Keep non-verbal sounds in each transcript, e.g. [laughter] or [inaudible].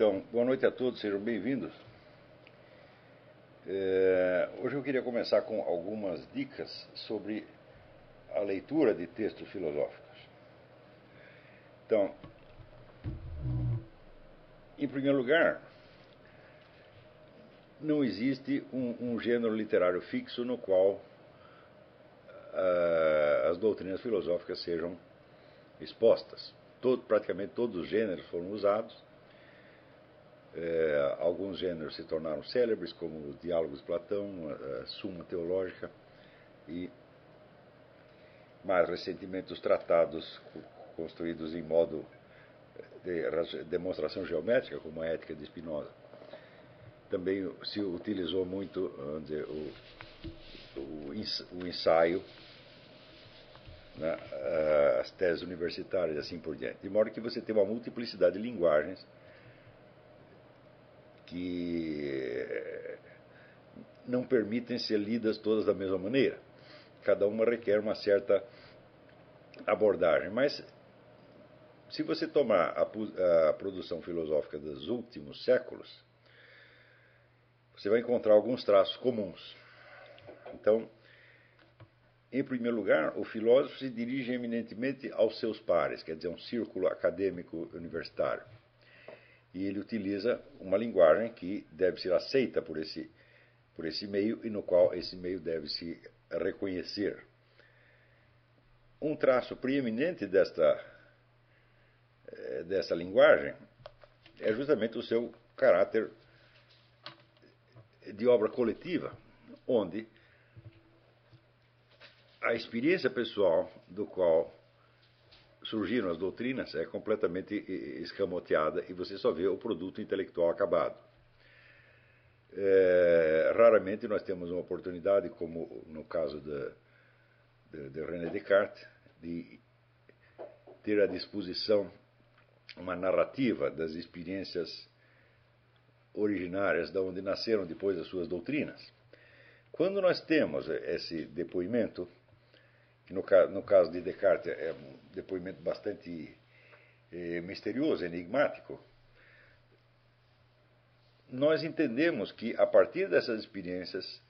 Então, boa noite a todos, sejam bem-vindos. É, hoje eu queria começar com algumas dicas sobre a leitura de textos filosóficos. Então, em primeiro lugar, não existe um, um gênero literário fixo no qual uh, as doutrinas filosóficas sejam expostas. Todo, praticamente todos os gêneros foram usados é, alguns gêneros se tornaram célebres, como os Diálogos de Platão, a, a Suma Teológica, e mais recentemente os tratados construídos em modo de demonstração geométrica, como a Ética de Spinoza. Também se utilizou muito dizer, o, o, ensaio, né, as teses universitárias e assim por diante. De modo que você tem uma multiplicidade de linguagens que não permitem ser lidas todas da mesma maneira. Cada uma requer uma certa abordagem. Mas, se você tomar a, a produção filosófica dos últimos séculos, você vai encontrar alguns traços comuns. Então, em primeiro lugar, o filósofo se dirige eminentemente aos seus pares, quer dizer, um círculo acadêmico universitário e ele utiliza uma linguagem que deve ser aceita por esse, por esse meio e no qual esse meio deve se reconhecer. Um traço preeminente desta, eh, dessa linguagem é justamente o seu caráter de obra coletiva, onde a experiência pessoal do qual surgiram as doutrinas é completamente escamoteada e você só vê o produto intelectual acabado. É, raramente nós temos uma oportunidade, como no caso de, de, de René Descartes, de ter à disposição uma narrativa das experiências originárias, de onde nasceram depois as suas doutrinas. Quando nós temos esse depoimento, no, no caso de Descartes é um depoimento bastante eh, misterioso, enigmático, nós entendemos que a partir dessas experiências,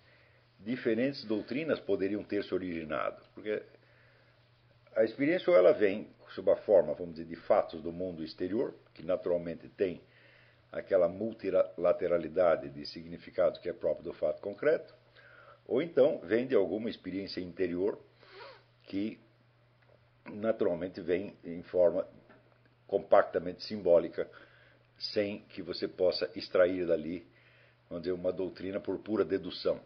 diferentes doutrinas poderiam ter se originado. Porque a experiência ou ela vem sob a forma, vamos dizer, de fatos do mundo exterior, que naturalmente tem aquela multilateralidade de significados que é próprio do fato concreto, ou então vem de alguma experiência interior que naturalmente vem em forma compactamente simbólica, sem que você possa extrair dali, vamos dizer, uma doutrina por pura dedução.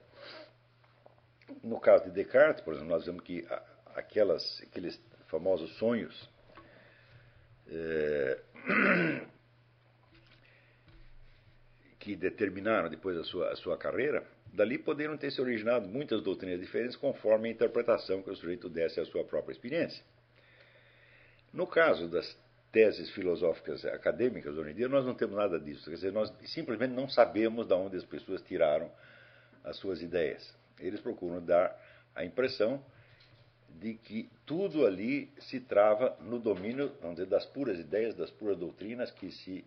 No caso de Descartes, por exemplo, nós vemos que aquelas, aqueles famosos sonhos é, que determinaram depois a sua, a sua carreira, Dali poderiam ter se originado muitas doutrinas diferentes conforme a interpretação que o sujeito desse à sua própria experiência. No caso das teses filosóficas acadêmicas hoje em dia, nós não temos nada disso. Quer dizer, nós simplesmente não sabemos de onde as pessoas tiraram as suas ideias. Eles procuram dar a impressão de que tudo ali se trava no domínio, vamos dizer, das puras ideias, das puras doutrinas que se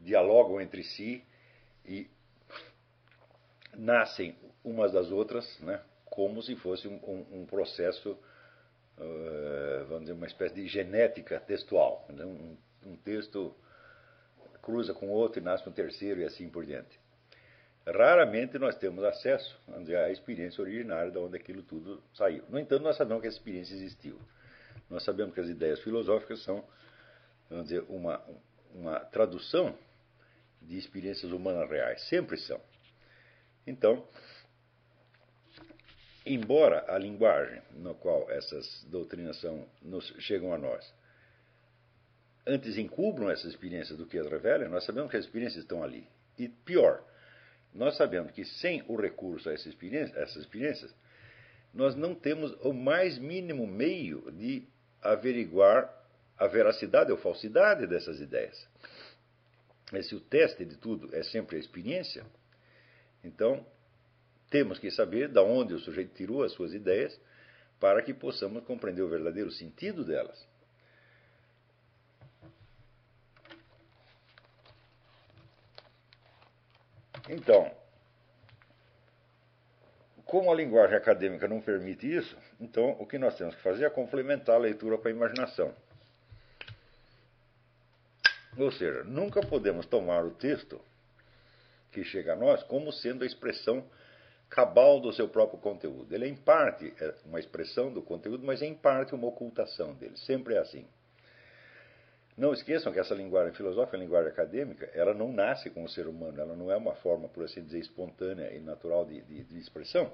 dialogam entre si e nascem umas das outras, né, como se fosse um, um, um processo, uh, vamos dizer, uma espécie de genética textual. Né, um, um, texto cruza com outro e nasce um terceiro e assim por diante. Raramente nós temos acesso dizer, à experiência originária de onde aquilo tudo saiu. No entanto, nós sabemos que essa experiência existiu. Nós sabemos que as ideias filosóficas são, vamos dizer, uma, uma tradução de experiências humanas reais. Sempre são. Então, embora a linguagem no qual essas doutrinas são, nos, chegam a nós antes encubram essas experiências do que as revelam, nós sabemos que as experiências estão ali. E pior, nós sabemos que sem o recurso a essas experiências, essas experiências nós não temos o mais mínimo meio de averiguar a veracidade ou falsidade dessas ideias. Mas se o teste de tudo é sempre a experiência, então, temos que saber de onde o sujeito tirou as suas ideias para que possamos compreender o verdadeiro sentido delas. Então, como a linguagem acadêmica não permite isso, então o que nós temos que fazer é complementar a leitura com a imaginação. Ou seja, nunca podemos tomar o texto que chega a nós como sendo a expressão cabal do seu próprio conteúdo. Ele é, em parte, é uma expressão do conteúdo, mas é, em parte, uma ocultação dele. Sempre é assim. Não esqueçam que essa linguagem filosófica, a linguagem acadêmica, ela não nasce com o ser humano, ela não é uma forma, por assim dizer, espontânea e natural de, de, de expressão.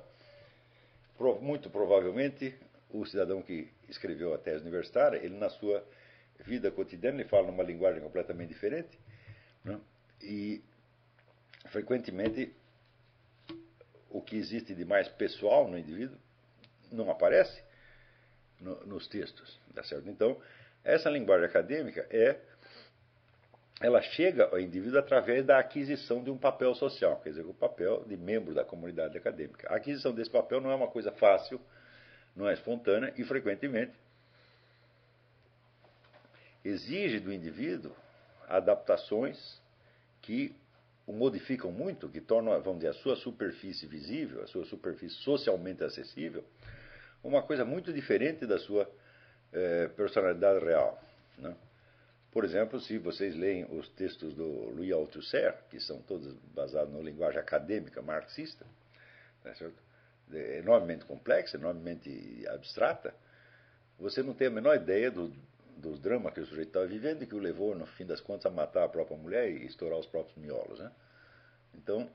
Muito provavelmente, o cidadão que escreveu a tese universitária, ele na sua vida cotidiana, ele fala numa linguagem completamente diferente, né? e frequentemente o que existe de mais pessoal no indivíduo não aparece no, nos textos, tá certo? Então, essa linguagem acadêmica é ela chega ao indivíduo através da aquisição de um papel social, quer dizer, o papel de membro da comunidade acadêmica. A aquisição desse papel não é uma coisa fácil, não é espontânea e frequentemente exige do indivíduo adaptações que o modificam muito, que tornam, vamos dizer, a sua superfície visível, a sua superfície socialmente acessível, uma coisa muito diferente da sua eh, personalidade real. Né? Por exemplo, se vocês leem os textos do Louis Althusser, que são todos basados na linguagem acadêmica marxista, né, é enormemente complexa, enormemente abstrata, você não tem a menor ideia do, dos dramas que o sujeito estava vivendo e que o levou, no fim das contas, a matar a própria mulher e estourar os próprios miolos. Né? Então,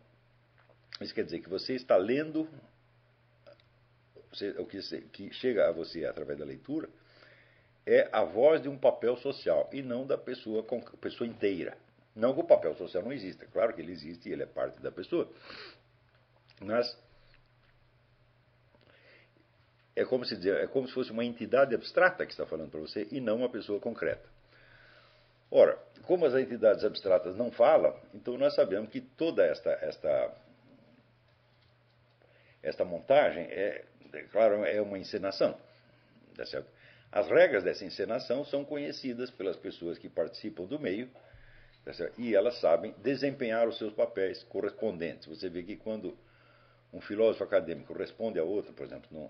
isso quer dizer que você está lendo você, o que, que chega a você através da leitura é a voz de um papel social e não da pessoa, pessoa inteira. Não que o papel social não exista, claro que ele existe e ele é parte da pessoa. Mas é como se dizer, é como se fosse uma entidade abstrata que está falando para você e não uma pessoa concreta. Ora, como as entidades abstratas não falam, então nós sabemos que toda esta esta esta montagem é, é claro, é uma encenação, tá certo? As regras dessa encenação são conhecidas pelas pessoas que participam do meio tá e elas sabem desempenhar os seus papéis correspondentes. Você vê que quando um filósofo acadêmico responde a outro, por exemplo, num,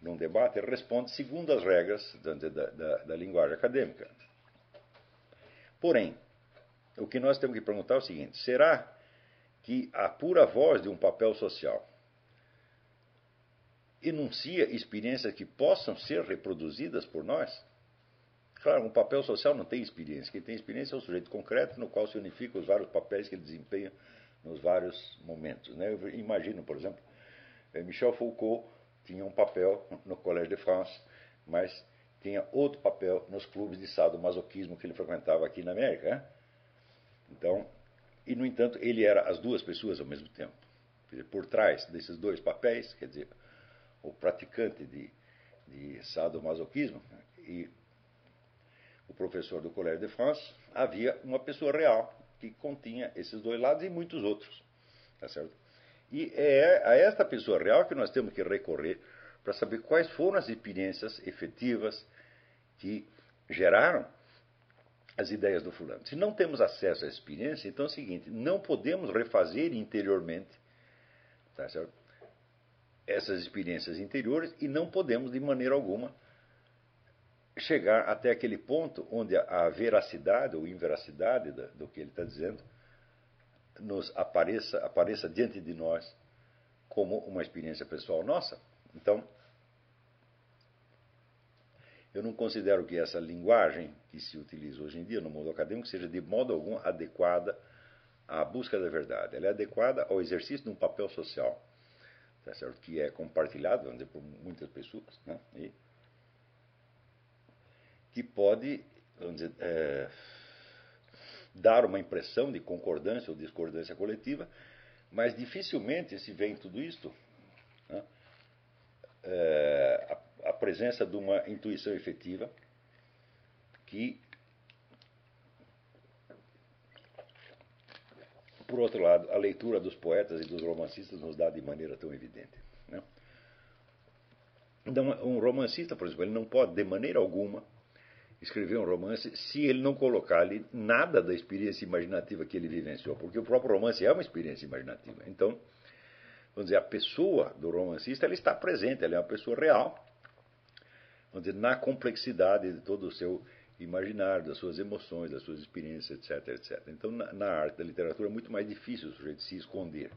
num debate, ele responde segundo as regras da, da, da, linguagem acadêmica. Porém, o que nós temos que perguntar é o seguinte: será que a pura voz de um papel social enuncia experiências que possam ser reproduzidas por nós? Claro, um papel social não tem experiência. Quem tem experiência é o sujeito concreto no qual se unificam os vários papéis que ele desempenha nos vários momentos. Né? Eu imagino, por exemplo, eh, Michel Foucault tinha um papel no Collège de France, mas tinha outro papel nos clubes de sadomasoquismo que ele frequentava aqui na América. Né? Então, e no entanto, ele era as duas pessoas ao mesmo tempo. Dizer, por trás desses dois papéis, quer dizer, o praticante de, de sadomasoquismo e o professor do Collège de France, havia uma pessoa real que continha esses dois lados e muitos outros. Tá certo? E é a esta pessoa real que nós temos que recorrer para saber quais foram as experiências efetivas que geraram as ideias do fulano. Se não temos acesso à experiência, então é o seguinte: não podemos refazer interiormente tá essas experiências interiores e não podemos, de maneira alguma, chegar até aquele ponto onde a veracidade ou inveracidade do que ele está dizendo nos apareça, apareça diante de nós como uma experiência pessoal nossa. Então, eu não considero que essa linguagem que se utiliza hoje em dia no mundo acadêmico seja de modo algum adequada à busca da verdade. Ela é adequada ao exercício de um papel social tá certo? que é compartilhado vamos dizer, por muitas pessoas, né? e que pode vamos dizer, é, dar uma impressão de concordância ou discordância coletiva, mas dificilmente se vê em tudo isto né? é, a, a presença de uma intuição efetiva que por outro lado, a leitura dos poetas e dos romancistas nos dá de maneira tão evidente. Né? Então, um romancista, por exemplo, ele não pode, de maneira alguma, escrever um romance se ele não colocar ali nada da experiência imaginativa que ele vivenciou, porque o próprio romance é uma experiência imaginativa. Então, vamos dizer, a pessoa do romancista ela está presente, ela é uma pessoa real, vamos dizer, na complexidade de todo o seu imaginário, das suas emoções, das suas experiências, etc, etc. Então, na, na arte da literatura é muito mais difícil o sujeito se esconder.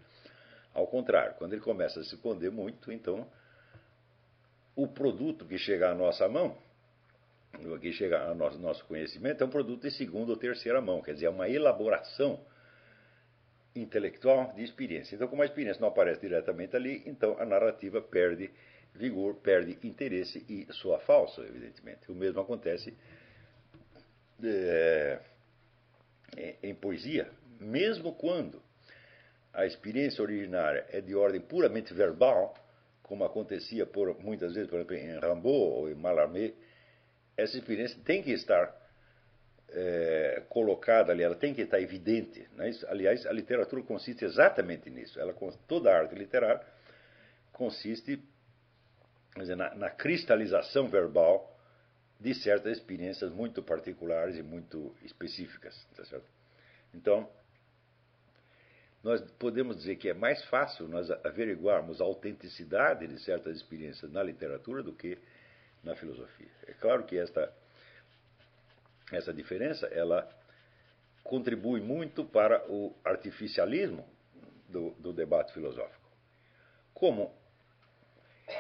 Ao contrário, quando ele começa a se esconder muito, então o produto que chega à nossa mão, que chega ao nosso, nosso conhecimento, é um produto de segunda ou terceira mão, quer dizer, é uma elaboração intelectual de experiência. Então, como a experiência não aparece diretamente ali, então a narrativa perde vigor, perde interesse e soa falso, evidentemente. O mesmo acontece é, em poesia, mesmo quando a experiência originária é de ordem puramente verbal, como acontecia por, muitas vezes, por exemplo, em Rimbaud ou em Mallarmé, essa experiência tem que estar é, colocada ali, ela tem que estar evidente. Né? Aliás, a literatura consiste exatamente nisso. Ela, toda a arte literária consiste dizer, na, na, cristalização verbal de certas experiências muito particulares e muito específicas. Tá então, nós podemos dizer que é mais fácil nós averiguarmos a autenticidade de certas experiências na literatura do que na filosofia. É claro que esta, essa diferença ela contribui muito para o artificialismo do, do debate filosófico. Como,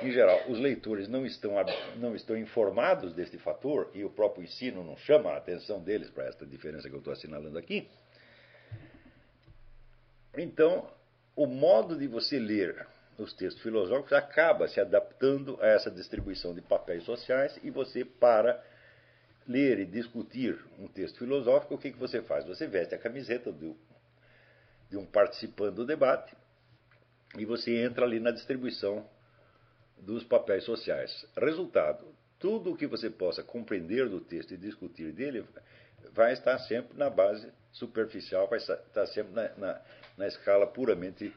em geral, os leitores não estão, não estão informados deste fator e o próprio ensino não chama a atenção deles para esta diferença que eu estou assinalando aqui, então, o modo de você ler os textos filosóficos acaba se adaptando a essa distribuição de papéis sociais e você, para ler e discutir um texto filosófico, o que, que você faz? Você veste a camiseta do, de um participante do debate e você entra ali na distribuição dos papéis sociais. Resultado: tudo o que você possa compreender do texto e discutir dele vai estar sempre na base superficial, vai estar sempre na, na, na escala puramente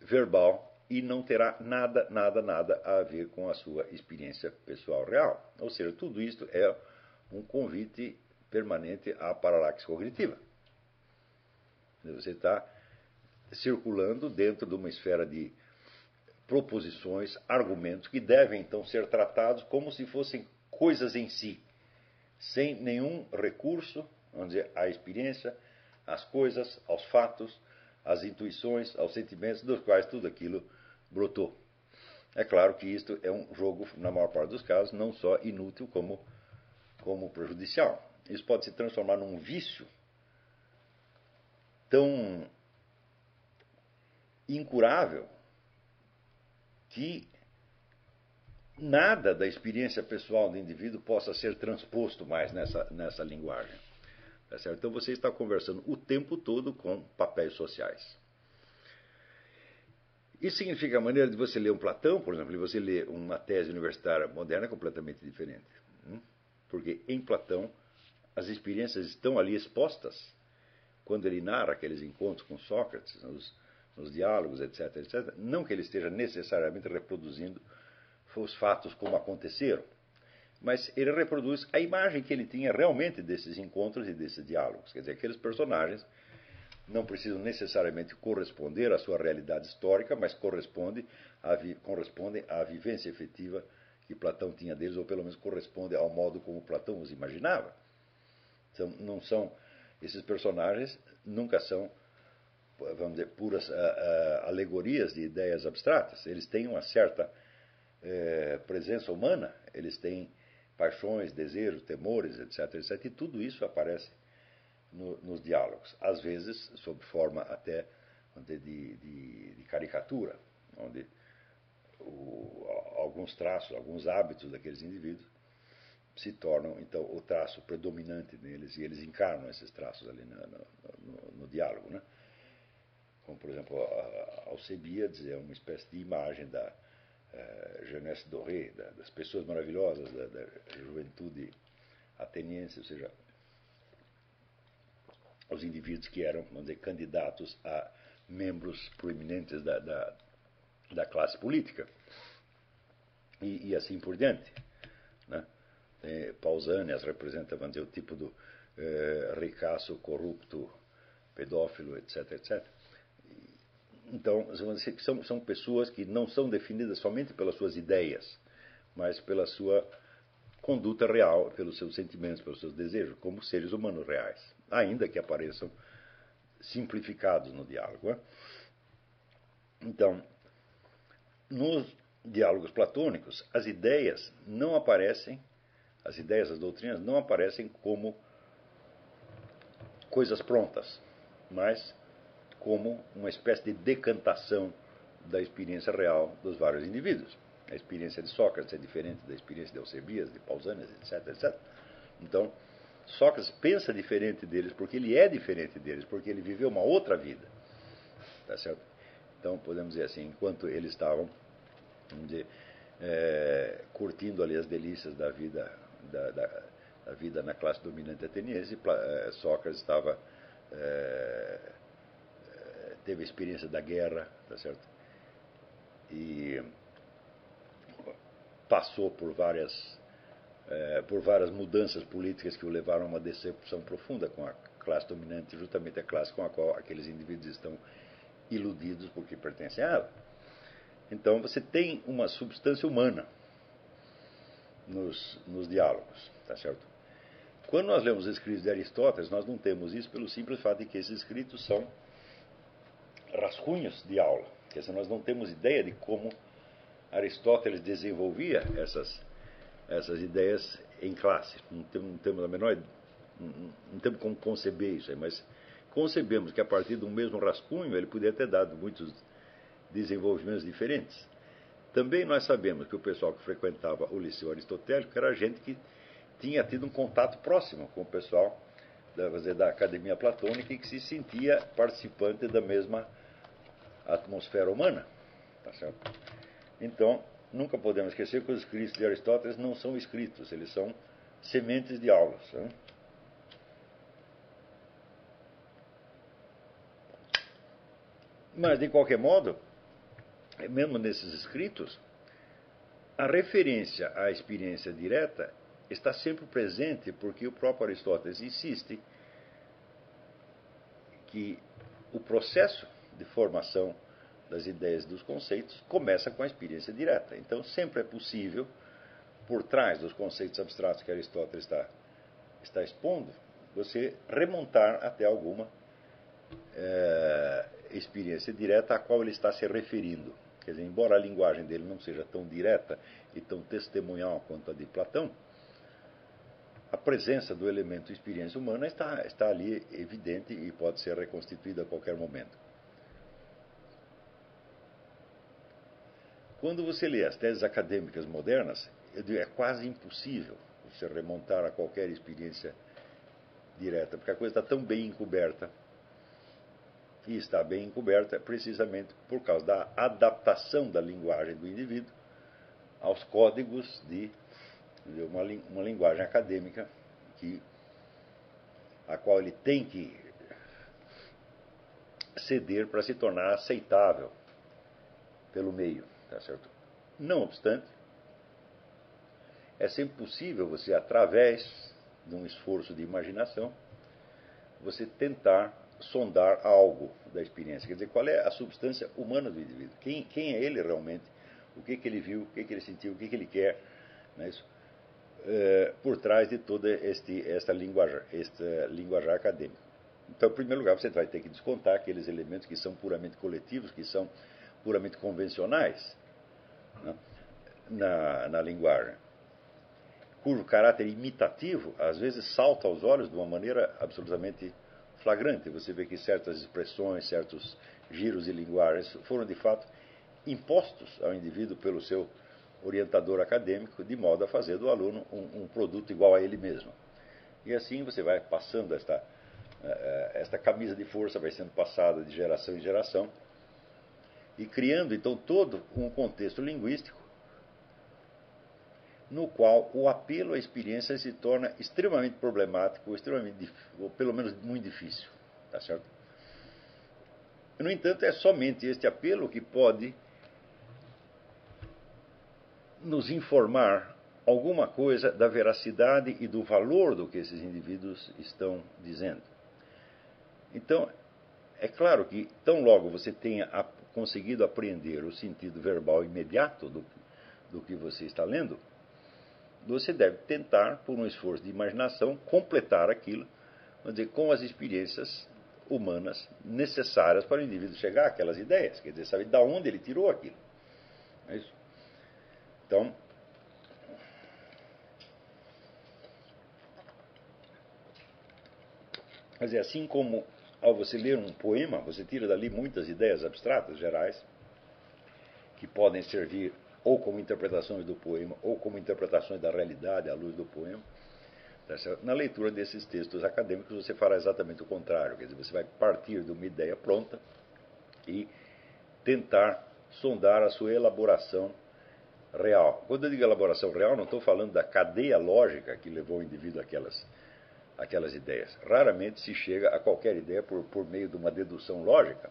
verbal e não terá nada, nada, nada a ver com a sua experiência pessoal real. Ou seja, tudo isto é um convite permanente à paralaxe cognitiva. Você está circulando dentro de uma esfera de proposições, argumentos que devem então ser tratados como se fossem coisas em si, sem nenhum recurso, vamos dizer, à experiência, às coisas, aos fatos, às intuições, aos sentimentos dos quais tudo aquilo brotou. É claro que isto é um jogo, na maior parte dos casos, não só inútil como, como prejudicial. Isso pode se transformar num vício tão incurável que nada da experiência pessoal do indivíduo possa ser transposto mais nessa, nessa linguagem. Tá? Então você está conversando o tempo todo com papéis sociais. Isso significa a maneira de você ler um Platão, por exemplo, e você ler uma tese universitária moderna é completamente diferente. Hum? Porque em Platão as experiências estão ali expostas quando ele narra aqueles encontros com Sócrates, nos, nos diálogos, etc, etc. Não que ele esteja necessariamente reproduzindo os fatos como aconteceram, mas ele reproduz a imagem que ele tinha realmente desses encontros e desses diálogos. Quer dizer, aqueles personagens não precisam necessariamente corresponder à sua realidade histórica, mas correspondem à, correspondem à vivência efetiva que Platão tinha deles, ou pelo menos corresponde ao modo como Platão os imaginava. Então, não são esses personagens nunca são, vamos dizer, puras uh, uh, alegorias de ideias abstratas. Eles têm uma certa uh, presença humana, eles têm paixões, desejos, temores, etc, etc. E tudo isso aparece no, nos diálogos, às vezes sob forma até de, de, de caricatura, onde o, alguns traços, alguns hábitos daqueles indivíduos se tornam então o traço predominante neles e eles encarnam esses traços ali no, no, no diálogo, né? Como por exemplo Alcebiades é uma espécie de imagem da uh, Jeunesse Doré, da, das pessoas maravilhosas da, da juventude ateniense, ou seja, os indivíduos que eram, vamos dizer, candidatos a membros proeminentes da, da, da classe política. E, e, assim por diante. Né? É, Pausanias representa, vamos dizer, o tipo do é, ricaço, corrupto, pedófilo, etc, etc. Então, são, são pessoas que não são definidas somente pelas suas ideias, mas pela sua conduta real, pelos seus sentimentos, pelos seus desejos, como seres humanos reais, ainda que apareçam simplificados no diálogo. Né? Então, nos diálogos platônicos, as ideias não aparecem, as ideias, as doutrinas não aparecem como coisas prontas, mas como uma espécie de decantação da experiência real dos vários indivíduos. A experiência de Sócrates é diferente da experiência de Alcebias, de Pausanias, etc, etc. Então, Sócrates pensa diferente deles porque ele é diferente deles, porque ele viveu uma outra vida. Tá certo? Então, podemos dizer assim, enquanto eles estavam dizer, é, curtindo ali as delícias da vida, da, da, da, vida na classe dominante ateniense, é, Sócrates estava é, é, teve a experiência da guerra, tá certo? E passou por várias é, por várias mudanças políticas que o levaram a uma decepção profunda com a classe dominante, justamente a classe com a qual aqueles indivíduos estão iludidos porque pertencem a ela. Então você tem uma substância humana nos, nos diálogos, tá certo? Quando nós lemos os escritos de Aristóteles, nós não temos isso pelo simples fato de que esses escritos são rascunhos de aula. Quer dizer, nós não temos ideia de como Aristóteles desenvolvia essas, essas ideias em classe. Não temos, não temos a menor não, temos como conceber isso, mas concebemos que a partir do mesmo rascunho ele poderia ter dado muitos desenvolvimentos diferentes. Também nós sabemos que o pessoal que frequentava o Liceu Aristotélico era gente que tinha tido um contato próximo com o pessoal da, dizer, da Academia Platônica e que se sentia participante da mesma atmosfera humana. Tá? Então, nunca podemos esquecer que os escritos de Aristóteles não são escritos, eles são sementes de aulas. Né? Mas, de qualquer modo, mesmo nesses escritos, a referência à experiência direta está sempre presente, porque o próprio Aristóteles insiste que o processo de formação das ideias e dos conceitos começa com a experiência direta. Então, sempre é possível, por trás dos conceitos abstratos que Aristóteles está, está expondo, você remontar até alguma é, experiência direta a qual ele está se referindo. Quer dizer, embora a linguagem dele não seja tão direta e tão testemunhal quanto a de Platão, a presença do elemento experiência humana está, está ali evidente e pode ser reconstituída a qualquer momento. Quando você lê as teses acadêmicas modernas, é quase impossível você remontar a qualquer experiência direta, porque a coisa está tão bem encoberta e está bem encoberta precisamente por causa da adaptação da linguagem do indivíduo aos códigos de uma, uma linguagem acadêmica que, a qual ele tem que ceder para se tornar aceitável pelo meio, tá certo? Não obstante, é sempre possível você, através de um esforço de imaginação, você tentar sondar algo da experiência. Quer dizer, qual é a substância humana do indivíduo? Quem, quem é ele realmente? O que, que ele viu? O que, que ele sentiu? O que, que ele quer? Não é isso? É, por trás de toda este, esta linguajar, esta linguajar acadêmica. Então, em primeiro lugar, você vai ter que descontar aqueles elementos que são puramente coletivos, que são puramente convencionais na, na linguagem, cujo caráter imitativo às vezes salta aos olhos de uma maneira absolutamente flagrante. Você vê que certas expressões, certos giros e linguagens foram de fato impostos ao indivíduo pelo seu orientador acadêmico, de modo a fazer do aluno um, um produto igual a ele mesmo. E assim você vai passando esta, eh, esta camisa de força, vai sendo passada de geração em geração, e criando então todo um contexto linguístico no qual o apelo à experiência se torna extremamente problemático, extremamente, ou pelo menos muito difícil. Tá certo? No entanto, é somente este apelo que pode nos informar alguma coisa da veracidade e do valor do que esses indivíduos estão dizendo. Então, é claro que, tão logo você tenha conseguido apreender o sentido verbal imediato do, do que você está lendo, você deve tentar, por um esforço de imaginação, completar aquilo, vamos dizer, com as experiências humanas necessárias para o indivíduo chegar àquelas ideias, quer dizer, saber de onde ele tirou aquilo. É isso. Então, quer dizer, assim como ao você ler um poema, você tira dali muitas ideias abstratas, gerais, que podem servir ou como interpretações do poema, ou como interpretações da realidade à luz do poema. Na leitura desses textos acadêmicos, você fará exatamente o contrário, quer dizer, você vai partir de uma ideia pronta e tentar sondar a sua elaboração real. Quando eu digo elaboração real, não estou falando da cadeia lógica que levou o indivíduo àquelas, àquelas ideias. Raramente se chega a qualquer ideia por, por meio de uma dedução lógica.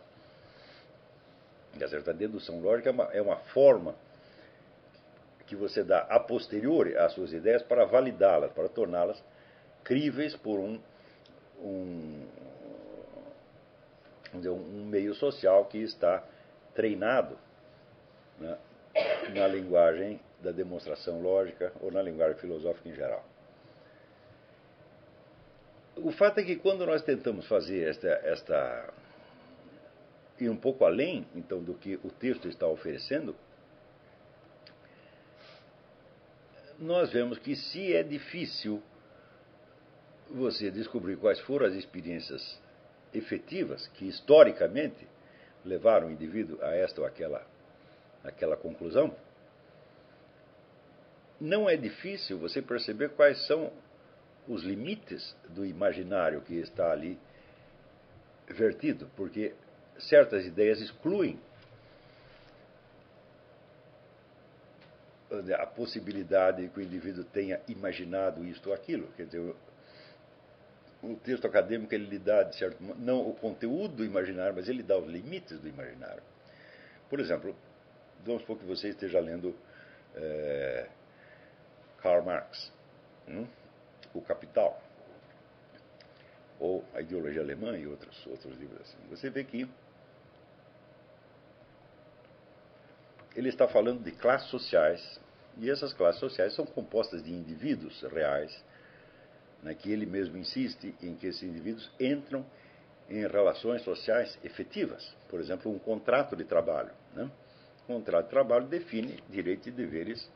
A dedução lógica é uma, é uma forma que você dá a posteriori às suas ideias para validá-las, para torná-las críveis por um, um, dizer, um meio social que está treinado né, na linguagem da demonstração lógica ou na linguagem filosófica em geral. O fato é que quando nós tentamos fazer esta, esta ir um pouco além então do que o texto está oferecendo, nós vemos que se é difícil você descobrir quais foram as experiências efetivas que historicamente levaram o indivíduo a esta ou aquela, aquela conclusão, não é difícil você perceber quais são os limites do imaginário que está ali vertido, porque certas ideias excluem a possibilidade que o indivíduo tenha imaginado isto ou aquilo. Quer dizer, o texto acadêmico ele lhe dá, de certo não o conteúdo do imaginário, mas ele dá os limites do imaginário. Por exemplo, vamos supor que você esteja lendo é, Karl Marx, hum? O Capital, ou A Ideologia Alemã e outros, outros livros assim. Você vê que ele está falando de classes sociais, e essas classes sociais são compostas de indivíduos reais, né, que ele mesmo insiste em que esses indivíduos entram em relações sociais efetivas. Por exemplo, um contrato de trabalho. Né? Um contrato de trabalho define direitos e deveres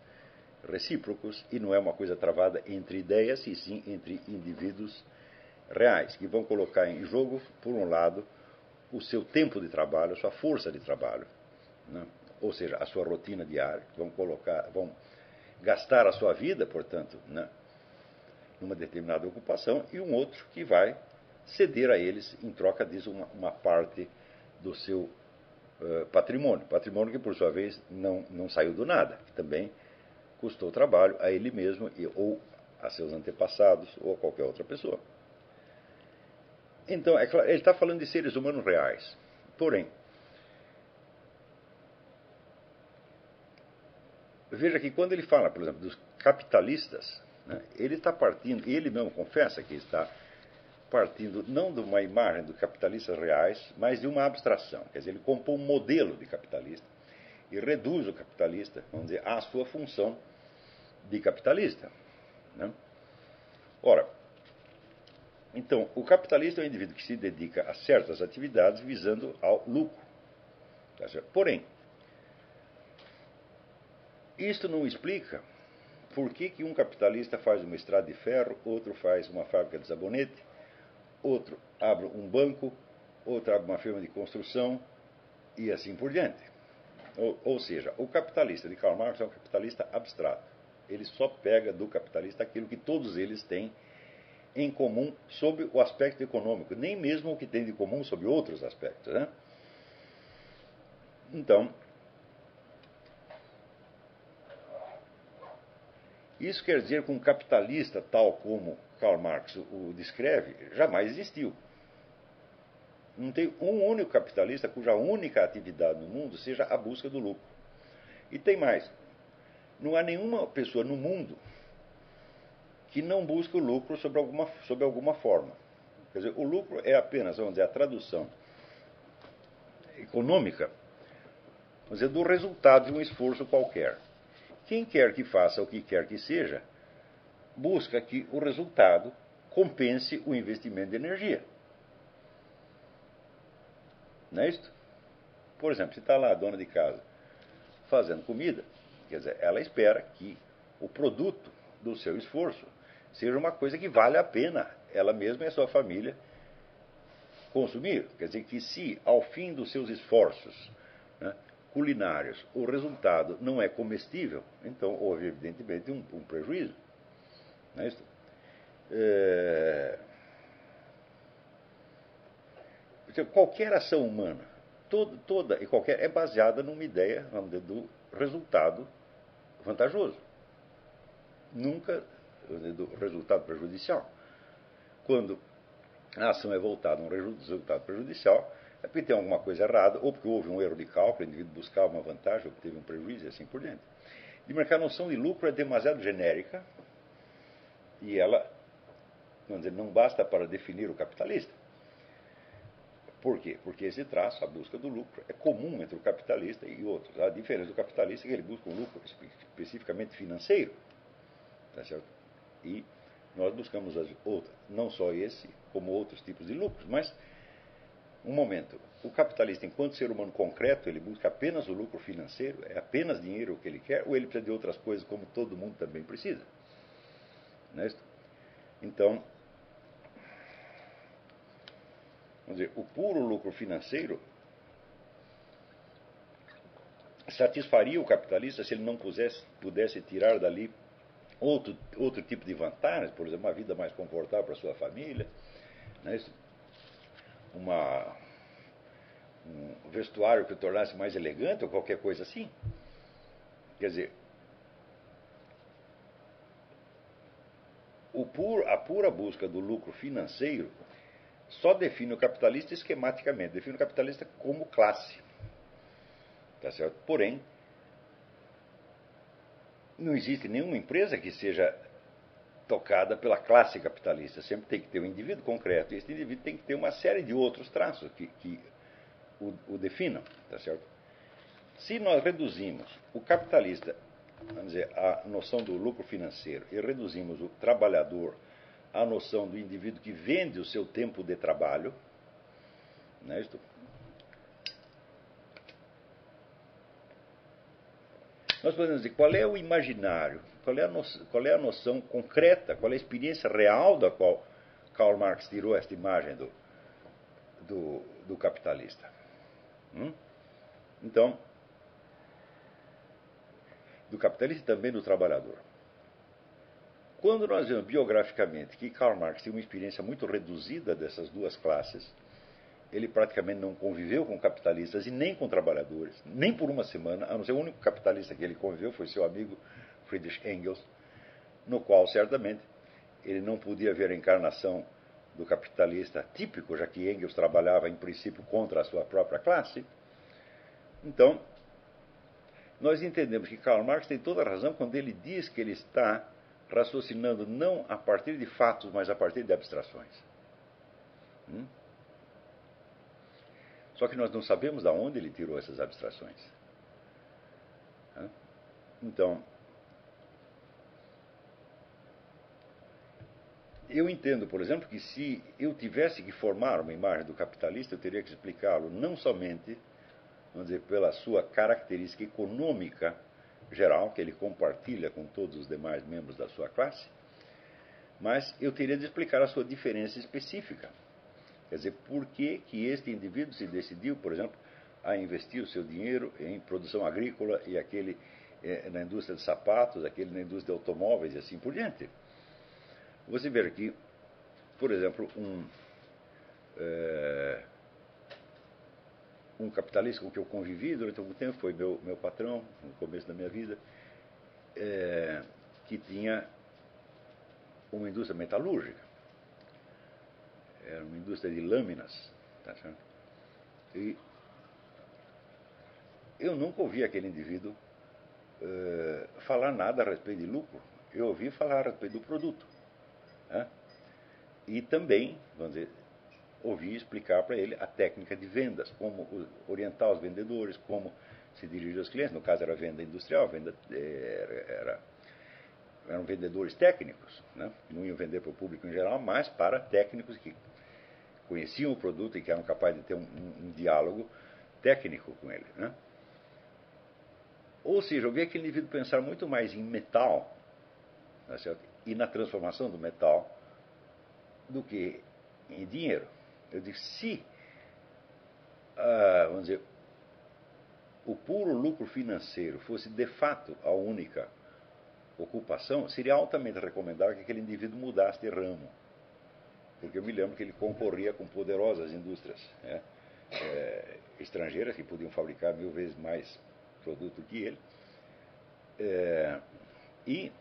recíprocos e não é uma coisa travada entre ideias, e sim entre indivíduos reais, que vão colocar em jogo, por um lado, o seu tempo de trabalho, a sua força de trabalho. Né? ou seja, a sua rotina diária, vão colocar, vão gastar a sua vida, portanto, né, numa determinada ocupação, e um outro que vai ceder a eles, em troca disso, uma, uma parte do seu uh, patrimônio. Patrimônio que, por sua vez, não, não saiu do nada, que também custou trabalho a ele mesmo ou a seus antepassados ou a qualquer outra pessoa. Então, é claro, ele está falando de seres humanos reais. Porém, Veja que quando ele fala, por exemplo, dos capitalistas, né, ele está partindo, ele mesmo confessa que está partindo não de uma imagem dos capitalistas reais, mas de uma abstração. Quer dizer, ele compõe um modelo de capitalista e reduz o capitalista, vamos dizer, à sua função de capitalista. Né? Ora, então, o capitalista é um indivíduo que se dedica a certas atividades visando ao lucro. Tá Porém, isto não explica por que, que um capitalista faz uma estrada de ferro, outro faz uma fábrica de sabonete, outro abre um banco, outro abre uma firma de construção e assim por diante. Ou, ou seja, o capitalista de Karl Marx é um capitalista abstrato. Ele só pega do capitalista aquilo que todos eles têm em comum sob o aspecto econômico, nem mesmo o que tem de comum sob outros aspectos. Né? Então, Isso quer dizer que um capitalista, tal como Karl Marx o descreve, jamais existiu. Não tem um único capitalista cuja única atividade no mundo seja a busca do lucro. E tem mais. Não há nenhuma pessoa no mundo que não busque o lucro sob alguma, alguma forma. Quer dizer, o lucro é apenas, vamos dizer, a tradução econômica vamos dizer, do resultado de um esforço qualquer. Quem quer que faça o que quer que seja, busca que o resultado compense o investimento de energia. Não é? Por exemplo, se está lá a dona de casa fazendo comida, quer dizer, ela espera que o produto do seu esforço seja uma coisa que vale a pena ela mesma e a sua família consumir. Quer dizer, que se ao fim dos seus esforços né, culinários o resultado não é comestível, então houve evidentemente um, um prejuízo. Não é? É... Qualquer ação humana, toda, toda e qualquer, é baseada numa ideia vamos dizer, do resultado vantajoso. Nunca do resultado prejudicial. Quando a ação é voltada a um resultado prejudicial, é porque tem alguma coisa errada, ou porque houve um erro de cálculo, o indivíduo buscava uma vantagem, ou teve um prejuízo e assim por diante. De mercado, a noção de lucro é demasiado genérica e ela, vamos dizer, não basta para definir o capitalista. Por quê? Porque esse traço, a busca do lucro, é comum entre o capitalista e outros. A diferença do capitalista é que ele busca um lucro especificamente financeiro. Tá certo? E nós buscamos outras, não só esse, como outros tipos de lucros, mas um momento. O capitalista, enquanto ser humano concreto, ele busca apenas o lucro financeiro, é apenas dinheiro que ele quer, ou ele precisa de outras coisas como todo mundo também precisa? Não é então, dizer, o puro lucro financeiro satisfaria o capitalista se ele não pudesse, pudesse tirar dali outro, outro tipo de vantagens, por exemplo, uma vida mais confortável para sua família, né? uma, um vestuário que o tornasse mais elegante ou qualquer coisa assim. Quer dizer, pur, a pura busca do lucro financeiro só define o capitalista esquematicamente, define o capitalista como classe. Tá certo? Porém, não existe nenhuma empresa que seja tocada pela classe capitalista. Sempre tem que ter um indivíduo concreto. E esse indivíduo tem que ter uma série de outros traços que, que o, o definam. Tá certo? Se nós reduzimos o capitalista, vamos dizer, a noção do lucro financeiro e reduzimos o trabalhador à noção do indivíduo que vende o seu tempo de trabalho, né, isto, nós podemos dizer qual é o imaginário qual é, a noção, qual é a noção concreta, qual é a experiência real da qual Karl Marx tirou esta imagem do, do, do capitalista? Hum? Então, do capitalista e também do trabalhador. Quando nós vemos biograficamente que Karl Marx tem uma experiência muito reduzida dessas duas classes, ele praticamente não conviveu com capitalistas e nem com trabalhadores, nem por uma semana, a não ser o único capitalista que ele conviveu foi seu amigo Friedrich Engels, no qual certamente ele não podia ver a encarnação do capitalista típico, já que Engels trabalhava em princípio contra a sua própria classe. Então, nós entendemos que Karl Marx tem toda a razão quando ele diz que ele está raciocinando não a partir de fatos, mas a partir de abstrações. Hum? Só que nós não sabemos de onde ele tirou essas abstrações. Então, eu entendo, por exemplo, que se eu tivesse que formar uma imagem do capitalista, eu teria que explicá-lo não somente, vamos dizer, pela sua característica econômica geral, que ele compartilha com todos os demais membros da sua classe, mas eu teria de explicar a sua diferença específica. Quer dizer, por que, que este indivíduo se decidiu, por exemplo, a investir o seu dinheiro em produção agrícola e aquele eh, na indústria de sapatos, aquele na indústria de automóveis e assim por diante. Você vê aqui, por exemplo, um, é, um capitalista com que eu convivi durante algum tempo, foi meu, meu patrão no começo da minha vida, é, que tinha uma indústria metalúrgica. Era uma indústria de lâminas. Tá? E eu nunca ouvi aquele indivíduo uh, falar nada a respeito de lucro. Eu ouvi falar a respeito do produto. Né? E também, vamos dizer, ouvi explicar para ele a técnica de vendas, como orientar os vendedores, como se dirigir aos clientes. No caso era venda industrial, venda era, era eram vendedores técnicos, né? não iam vender para o público em geral, mas para técnicos que conheciam o produto e que eram capazes de ter um, um, um diálogo técnico com ele. Né? Ou seja, eu vi aquele indivíduo pensar muito mais em metal tá e na transformação do metal do que em dinheiro. Eu disse, se, ah, vamos dizer, o puro lucro financeiro fosse de fato a única ocupação, seria altamente recomendável que aquele indivíduo mudasse de ramo. Porque eu me lembro que ele concorria com poderosas indústrias né, é, estrangeiras que podiam fabricar mil vezes mais produto que ele. É, e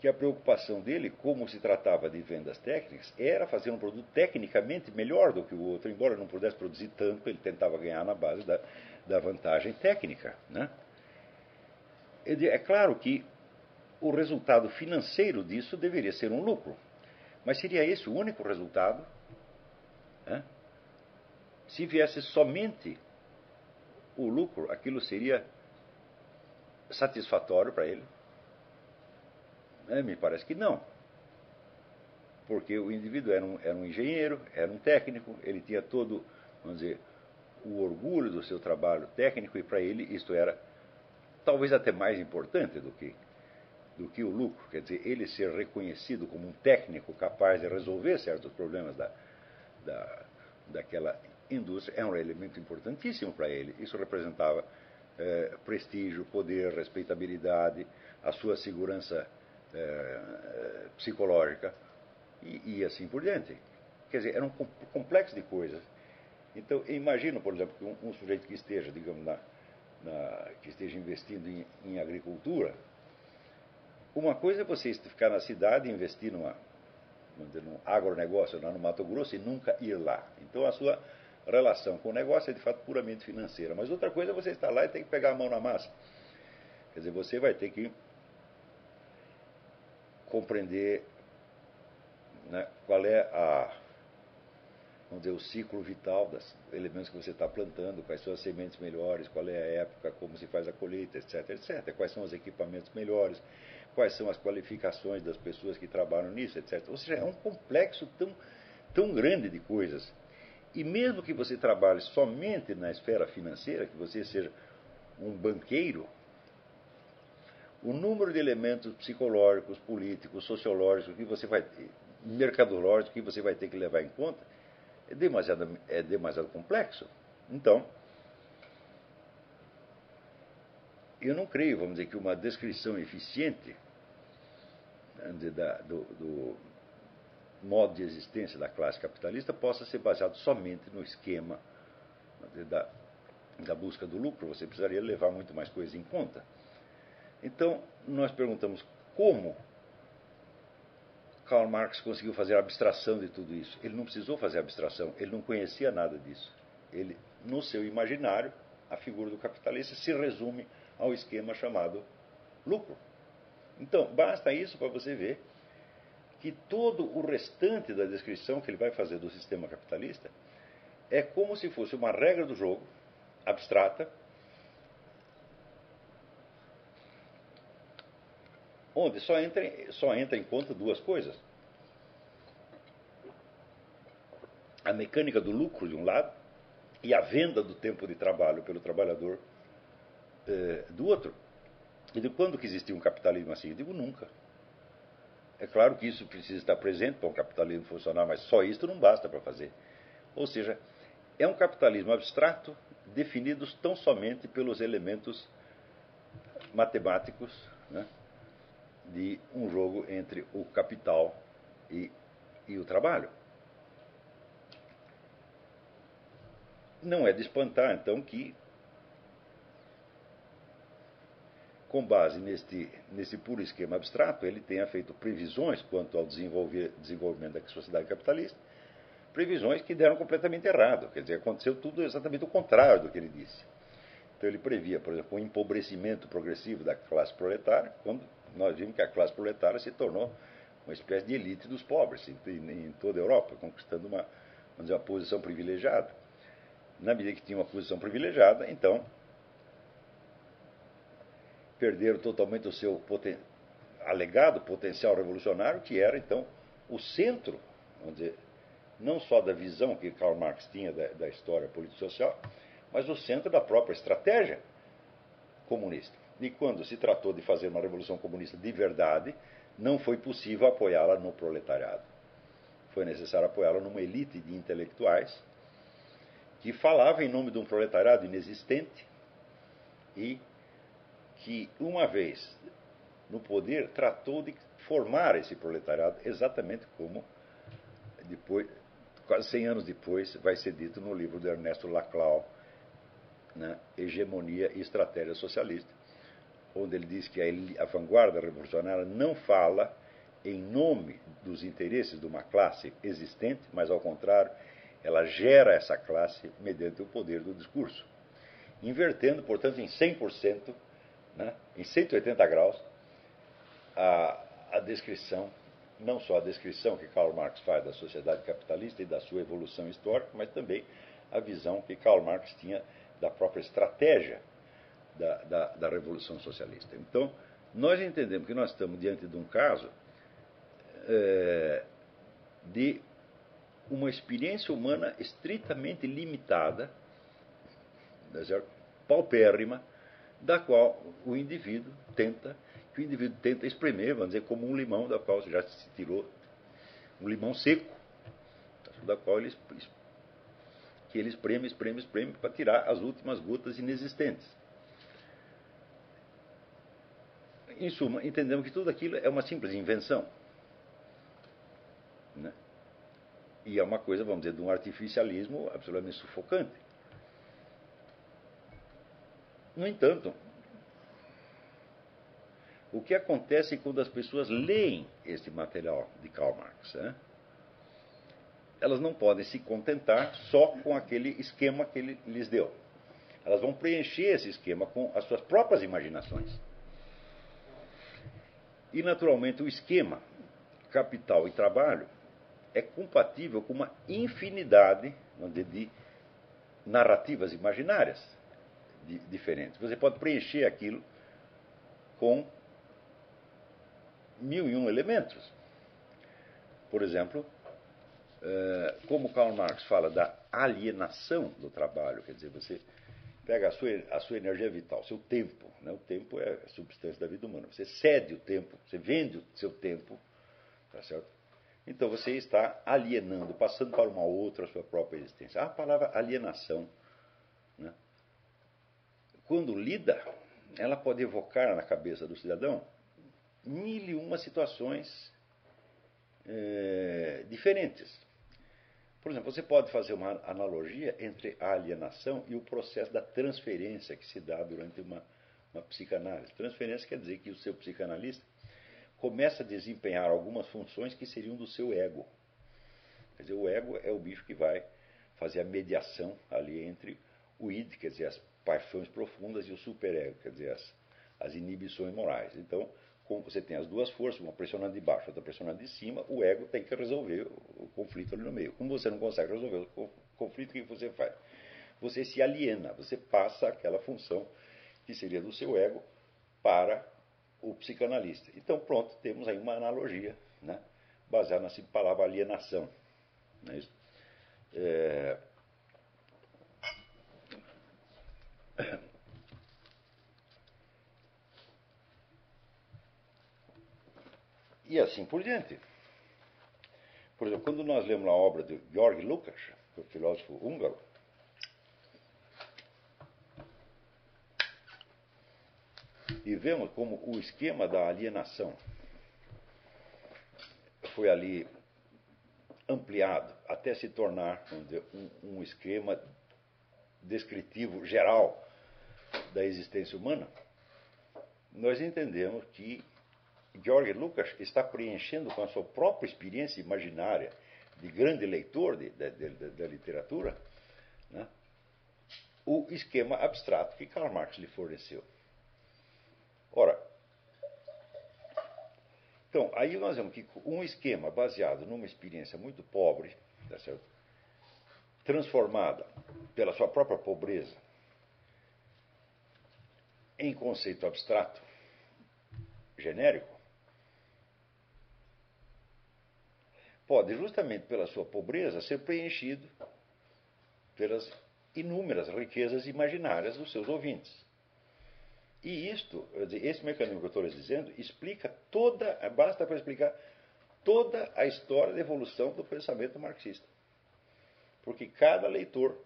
que a preocupação dele, como se tratava de vendas técnicas, era fazer um produto tecnicamente melhor do que o outro, embora não pudesse produzir tanto, ele tentava ganhar na base da, da vantagem técnica. Né? É claro que o resultado financeiro disso deveria ser um lucro, mas seria esse o único resultado? Né? Se viesse somente o lucro, aquilo seria satisfatório para ele? É, me parece que não. Porque o indivíduo era um, era um engenheiro, era um técnico, ele tinha todo, vamos dizer, o orgulho do seu trabalho técnico e para ele isto era talvez até mais importante do que, do que o lucro. Quer dizer, ele ser reconhecido como um técnico capaz de resolver certos problemas da, da, daquela indústria é um elemento importantíssimo para ele. Isso representava é, prestígio, poder, respeitabilidade, a sua segurança é, psicológica e, e, assim por diante. Quer dizer, era um complexo de coisas. Então, imagino, por exemplo, que um, um sujeito que esteja, digamos, na, na, que esteja investindo em, em, agricultura, uma coisa é você ficar na cidade e investir numa, num agronegócio lá no Mato Grosso e nunca ir lá. Então a sua relação com o negócio é de fato puramente financeira. Mas outra coisa é você estar lá e ter que pegar a mão na massa. Quer dizer, você vai ter que compreender né, qual é a vamos dizer, o ciclo vital dos elementos que você está plantando, quais são as sementes melhores, qual é a época, como se faz a colheita, etc, etc. Quais são os equipamentos melhores, quais são as qualificações das pessoas que trabalham nisso, etc. Ou seja, é um complexo tão, tão grande de coisas. E mesmo que você trabalhe somente na esfera financeira, que você seja um banqueiro, o número de elementos psicológicos, políticos, sociológicos que você vai ter, mercadológicos que você vai ter que levar em conta, é demasiado, é demasiado complexo. Então, eu não creio, vamos dizer, que uma descrição eficiente né, da, do, do, modo de existência da classe capitalista possa ser baseado somente no esquema né, da, da busca do lucro. Você precisaria levar muito mais coisas em conta. Então, nós perguntamos como Karl Marx conseguiu fazer a abstração de tudo isso. Ele não precisou fazer abstração, ele não conhecia nada disso. Ele, no seu imaginário, a figura do capitalista se resume ao esquema chamado lucro. Então, basta isso para você ver que todo o restante da descrição que ele vai fazer do sistema capitalista é como se fosse uma regra do jogo abstrata, onde só entra, só entra em conta duas coisas. A mecânica do lucro, de um lado, e a venda do tempo de trabalho pelo trabalhador eh, do outro. E de quando que existiu um capitalismo assim? Eu digo nunca. É claro que isso precisa estar presente para um capitalismo funcionar, mas só isso não basta para fazer. Ou seja, é um capitalismo abstrato definido tão somente pelos elementos matemáticos né, de um jogo entre o capital e, e o trabalho. Não é de espantar, então, que, com base neste, nesse puro esquema abstrato, ele tenha feito previsões quanto ao desenvolvimento da sociedade capitalista, previsões que deram completamente errado. Quer dizer, aconteceu tudo exatamente o contrário do que ele disse. Então ele previa, por exemplo, o empobrecimento progressivo da classe proletária, quando nós vimos que a classe proletária se tornou uma espécie de elite dos pobres em, em toda a Europa, conquistando uma, dizer, uma posição privilegiada. Na medida que tinha uma posição privilegiada, então perderam totalmente o seu poten alegado potencial revolucionário, que era então o centro, vamos dizer, não só da visão que Karl Marx tinha da, da história político-social, mas o centro da própria estratégia comunista. E quando se tratou de fazer uma revolução comunista de verdade, não foi possível apoiá-la no proletariado. Foi necessário apoiá-la numa elite de intelectuais que falava em nome de um proletariado inexistente e que, uma vez no poder, tratou de formar esse proletariado exatamente como depois, quase 100 anos depois, vai ser dito no livro do Ernesto Laclau, né, Hegemonia e Estratégia Socialista, onde ele diz que a, vanguarda revolucionária não fala em nome dos interesses de uma classe existente, mas ao contrário, ela gera essa classe mediante o poder do discurso, invertendo, portanto, em 100%, né, em 180 graus, a, a descrição, não só a descrição que Karl Marx faz da sociedade capitalista e da sua evolução histórica, mas também a visão que Karl Marx tinha da própria estratégia da, da, da Revolução Socialista. Então, nós entendemos que nós estamos diante de um caso é, de uma experiência humana estritamente limitada, né, paupérrima, da qual o indivíduo tenta, que o indivíduo tenta espremer, vamos dizer, como um limão da qual já se tirou um limão seco, da qual ele, que ele espreme, espreme, espreme para tirar as últimas gotas inexistentes. Em suma, entendemos que tudo aquilo é uma simples invenção. Né? E é uma coisa, vamos dizer, de um artificialismo absolutamente sufocante. No entanto, o que acontece quando as pessoas leem este material de Karl Marx? Né? Elas não podem se contentar só com aquele esquema que ele lhes deu. Elas vão preencher esse esquema com as suas próprias imaginações. E, naturalmente, o esquema capital e trabalho é compatível com uma infinidade de narrativas imaginárias diferentes. Você pode preencher aquilo com mil e um elementos. Por exemplo, eh, como Karl Marx fala da alienação do trabalho, quer dizer, você pega a sua, a sua energia vital, seu tempo, né? o tempo é a substância da vida humana, você cede o tempo, você vende o seu tempo, tá certo? Então você está alienando, passando para uma outra a sua própria existência. A palavra alienação, né? quando lida, ela pode evocar na cabeça do cidadão mil e uma situações é, diferentes. Por exemplo, você pode fazer uma analogia entre a alienação e o processo da transferência que se dá durante uma, uma psicanálise. Transferência quer dizer que o seu psicanalista começa a desempenhar algumas funções que seriam do seu ego. Quer dizer, o ego é o bicho que vai fazer a mediação ali entre o id, quer dizer, as paixões profundas, e o superego, quer dizer, as, as inibições morais. Então, como você tem as duas forças, uma pressionando de baixo, outra pressionando de cima, o ego tem que resolver o conflito ali no meio. Como você não consegue resolver o conflito, o que você faz? Você se aliena, você passa aquela função que seria do seu ego para o psicanalista. Então, pronto, temos aí uma analogia, né, baseada na palavra alienação. É? É... E assim por diante. Por exemplo, quando nós lemos a obra de Georg Lukács, o filósofo húngaro, e vemos como o esquema da alienação foi ali ampliado até se tornar um, um esquema descritivo geral da existência humana, nós entendemos que Georg Lucas está preenchendo com a sua própria experiência imaginária de grande leitor da literatura, né? o esquema abstrato que Karl Marx lhe forneceu. Ora, então, aí nós vemos que um esquema baseado numa experiência muito pobre, tá transformada pela sua própria pobreza em conceito abstrato, genérico, pode, justamente pela sua pobreza, ser preenchido pelas inúmeras riquezas imaginárias dos seus ouvintes. E isto, esse mecanismo que eu estou lhes dizendo, explica toda, basta para explicar toda a história da evolução do pensamento marxista. Porque cada leitor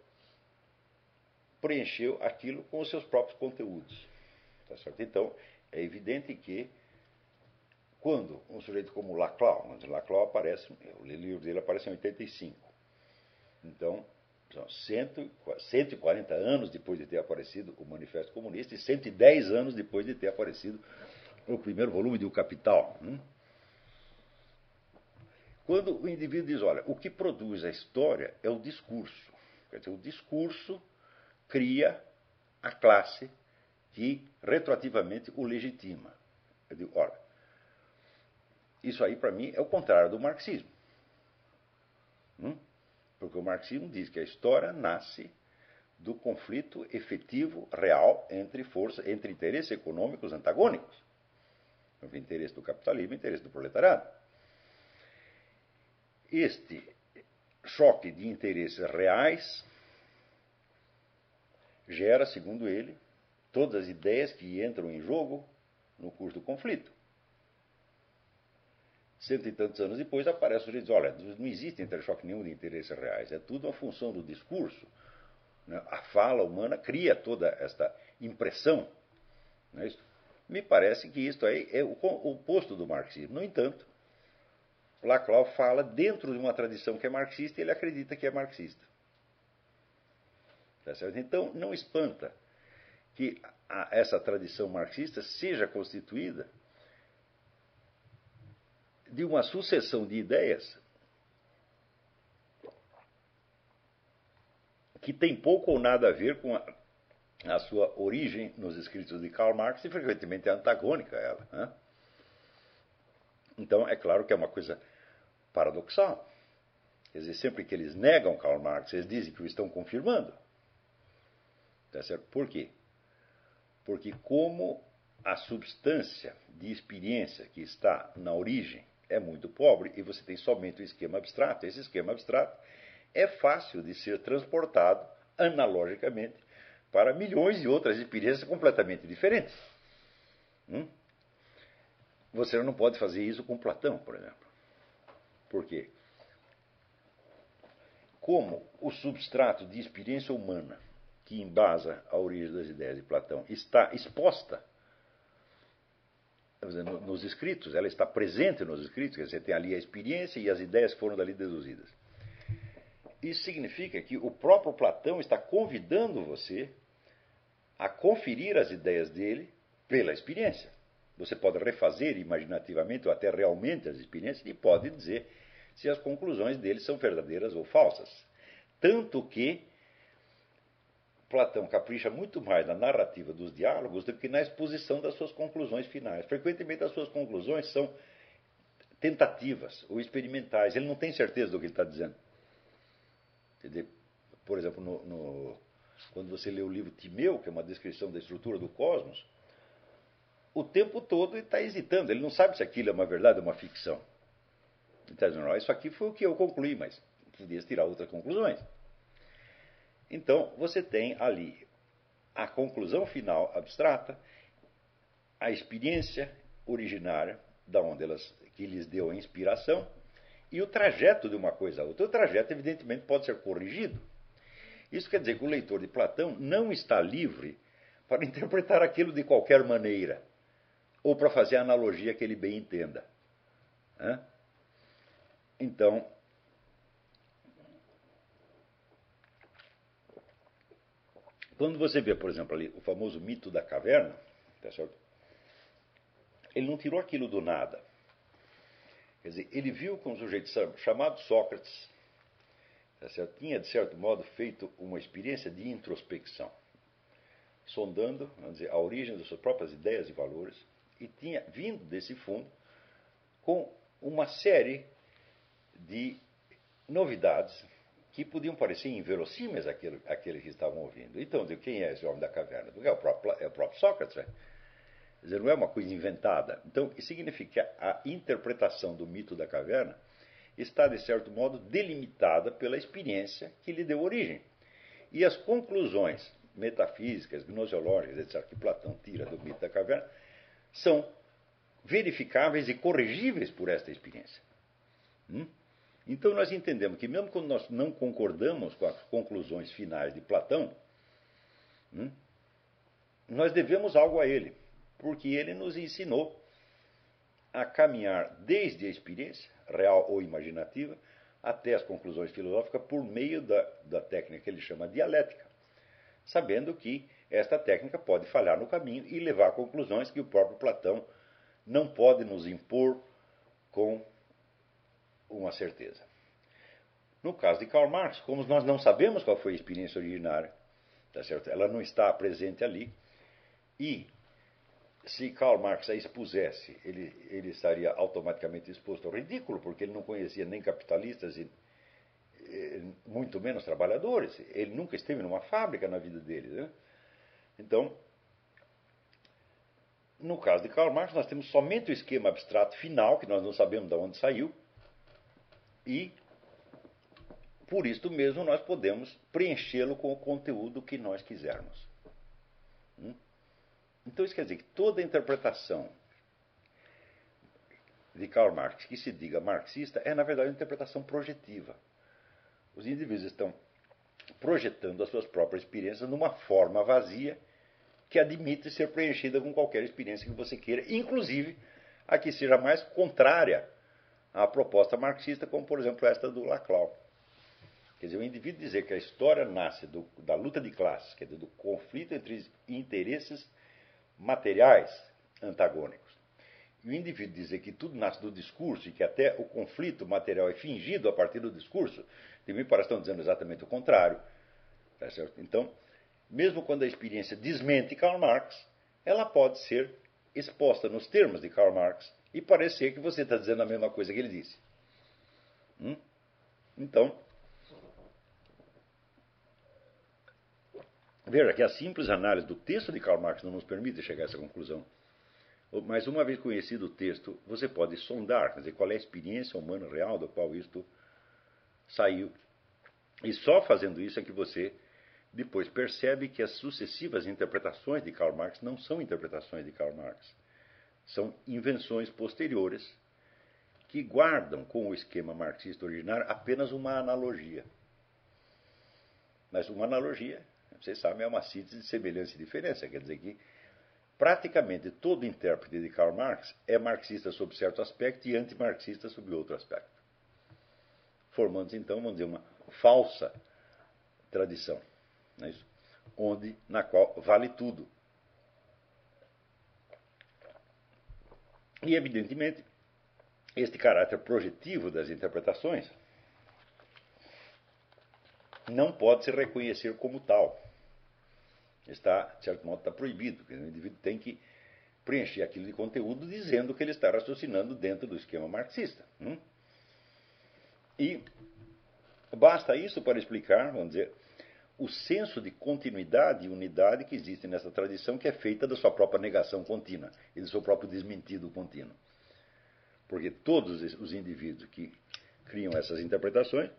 preencheu aquilo com os seus próprios conteúdos. Tá certo? Então, é evidente que quando um sujeito como Laclau, Laclau aparece, o livro dele aparece em 85. Então, são 140 anos depois de ter aparecido o Manifesto Comunista e 110 anos depois de ter aparecido o primeiro volume de O Capital. Hum? Quando o indivíduo diz, olha, o que produz a história é o discurso. Quer dizer, o discurso cria a classe que retroativamente o legitima. Eu digo, olha, isso aí para mim é o contrário do marxismo. Hum? Porque o marxismo diz que a história nasce do conflito efetivo, real, entre forças, entre interesses econômicos antagônicos. O interesse do capitalismo e interesse do proletariado. Este choque de interesses reais gera, segundo ele, todas as ideias que entram em jogo no curso do conflito. Cento e tantos anos depois aparece o sujeito diz, olha, não existe interchoque nenhum de interesses reais, é tudo uma função do discurso. Né? A fala humana cria toda esta impressão. É Me parece que isto aí é o oposto do marxismo. No entanto, Laclau fala dentro de uma tradição que é marxista e ele acredita que é marxista. Tá então, não espanta que essa tradição marxista seja constituída de uma sucessão de ideias que tem pouco ou nada a ver com a, a sua origem nos escritos de Karl Marx e frequentemente é antagônica a ela. Né? Então, é claro que é uma coisa paradoxal. Quer dizer, sempre que eles negam Karl Marx, eles dizem que o estão confirmando. Tá certo? Por quê? Porque, como a substância de experiência que está na origem é muito pobre e você tem somente o esquema abstrato, esse esquema abstrato é fácil de ser transportado analogicamente para milhões de outras experiências completamente diferentes. Hum? Você não pode fazer isso com Platão, por exemplo. Por quê? Como o substrato de experiência humana que embasa a origem das ideias de Platão está exposta nos escritos, ela está presente nos escritos, quer dizer, tem ali a experiência e as ideias que foram dali deduzidas. Isso significa que o próprio Platão está convidando você a conferir as ideias dele pela experiência. Você pode refazer imaginativamente ou até realmente as experiências e pode dizer se as conclusões dele são verdadeiras ou falsas. Tanto que Platão capricha muito mais na narrativa dos diálogos do que na exposição das suas conclusões finais. Frequentemente as suas conclusões são tentativas ou experimentais. Ele não tem certeza do que ele está dizendo. Por exemplo, no, no, quando você lê o livro Timeu, que é uma descrição da estrutura do cosmos, o tempo todo ele está hesitando. Ele não sabe se aquilo é uma verdade ou uma ficção. Ele está dizendo, isso aqui foi o que eu concluí, mas podia tirar outras conclusões. Então, você tem ali a conclusão final abstrata, a experiência originária, da onde elas, que lhes deu a inspiração, e o trajeto de uma coisa a outra. O trajeto, evidentemente, pode ser corrigido. Isso quer dizer que o leitor de Platão não está livre para [laughs] interpretar aquilo de qualquer maneira, ou para fazer a analogia que ele bem entenda. Então, Quando você vê, por exemplo, ali o famoso mito da caverna, tá ele não tirou aquilo do nada. Quer dizer, ele viu que um sujeito chamado Sócrates tá tinha, de certo modo, feito uma experiência de introspecção, sondando dizer, a origem das suas próprias ideias e valores, e tinha vindo desse fundo com uma série de novidades que podiam parecer inverossímeis àquele que estavam ouvindo. Então, quem é esse homem da caverna? É o próprio, é o próprio Sócrates. Né? Quer dizer, não é uma coisa inventada. Então, isso significa que a interpretação do mito da caverna está, de certo modo, delimitada pela experiência que lhe deu origem. E as conclusões metafísicas, gnoseológicas, etc., que Platão tira do mito da caverna, são verificáveis e corrigíveis por esta experiência. Hum? Então nós entendemos que mesmo quando nós não concordamos com as conclusões finais de Platão, hum, nós devemos algo a ele, porque ele nos ensinou a caminhar desde a experiência, real ou imaginativa, até as conclusões filosóficas por meio da, da técnica que ele chama dialética, sabendo que esta técnica pode falhar no caminho e levar a conclusões que o próprio Platão não pode nos impor com uma certeza. No caso de Karl Marx, como nós não sabemos qual foi a experiência originária, tá certo? ela não está presente ali, e se Karl Marx a expusesse, ele, ele estaria automaticamente exposto ao ridículo, porque ele não conhecia nem capitalistas e, muito menos trabalhadores. Ele nunca esteve numa fábrica na vida dele. Né? Então, no caso de Karl Marx, nós temos somente o esquema abstrato final, que nós não sabemos de onde saiu, e por isso mesmo nós podemos preenchê-lo com o conteúdo que nós quisermos. Hum? Então isso quer dizer que toda interpretação de Karl Marx que se diga marxista é, na verdade, uma interpretação projetiva. Os indivíduos estão projetando as suas próprias experiências numa forma vazia que admite ser preenchida com qualquer experiência que você queira, inclusive a que seja mais contrária à proposta marxista, como por exemplo esta do Laclau. Quer dizer, o indivíduo dizer que a história nasce do, da luta de classes, quer dizer, do conflito entre interesses materiais antagônicos. E o indivíduo dizer que tudo nasce do discurso e que até o conflito material é fingido a partir do discurso, de mim parece que estão dizendo exatamente o contrário. Tá então, mesmo quando a experiência desmente Karl Marx, ela pode ser exposta nos termos de Karl Marx e parecer que você está dizendo a mesma coisa que ele disse. Hum? Então, veja que a simples análise do texto de Karl Marx não nos permite chegar a essa conclusão. Mas uma vez conhecido o texto, você pode sondar, quer dizer, qual é a experiência humana real do qual isto saiu. E só fazendo isso é que você depois percebe que as sucessivas interpretações de Karl Marx não são interpretações de Karl Marx. São invenções posteriores que guardam com o esquema marxista originário apenas uma analogia. Mas uma analogia, vocês sabem, é uma síntese de semelhança e diferença. Quer dizer que praticamente todo intérprete de Karl Marx é marxista sob certo aspecto e antimarxista sob outro aspecto. Formando-se então, vamos dizer, uma falsa tradição é onde, na qual vale tudo. E, evidentemente, este caráter projetivo das interpretações não pode se reconhecer como tal. Está, de certo modo, está proibido. O indivíduo tem que preencher aquilo de conteúdo dizendo que ele está raciocinando dentro do esquema marxista. Hum? E basta isso para explicar, vamos dizer, o senso de continuidade e unidade que existe nessa tradição, que é feita da sua própria negação contínua e do seu próprio desmentido contínuo. Porque todos os indivíduos que criam essas interpretações,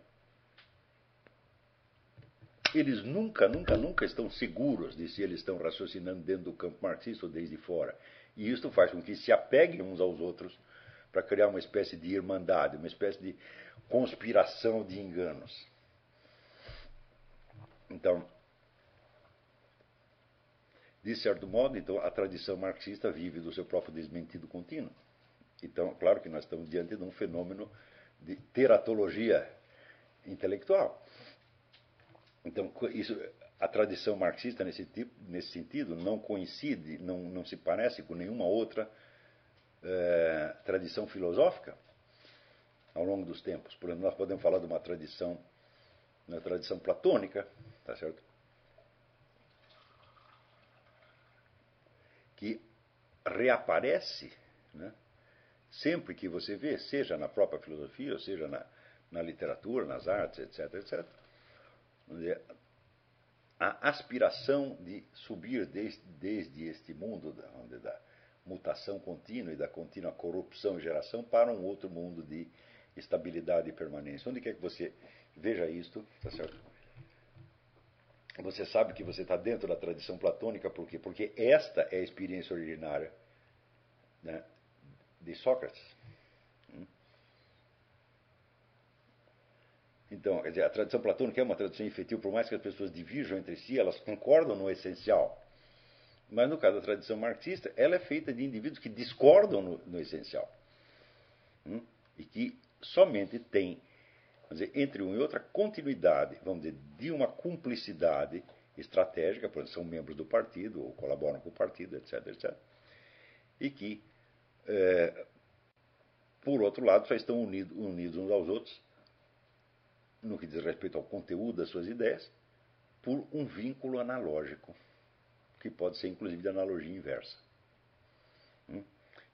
eles nunca, nunca, nunca estão seguros de se eles estão raciocinando dentro do campo marxista ou desde fora. E isso faz com que se apeguem uns aos outros para criar uma espécie de irmandade, uma espécie de conspiração de enganos. Então, de certo modo, então, a tradição marxista vive do seu próprio desmentido contínuo. Então, claro que nós estamos diante de um fenômeno de teratologia intelectual. Então, isso, a tradição marxista nesse, tipo, nesse sentido não coincide, não, não se parece com nenhuma outra é, tradição filosófica ao longo dos tempos. Por exemplo, nós podemos falar de uma tradição na tradição platônica, tá certo? Que reaparece, né? sempre que você vê, seja na própria filosofia, ou seja na, na literatura, nas artes, etc., etc., a aspiração de subir desde, desde este mundo da, da mutação contínua e da contínua corrupção e geração para um outro mundo de estabilidade e permanência. Onde quer que você veja isto, tá certo? Você sabe que você está dentro da tradição platônica, por quê? Porque esta é a experiência originária né, de Sócrates. Hum? Então, quer dizer, a tradição platônica é uma tradição efetiva, por mais que as pessoas divirjam entre si, elas concordam no essencial. Mas no caso da tradição marxista, ela é feita de indivíduos que discordam no, no essencial. Hum? E que somente têm, dizer, entre um e outra, continuidade, vamos dizer, de uma cumplicidade estratégica, por exemplo, são membros do partido ou colaboram com o partido, etc, etc. E que, é, por outro lado, só estão unidos, unidos uns aos outros no que diz respeito ao conteúdo das suas ideias, por um vínculo analógico que pode ser inclusive de analogia inversa. Hum?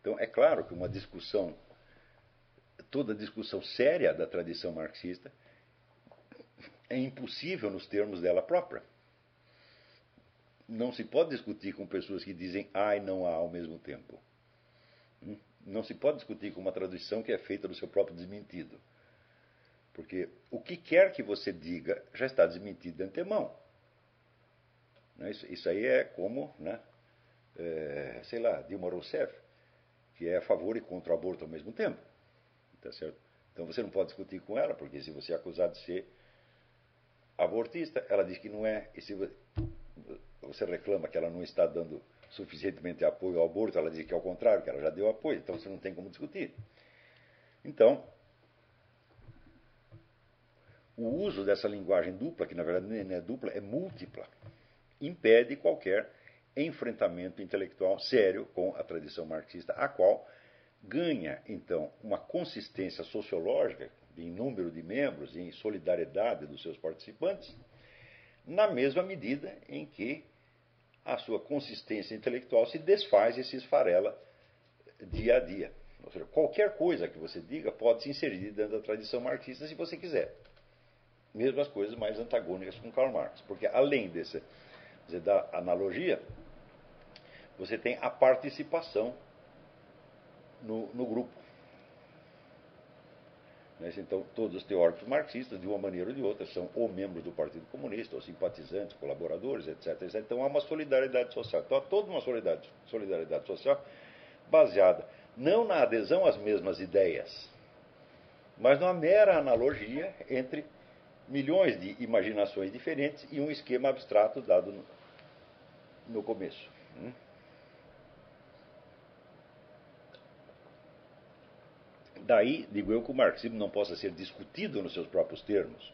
Então, é claro que uma discussão, toda discussão séria da tradição marxista, é impossível nos termos dela própria. Não se pode discutir com pessoas que dizem há e não há ao mesmo tempo. Hum? Não se pode discutir com uma tradição que é feita do seu próprio desmentido. Porque o que quer que você diga já está desmentido de antemão. Né? Isso, isso aí é como, né, é, sei lá, Dilma Rousseff, que é a favor e contra o aborto ao mesmo tempo. Tá certo? Então você não pode discutir com ela, porque se você é acusado de ser abortista, ela diz que não é. E se você reclama que ela não está dando suficientemente apoio ao aborto, ela diz que é o contrário, que ela já deu apoio, então você não tem como discutir. Então, o uso dessa linguagem dupla, que na verdade não é dupla, é múltipla, impede qualquer enfrentamento intelectual sério com a tradição marxista, a qual ganha, então, uma consistência sociológica em número de membros e em solidariedade dos seus participantes, na mesma medida em que a sua consistência intelectual se desfaz e se esfarela dia a dia. Ou seja, qualquer coisa que você diga pode se inserir dentro da tradição marxista se você quiser. Mesmo as coisas mais antagônicas com Karl Marx. Porque além desse dizer, da analogia, você tem a participação no, no grupo. Né? Então, todos os teóricos marxistas, de uma maneira ou de outra, são ou membros do Partido Comunista, ou simpatizantes, colaboradores, etc. etc. Então, há uma solidariedade social. Então, há toda uma solidariedade, solidariedade social baseada não na adesão às mesmas ideias, mas numa mera analogia entre milhões de imaginações diferentes e um esquema abstrato dado no, no começo. Hum? Daí, digo eu, que o marxismo não possa ser discutido nos seus próprios termos.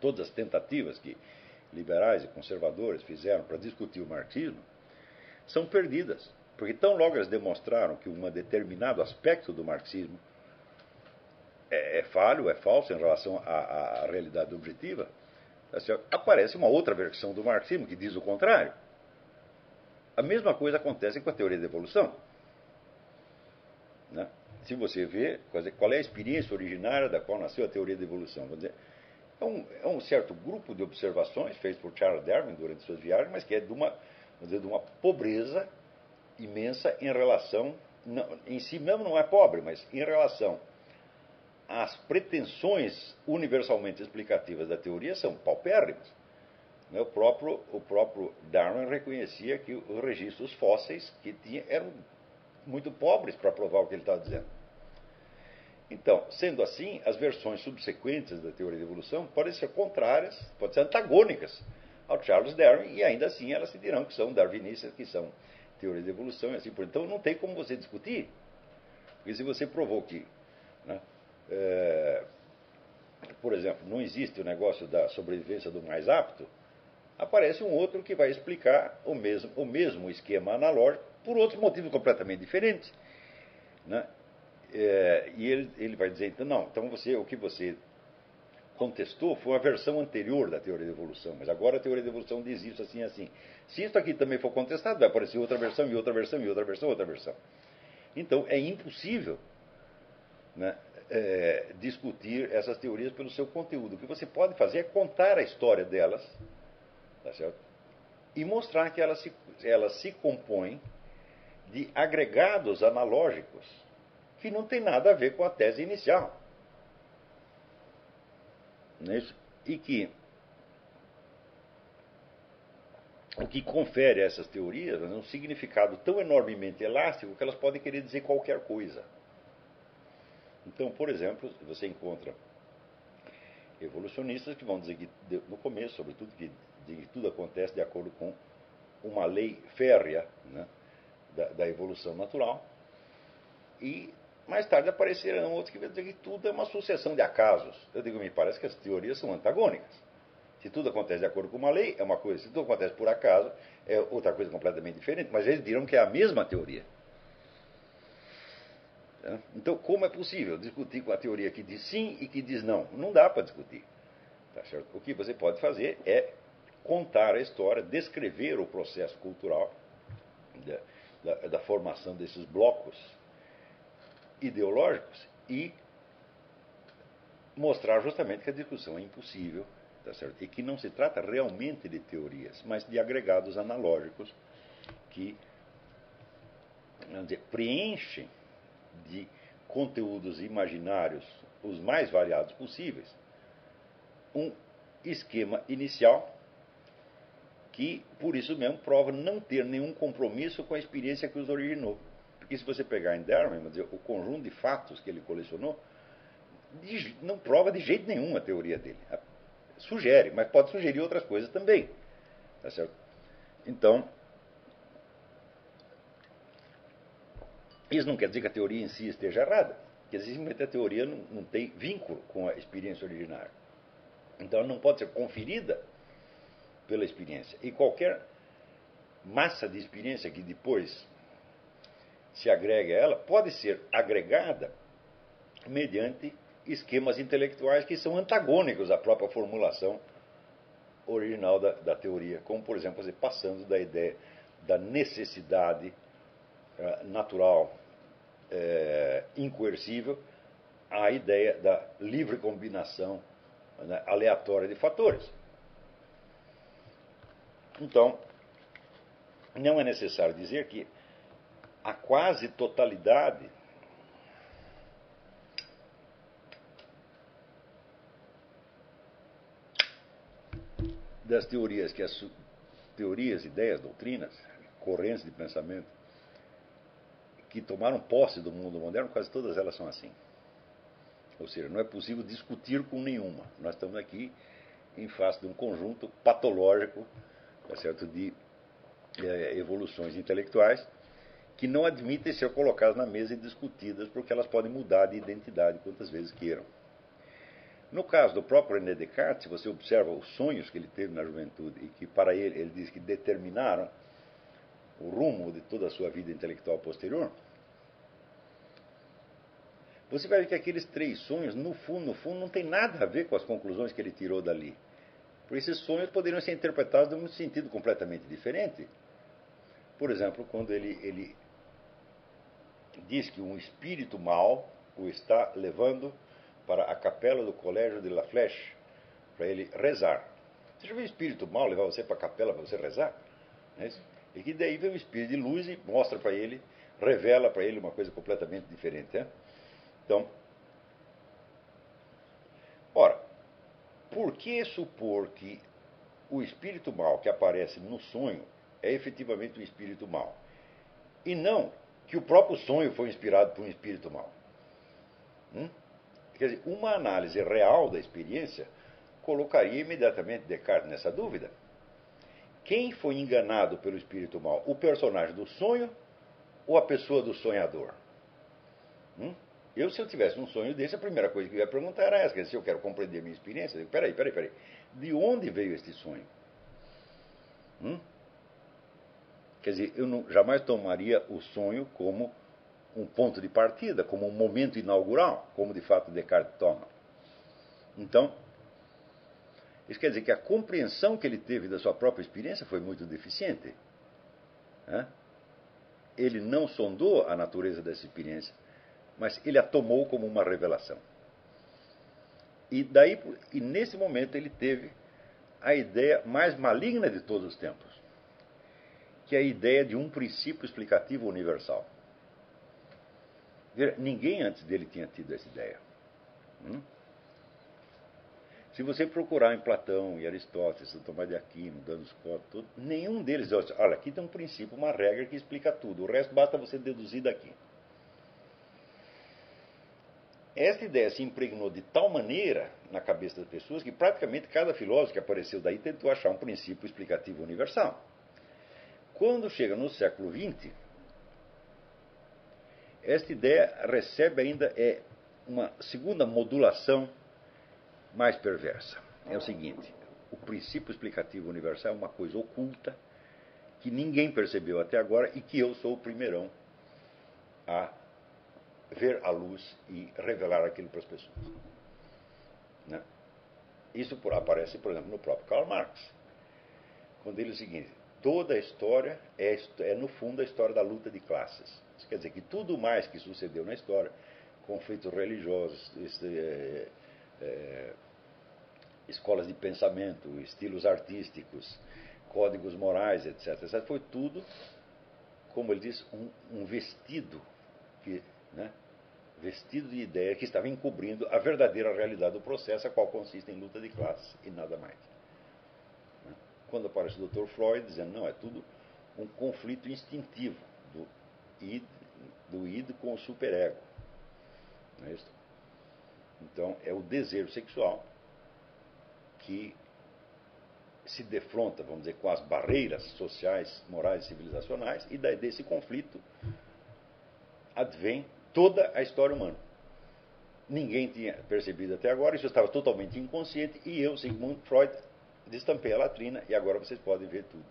Todas as tentativas que liberais e conservadores fizeram para discutir o marxismo são perdidas. Porque tão logo eles demonstraram que um determinado aspecto do marxismo é, é falho, é falso em relação à, à realidade objetiva, assim, aparece uma outra versão do marxismo que diz o contrário. A mesma coisa acontece com a teoria da evolução. Né? Se você vê qual é a experiência originária da qual nasceu a teoria da evolução, dizer, é, um, é um, certo grupo de observações feitas por Charles Darwin durante suas viagens, mas que é de uma, dizer, de uma pobreza imensa em relação, não, em si mesmo não é pobre, mas em relação às pretensões universalmente explicativas da teoria são paupérrimas. Né, o próprio, o próprio Darwin reconhecia que os registros fósseis que tinha eram muito pobres para provar o que ele estava dizendo. Então, sendo assim, as versões subsequentes da teoria da evolução podem ser contrárias, podem ser antagônicas ao Charles Darwin, e ainda assim elas se dirão que são darwinistas, que são teoria da evolução e assim por Então não tem como você discutir. Porque se você provou que, né, é, por exemplo, não existe o negócio da sobrevivência do mais apto, aparece um outro que vai explicar o mesmo, o mesmo esquema analógico por outro motivo completamente diferente. Né? É, e ele, ele vai dizer, então, não, então você, o que você contestou foi uma versão anterior da teoria da evolução, mas agora a teoria da evolução diz isso assim assim. Se isso aqui também for contestado, vai aparecer outra versão e outra versão e outra versão, outra versão. Então é impossível né, é, discutir essas teorias pelo seu conteúdo. O que você pode fazer é contar a história delas, tá certo? E mostrar que elas se, elas se compõem de agregados analógicos que não tem nada a ver com a tese inicial. Né? E que o que confere a essas teorias é um significado tão enormemente elástico que elas podem querer dizer qualquer coisa. Então, por exemplo, você encontra evolucionistas que vão dizer que, no começo, sobretudo, que, que tudo acontece de acordo com uma lei férrea né, da, da, evolução natural. E mais tarde aparecerão outros que vão dizer que tudo é uma sucessão de acasos. Eu digo, me parece que as teorias são antagônicas. Se tudo acontece de acordo com uma lei, é uma coisa. Se tudo acontece por acaso, é outra coisa completamente diferente. Mas eles dirão que é a mesma teoria. Tá? Então, como é possível discutir com a teoria que diz sim e que diz não? Não dá para discutir. Tá o que você pode fazer é contar a história, descrever o processo cultural da, da, formação desses blocos ideológicos e mostrar justamente que a discussão é impossível Tá e que não se trata realmente de teorias, mas de agregados analógicos que dizer, preenchem de conteúdos imaginários os mais variados possíveis um esquema inicial que, por isso mesmo, prova não ter nenhum compromisso com a experiência que os originou. Porque se você pegar em Darwin, dizer, o conjunto de fatos que ele colecionou, não prova de jeito nenhum a teoria dele sugere, mas pode sugerir outras coisas também. Tá certo? Então, isso não quer dizer que a teoria em si esteja errada, porque simplesmente a teoria não, não tem vínculo com a experiência originária. Então, ela não pode ser conferida pela experiência. E qualquer massa de experiência que depois se agrega a ela pode ser agregada mediante esquemas intelectuais que são antagônicos à própria formulação original da, da teoria, como, por exemplo, fazer, passando da ideia da necessidade uh, natural uh, incoercível à ideia da livre combinação né, aleatória de fatores. Então, não é necessário dizer que a quase totalidade das teorias, que as teorias, ideias, doutrinas, correntes de pensamento que tomaram posse do mundo moderno, quase todas elas são assim. Ou seja, não é possível discutir com nenhuma. Nós estamos aqui em face de um conjunto patológico tá certo, de é, evoluções intelectuais que não admitem ser colocadas na mesa e discutidas porque elas podem mudar de identidade quantas vezes queiram. No caso do próprio René Descartes, se você observa os sonhos que ele teve na juventude e que para ele ele diz que determinaram o rumo de toda a sua vida intelectual posterior, você vai ver que aqueles três sonhos, no fundo, no fundo, não tem nada a ver com as conclusões que ele tirou dali. Esses sonhos poderiam ser interpretados de um sentido completamente diferente. Por exemplo, quando ele, ele diz que um espírito mau o está levando para a capela do colégio de La Flèche para ele rezar. Você já viu o espírito mal levar você para a capela para você rezar? É e que daí vem o espírito de luz e mostra para ele, revela para ele uma coisa completamente diferente. É? Então, ora, por que supor que o espírito mal que aparece no sonho é efetivamente um espírito mal? E não que o próprio sonho foi inspirado por um espírito mal? Hum? Quer dizer, uma análise real da experiência colocaria imediatamente Descartes nessa dúvida. Quem foi enganado pelo espírito mal? O personagem do sonho ou a pessoa do sonhador? Hum? Eu, se eu tivesse um sonho desse, a primeira coisa que eu ia perguntar era essa: se eu quero compreender a minha experiência, eu digo, peraí, peraí, peraí. De onde veio este sonho? Hum? Quer dizer, eu não, jamais tomaria o sonho como um ponto de partida, como um momento inaugural, como de fato Descartes toma. Então, Isso quer dizer que a compreensão que ele teve da sua própria experiência foi muito deficiente. Né? Ele não sondou a natureza dessa experiência, mas ele a tomou como uma revelação. E daí, e nesse momento ele teve a ideia mais maligna de todos os tempos, que é a ideia de um princípio explicativo universal. Ninguém antes dele tinha tido essa ideia. Hum? Se você procurar em Platão e Aristóteles, São Tomás de Aquino, Danos Scott, nenhum deles olha, aqui tem um princípio, uma regra que explica tudo. O resto basta você deduzir daqui. Esta ideia se impregnou de tal maneira na cabeça das pessoas que praticamente cada filósofo que apareceu daí tentou achar um princípio explicativo universal. Quando chega no século XX, esta ideia recebe ainda é uma segunda modulação mais perversa. É o seguinte: o princípio explicativo universal é uma coisa oculta que ninguém percebeu até agora e que eu sou o primeirão a ver a luz e revelar aquilo para as pessoas. Né? Isso aparece, por exemplo, no próprio Karl Marx, quando ele diz o seguinte: toda a história é, é, no fundo, a história da luta de classes. Isso quer dizer que tudo mais que sucedeu na história, conflitos religiosos, este, é, é, escolas de pensamento, estilos artísticos, códigos morais, etc., etc., foi tudo, como ele diz, um, um vestido que né, vestido de ideia que estava encobrindo a verdadeira realidade do processo, a qual consiste em luta de classes e nada mais. Né? Quando aparece o Dr. Freud dizendo, não, é tudo um conflito instintivo do id, do id com o superego. Não é isso? Então, é o desejo sexual que se defronta, vamos dizer, com as barreiras sociais, morais e civilizacionais, e desse conflito advém toda a história humana. Ninguém tinha percebido até agora, isso estava totalmente inconsciente, e eu, Sigmund Freud, destampei a latrina e agora vocês podem ver tudo.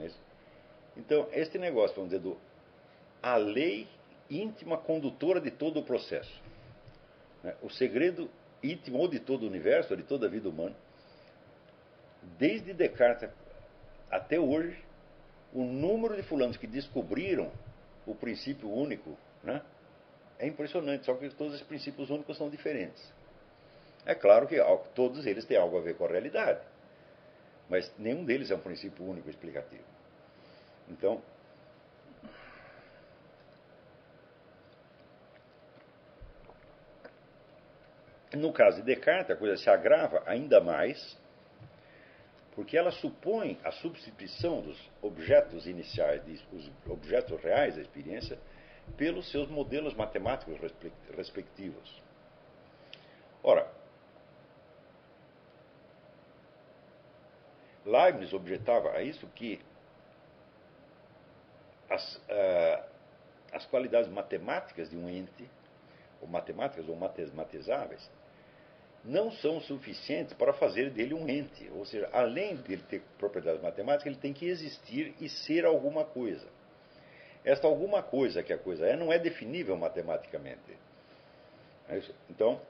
É então, este negócio, vamos dizer, do, a lei íntima condutora de todo o processo, né? o segredo íntimo ou de todo o universo, ou de toda a vida humana, desde Descartes até hoje, o número de fulanos que descobriram o princípio único né? É impressionante, só que todos os princípios únicos são diferentes. É claro que todos eles têm algo a ver com a realidade, mas nenhum deles é um princípio único explicativo. Então, no caso de Descartes, a coisa se agrava ainda mais, porque ela supõe a substituição dos objetos iniciais, os objetos reais da experiência, pelos seus modelos matemáticos respectivos. Ora, Leibniz objetava a isso que as, uh, as qualidades matemáticas de um ente, ou matemáticas ou matematizáveis, não são suficientes para fazer dele um ente. Ou seja, além de ele ter propriedades matemáticas, ele tem que existir e ser alguma coisa. Esta alguma coisa que a coisa é não é definível matematicamente. É então,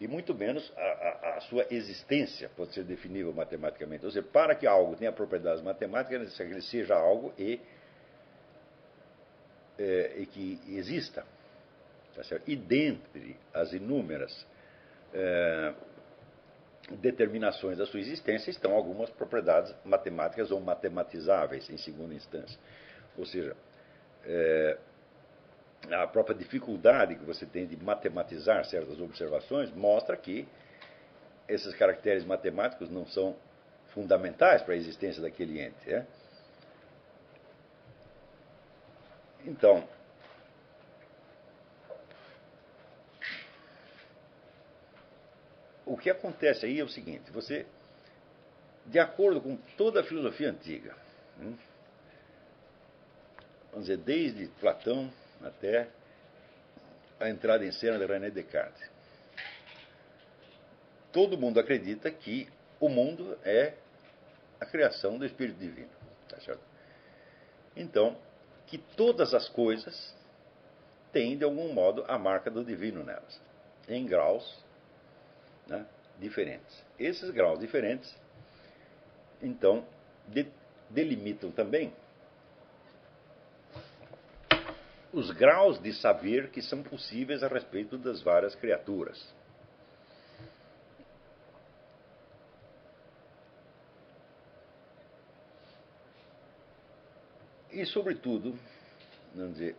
e muito menos a, a, a, sua existência pode ser definível matematicamente. Ou seja, para que algo tenha propriedades matemáticas, é necessário que ele seja algo e, é, e que exista. Tá e dentre as inúmeras é, determinações da sua existência estão algumas propriedades matemáticas ou matematizáveis, em segunda instância. Ou seja, é, a própria dificuldade que você tem de matematizar certas observações mostra que esses caracteres matemáticos não são fundamentais para a existência daquele ente. É? Então, o que acontece aí é o seguinte: você, de acordo com toda a filosofia antiga, hum, vamos dizer, desde Platão até a entrada em cena de René Descartes. Todo mundo acredita que o mundo é a criação do Espírito Divino. Tá certo? Então, que todas as coisas têm, de algum modo, a marca do divino nelas, em graus né, diferentes. Esses graus diferentes, então, de, delimitam também os graus de saber que são possíveis a respeito das várias criaturas. E, sobretudo, vamos dizer,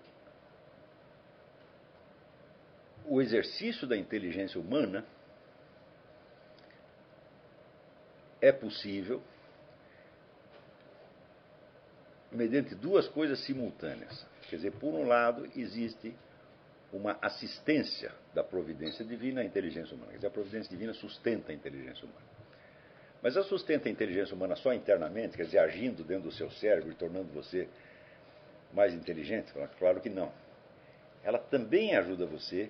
o exercício da inteligência humana é possível mediante duas coisas simultâneas. Quer dizer, por um lado, existe uma assistência da providência divina à inteligência humana. Quer dizer, a providência divina sustenta a inteligência humana. Mas ela sustenta a inteligência humana só internamente, quer dizer, agindo dentro do seu cérebro e tornando você mais inteligente? Claro que não. Ela também ajuda você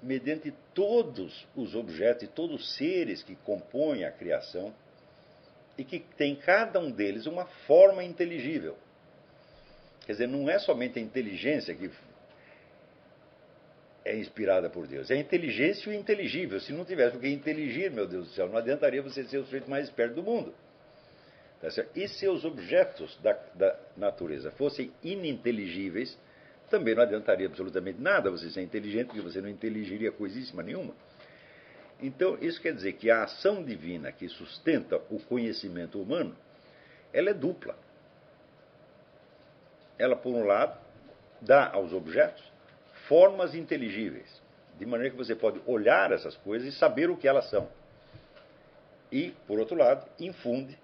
mediante todos os objetos e todos os seres que compõem a criação e que tem cada um deles uma forma inteligível. Quer dizer, não é somente a inteligência que é inspirada por Deus, é a inteligência e o inteligível. Se não tivesse o que inteligir, meu Deus do céu, não adiantaria você ser o sujeito mais esperto do mundo. Tá e se os objetos da, da natureza fossem ininteligíveis, também não adiantaria absolutamente nada você ser inteligente, porque você não inteligiria coisíssima nenhuma. Então, isso quer dizer que a ação divina que sustenta o conhecimento humano, ela é dupla. Ela, por um lado, dá aos objetos formas inteligíveis, de maneira que você pode olhar essas coisas e saber o que elas são. E, por outro lado, infunde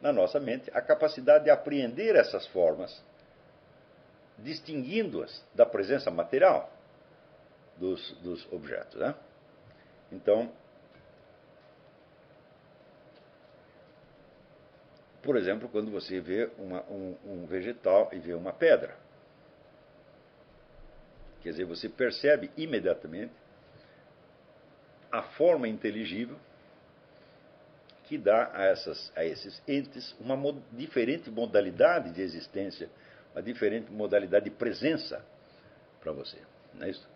na nossa mente a capacidade de apreender essas formas, distinguindo-as da presença material dos, dos objetos. Né? Então, por exemplo, quando você vê uma, um, um vegetal e vê uma pedra, quer dizer, você percebe imediatamente a forma inteligível que dá a, essas, a esses entes uma mod, diferente modalidade de existência, uma diferente modalidade de presença para você. Não é isso?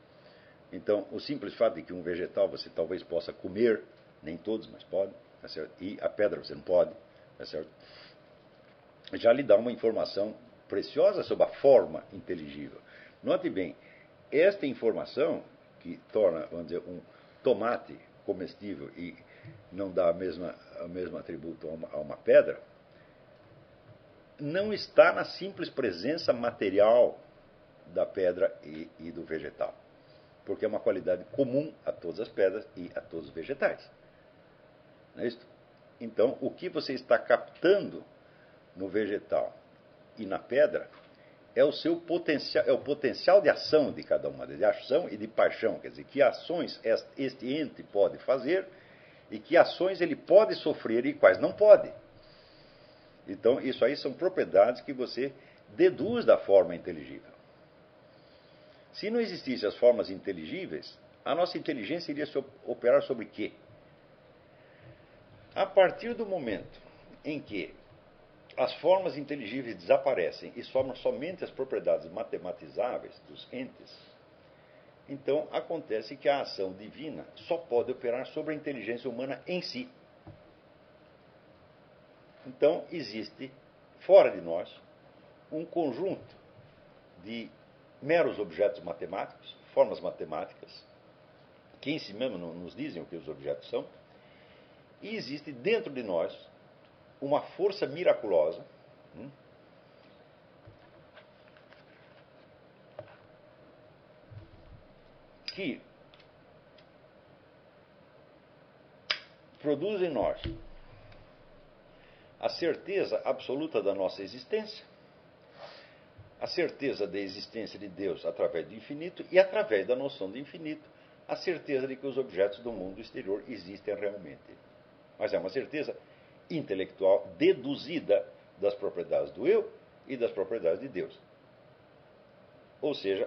Então, o simples fato de que um vegetal você talvez possa comer, nem todos, mas pode, tá e a pedra você não pode, tá já lhe dá uma informação preciosa sobre a forma inteligível. Note bem, esta informação, que torna, vamos dizer, um tomate comestível e não dá a mesma, o mesmo atributo a uma, a uma pedra, não está na simples presença material da pedra e, e, do vegetal, porque é uma qualidade comum a todas as pedras e a todos os vegetais. Não é isso? Então, o que você está captando no vegetal e na pedra é o seu potencial, é o potencial de ação de cada uma de ação e de paixão, quer dizer, que ações este ente pode fazer e que ações ele pode sofrer e quais não pode. Então, isso aí são propriedades que você deduz da forma inteligível. Se não existissem as formas inteligíveis, a nossa inteligência iria operar sobre quê? A partir do momento em que as formas inteligíveis desaparecem e sobram somente as propriedades matematizáveis dos entes, então acontece que a ação divina só pode operar sobre a inteligência humana em si. Então existe, fora de nós, um conjunto de meros objetos matemáticos, formas matemáticas, que em si mesmo não nos dizem o que os objetos são, e existe dentro de nós uma força miraculosa. Hum, que produz em nós a certeza absoluta da nossa existência, a certeza da existência de Deus através do infinito e através da noção do infinito, a certeza de que os objetos do mundo exterior existem realmente. Mas é uma certeza intelectual deduzida das propriedades do eu e das propriedades de Deus. Ou seja,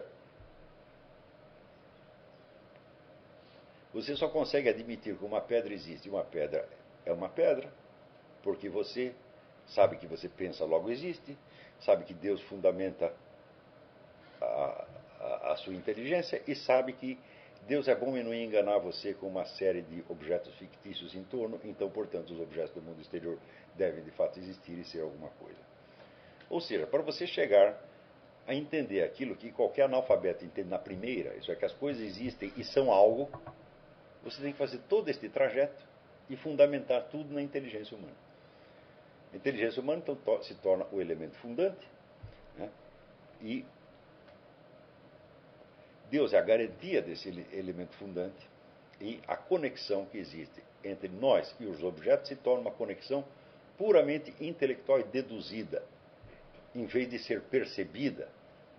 Você só consegue admitir que uma pedra existe e uma pedra é uma pedra, porque você sabe que você pensa, logo existe, sabe que Deus fundamenta a, a, a sua inteligência e sabe que Deus é bom em não enganar você com uma série de objetos fictícios em torno, então, portanto, os objetos do mundo exterior devem de fato existir e ser alguma coisa. Ou seja, para você chegar a entender aquilo que qualquer analfabeto entende na primeira, isso é que as coisas existem e são algo, você tem que fazer todo este trajeto e fundamentar tudo na inteligência humana. A inteligência humana, então, se torna o elemento fundante né? e Deus é a garantia desse elemento fundante e a conexão que existe entre nós e os objetos se torna uma conexão puramente intelectual e deduzida, em vez de ser percebida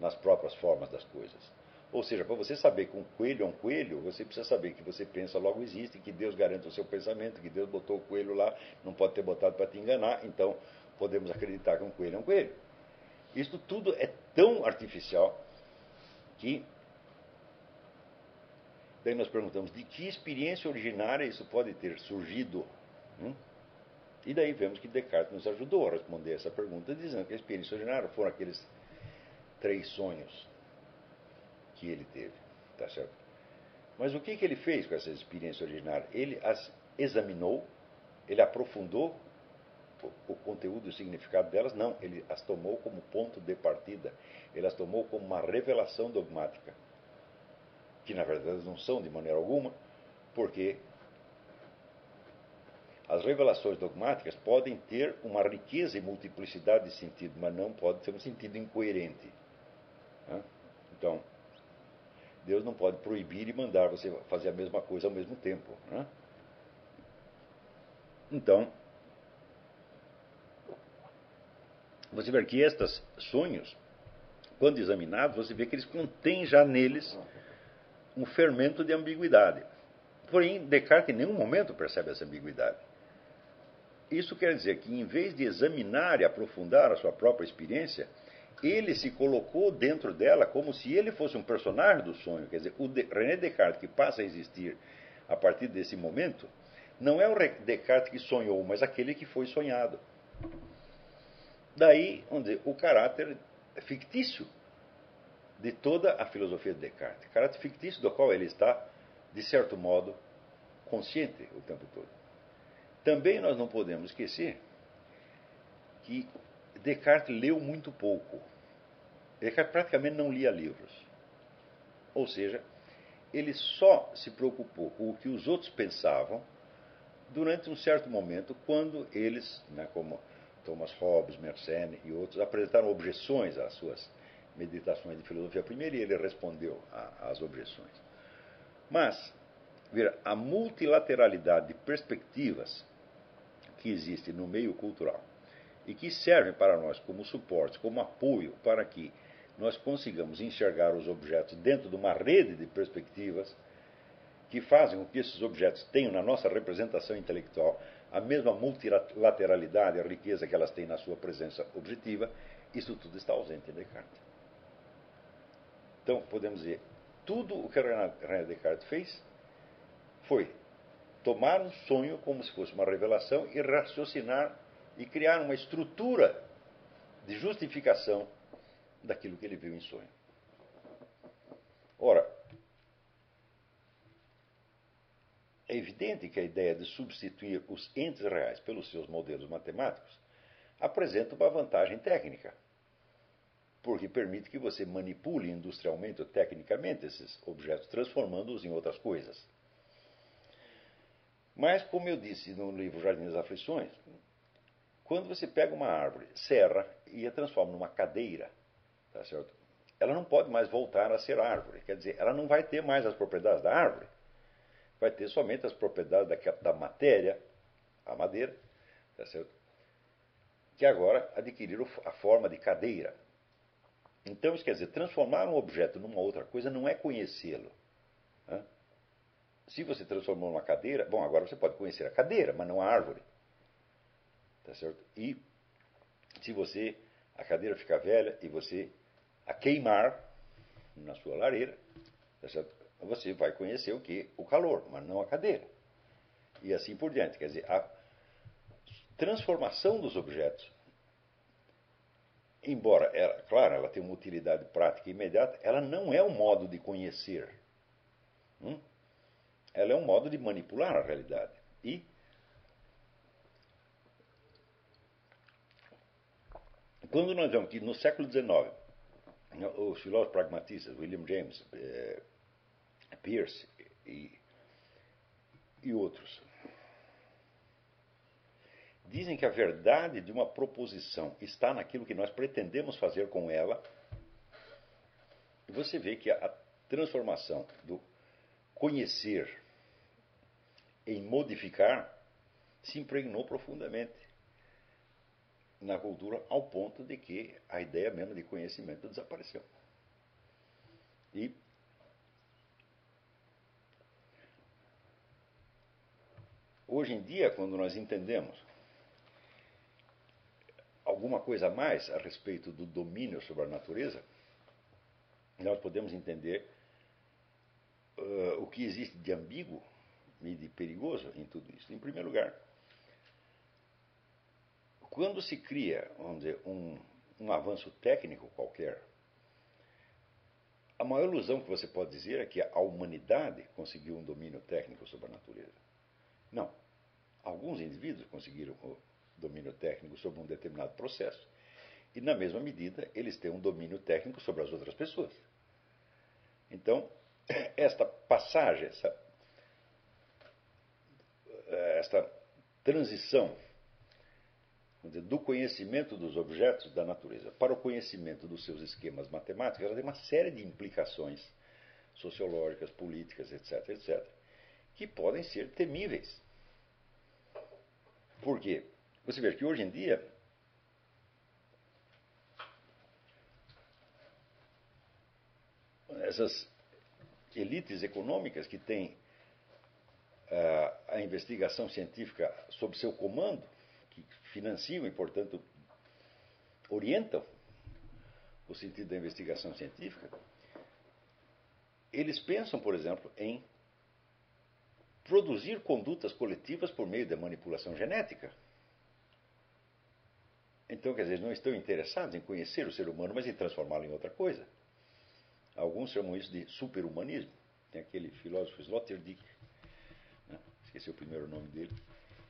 nas próprias formas das coisas. Ou seja, para você saber que um coelho é um coelho, você precisa saber que você pensa logo existe, que Deus garante o seu pensamento, que Deus botou o coelho lá, não pode ter botado para te enganar, então podemos acreditar que um coelho é um coelho. Isto tudo é tão artificial que daí nós perguntamos de que experiência originária isso pode ter surgido. Hum? E daí vemos que Descartes nos ajudou a responder essa pergunta, dizendo que a experiência originária foram aqueles três sonhos que ele teve. Tá certo? Mas o que, que ele fez com essas experiências originárias? Ele as examinou, ele aprofundou o, o conteúdo e o significado delas? Não, ele as tomou como ponto de partida, ele as tomou como uma revelação dogmática, que na verdade não são de maneira alguma, porque as revelações dogmáticas podem ter uma riqueza e multiplicidade de sentido, mas não pode ter um sentido incoerente. Né? Então, Deus não pode proibir e mandar você fazer a mesma coisa ao mesmo tempo. Né? Então, você vê que estes sonhos, quando examinados, você vê que eles contêm já neles um fermento de ambiguidade. Porém, Descartes em nenhum momento percebe essa ambiguidade. Isso quer dizer que, em vez de examinar e aprofundar a sua própria experiência, ele se colocou dentro dela como se ele fosse um personagem do sonho. Quer dizer, o René Descartes, que passa a existir a partir desse momento, não é o Descartes que sonhou, mas aquele que foi sonhado. Daí, dizer, o caráter fictício de toda a filosofia de Descartes. Caráter fictício do qual ele está, de certo modo, consciente o tempo todo. Também nós não podemos esquecer que Descartes leu muito pouco. Descartes praticamente não lia livros. Ou seja, ele só se preocupou com o que os outros pensavam durante um certo momento, quando eles, né, como Thomas Hobbes, Mersenne e outros, apresentaram objeções às suas meditações de filosofia primeiro e ele respondeu às objeções. Mas, a multilateralidade de perspectivas que existe no meio cultural e que servem para nós como suporte, como apoio para que nós consigamos enxergar os objetos dentro de uma rede de perspectivas que fazem com que esses objetos tenham na nossa representação intelectual a mesma multilateralidade, a riqueza que elas têm na sua presença objetiva, isso tudo está ausente em Descartes. Então, podemos dizer, tudo o que René Descartes fez foi tomar um sonho como se fosse uma revelação e raciocinar e criar uma estrutura de justificação daquilo que ele viu em sonho. Ora, é evidente que a ideia de substituir os entes reais pelos seus modelos matemáticos apresenta uma vantagem técnica, porque permite que você manipule industrialmente ou tecnicamente esses objetos, transformando-os em outras coisas. Mas, como eu disse no livro Jardim das Aflições, quando você pega uma árvore, serra e a transforma numa cadeira, tá certo? ela não pode mais voltar a ser árvore. Quer dizer, ela não vai ter mais as propriedades da árvore. Vai ter somente as propriedades da, da matéria, a madeira, tá certo? que agora adquiriram a forma de cadeira. Então, isso quer dizer, transformar um objeto numa outra coisa não é conhecê-lo. Né? Se você transformou numa cadeira, bom, agora você pode conhecer a cadeira, mas não a árvore. Tá certo? E se você, a cadeira ficar velha e você a queimar na sua lareira, tá certo? você vai conhecer o que? O calor, mas não a cadeira. E assim por diante. Quer dizer, a transformação dos objetos, embora, ela, claro, ela tenha uma utilidade prática imediata, ela não é um modo de conhecer Hum? Ela é um modo de manipular a realidade. E quando nós vemos que no século XIX, os filósofos pragmatistas, William James, eh, Peirce e, e outros, dizem que a verdade de uma proposição está naquilo que nós pretendemos fazer com ela, você vê que a transformação do conhecer em modificar se impregnou profundamente na cultura ao ponto de que a ideia mesmo de conhecimento desapareceu. E hoje em dia, quando nós entendemos alguma coisa a mais a respeito do domínio sobre a natureza, nós podemos entender uh, o que existe de ambíguo e de perigoso em tudo isso. Em primeiro lugar, quando se cria, vamos dizer, um, um avanço técnico qualquer, a maior ilusão que você pode dizer é que a humanidade conseguiu um domínio técnico sobre a natureza. Não. Alguns indivíduos conseguiram o domínio técnico sobre um determinado processo. E, na mesma medida, eles têm um domínio técnico sobre as outras pessoas. Então, [clears throat] esta passagem, essa, esta transição do conhecimento dos objetos da natureza para o conhecimento dos seus esquemas matemáticos, ela tem uma série de implicações sociológicas, políticas, etc., etc., que podem ser temíveis. Por quê? Você vê que hoje em dia essas elites econômicas que têm uh, a investigação científica sob seu comando, financiam e, portanto, orientam o sentido da investigação científica, eles pensam, por exemplo, em produzir condutas coletivas por meio da manipulação genética. Então, quer dizer, não estão interessados em conhecer o ser humano, mas em transformá-lo em outra coisa. Alguns chamam isso de superhumanismo. Tem aquele filósofo Sloterdijk, né? esqueci o primeiro nome dele,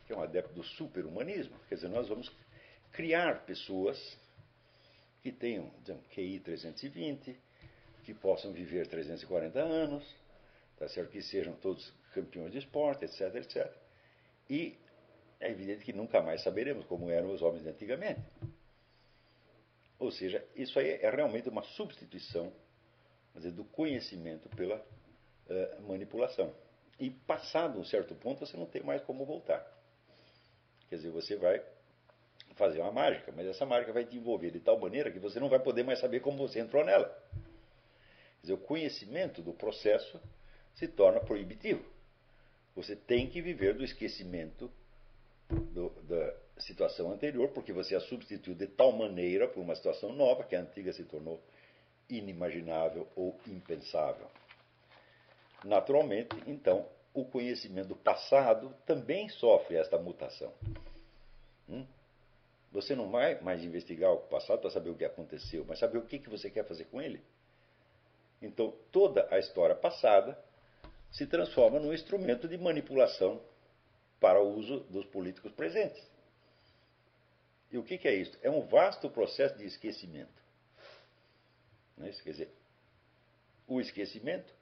que é um adepto do superhumanismo. Quer dizer, nós vamos criar pessoas que tenham digamos, QI 320, que possam viver 340 anos, tá certo? que sejam todos campeões de esporte, etc, etc. E é evidente que nunca mais saberemos como eram os homens de antigamente. Ou seja, isso aí é realmente uma substituição dizer, do conhecimento pela uh, manipulação. E passado um certo ponto, você não tem mais como voltar. Quer dizer, você vai fazer uma mágica, mas essa mágica vai te envolver de tal maneira que você não vai poder mais saber como você entrou nela. Quer dizer, o conhecimento do processo se torna proibitivo. Você tem que viver do esquecimento do, da situação anterior, porque você a substituiu de tal maneira por uma situação nova que a antiga se tornou inimaginável ou impensável. Naturalmente, então, o conhecimento do passado também sofre esta mutação. Hum? Você não vai mais investigar o passado para saber o que aconteceu, mas saber o que, você quer fazer com ele. Então, toda a história passada se transforma num instrumento de manipulação para o uso dos políticos presentes. E o que, é isso? É um vasto processo de esquecimento. É? Quer dizer, o esquecimento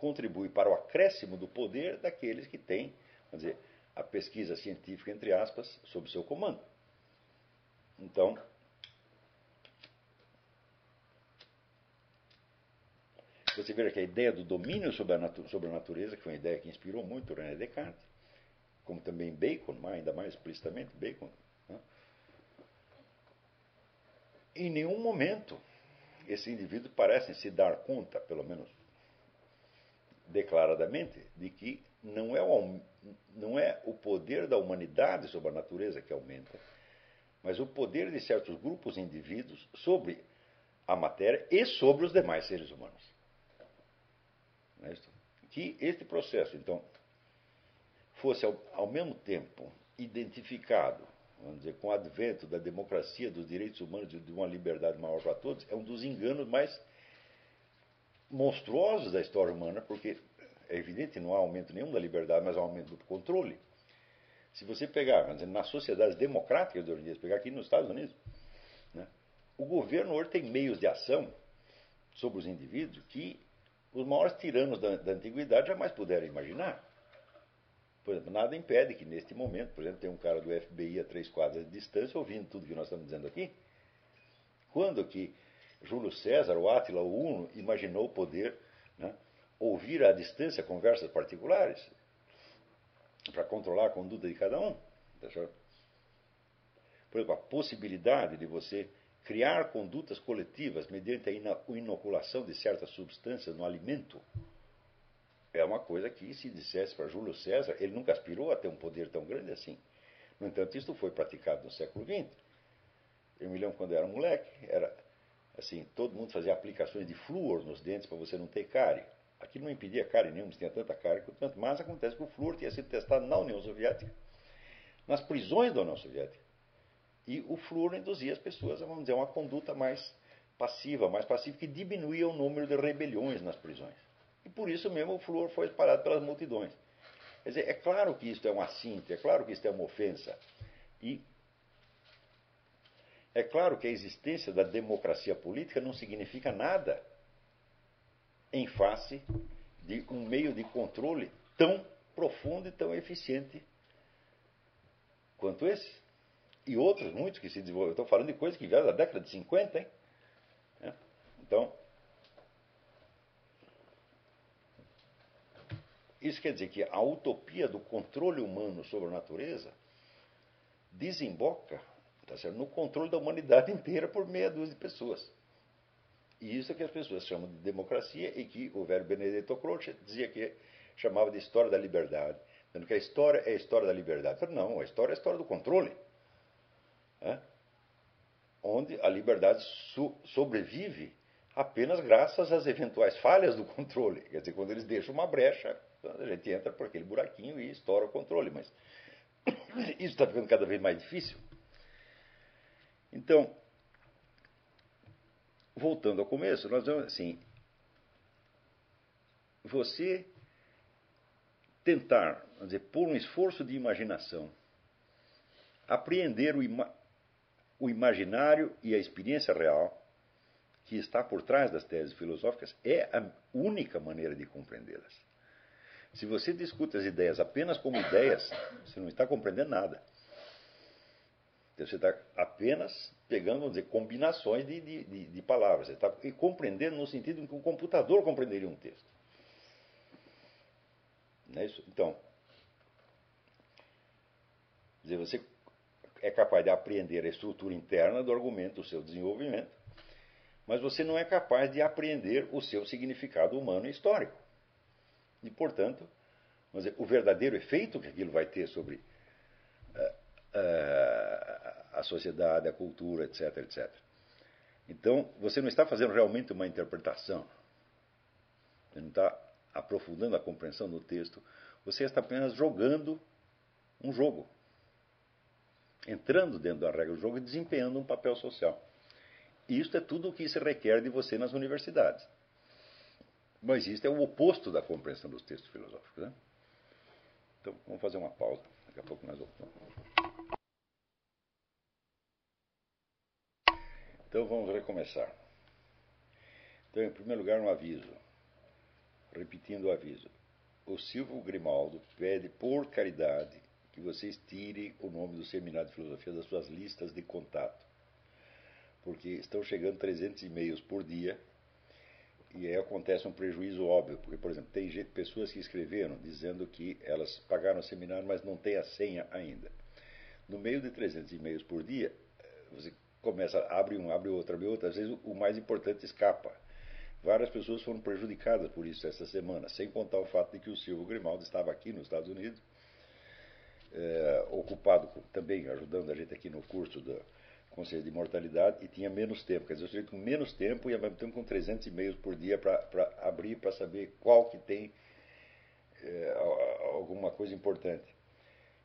contribui para o acréscimo do poder daqueles que têm, vamos dizer, a pesquisa científica, entre aspas, sob seu comando. Então, você vê que a ideia do domínio sobre a, sobre a natureza, que foi uma ideia que inspirou muito René Descartes, como também Bacon, ainda mais explicitamente Bacon, né? em nenhum momento esse indivíduo parece se dar conta, pelo menos declaradamente, de que não é, o, não é o poder da humanidade sobre a natureza que aumenta, mas o poder de certos grupos de indivíduos sobre a matéria e sobre os demais seres humanos. É que este processo, então, fosse ao, ao mesmo tempo identificado, vamos dizer, com o advento da democracia, dos direitos humanos e de uma liberdade maior para todos, é um dos enganos mais monstruosos da história humana, porque é evidente que não há aumento nenhum da liberdade, mas há aumento do controle. Se você pegar, dizer, nas sociedades democráticas de hoje em dia, pegar aqui nos Estados Unidos, né, o governo hoje tem meios de ação sobre os indivíduos que os maiores tiranos da, da antiguidade jamais puderam imaginar. Por exemplo, nada impede que neste momento, por exemplo, tem um cara do FBI a três quadras de distância ouvindo tudo que nós estamos dizendo aqui. Quando que Júlio César, o Átila, o Uno, imaginou poder né, ouvir à distância conversas particulares para controlar a conduta de cada um? Tá por exemplo, a possibilidade de você criar condutas coletivas mediante a inoculação de certas substâncias no alimento é uma coisa que, se dissesse para Júlio César, ele nunca aspirou a ter um poder tão grande assim. No entanto, isso foi praticado no século XX. Eu me lembro quando eu era moleque, era assim, todo mundo fazia aplicações de flúor nos dentes para você não ter cárie. Aquilo não impedia cárie nenhuma, tinha tanta cárie quanto mais acontece que o flúor tinha sido testado na União Soviética, nas prisões da União Soviética. E o flúor induzia as pessoas a, vamos dizer, uma conduta mais passiva, mais passiva, que diminuía o número de rebeliões nas prisões. E por isso mesmo o flúor foi espalhado pelas multidões. Quer dizer, é claro que isto é uma cinta, é claro que isto é uma ofensa. E é claro que a existência da democracia política não significa nada em face de um meio de controle tão profundo e tão eficiente quanto esse. E outros, muitos que se desenvolveram. Estou falando de coisas que vieram da década de 50, hein? É. Então, Isso quer dizer que a utopia do controle humano sobre a natureza desemboca tá certo, no controle da humanidade [laughs] inteira por meia dúzia de pessoas. E isso é que as pessoas chamam de democracia e que o velho Benedetto Croce dizia que chamava de história da liberdade. Dizendo que a história é a história da liberdade. Não, a história é a história do controle. É? Onde a liberdade so sobrevive apenas graças às eventuais falhas do controle. Quer dizer, quando eles deixam uma brecha, a gente entra por aquele buraquinho e estoura o controle. Mas [coughs] isso está ficando cada vez mais difícil. Então, voltando ao começo, nós vamos assim: você tentar, vamos dizer, por um esforço de imaginação, apreender o, ima o imaginário e a experiência real que está por trás das teses filosóficas é a única maneira de compreendê-las. Se você discute as ideias apenas como ideias, você não está compreendendo nada. Então, você está apenas pegando, vamos dizer, combinações de, de, de, palavras. Você está compreendendo no sentido em que um computador compreenderia um texto. Não é isso? Então, dizer, você é capaz de apreender a estrutura interna do argumento, o seu desenvolvimento, mas você não é capaz de apreender o seu significado humano e histórico. E, portanto, dizer, o verdadeiro efeito que aquilo vai ter sobre uh, uh, a sociedade, a cultura, etc, etc. Então, você não está fazendo realmente uma interpretação, você não está aprofundando a compreensão do texto, você está apenas jogando um jogo, entrando dentro da regra do jogo e desempenhando um papel social. Isso é tudo o que se requer de você nas universidades. Mas isso é o oposto da compreensão dos textos filosóficos. Né? Então, vamos fazer uma pausa. Daqui a pouco nós voltamos. Então, vamos recomeçar. Então, em primeiro lugar, um aviso. Repetindo o aviso. O Silvio Grimaldo pede, por caridade, que vocês tirem o nome do Seminário de Filosofia das suas listas de contato. Porque estão chegando 300 e-mails por dia e aí acontece um prejuízo óbvio, porque, por exemplo, tem gente, pessoas que escreveram dizendo que elas pagaram o seminário, mas não tem a senha ainda. No meio de 300 e-mails por dia, você começa, abre um, abre outro, abre outro, às vezes o mais importante escapa. Várias pessoas foram prejudicadas por isso essa semana, sem contar o fato de que o Silvio Grimaldo estava aqui nos Estados Unidos, é, ocupado também ajudando a gente aqui no curso da conselho de mortalidade e tinha menos tempo. Quer dizer, o sujeito com menos tempo e ao mesmo tempo com 300 e-mails por dia para abrir, para saber qual que tem é, alguma coisa importante.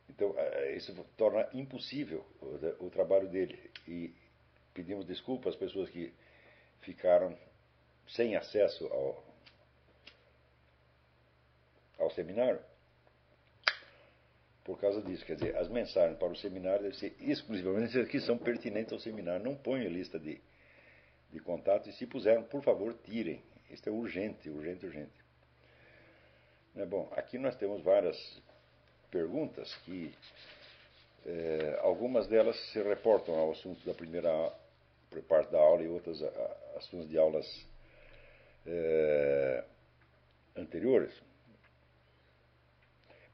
Então, é, isso torna impossível o, o, trabalho dele. E pedimos desculpas às pessoas que ficaram sem acesso ao, ao seminário por causa disso. Quer dizer, as mensagens para o seminário devem ser exclusivamente as que são pertinentes ao seminário. Não ponham lista de, de contatos e, se puseram, por favor, tirem. Isso é urgente, urgente, urgente. É bom, aqui nós temos várias perguntas que é, algumas delas se reportam ao assunto da primeira parte da aula e outras assuntos de aulas é, anteriores.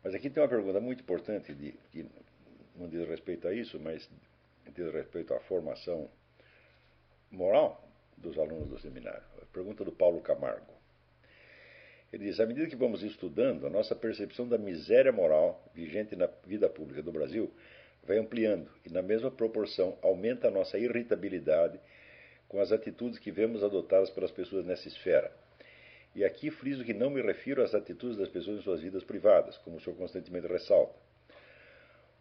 Mas aqui tem uma pergunta muito importante de, que não diz respeito a isso, mas diz respeito à formação moral dos alunos do seminário. A pergunta do Paulo Camargo. Ele diz: à medida que vamos estudando, a nossa percepção da miséria moral vigente na vida pública do Brasil vai ampliando e, na mesma proporção, aumenta a nossa irritabilidade com as atitudes que vemos adotadas pelas pessoas nessa esfera. E aqui friso que não me refiro às atitudes das pessoas em suas vidas privadas, como o senhor constantemente ressalta.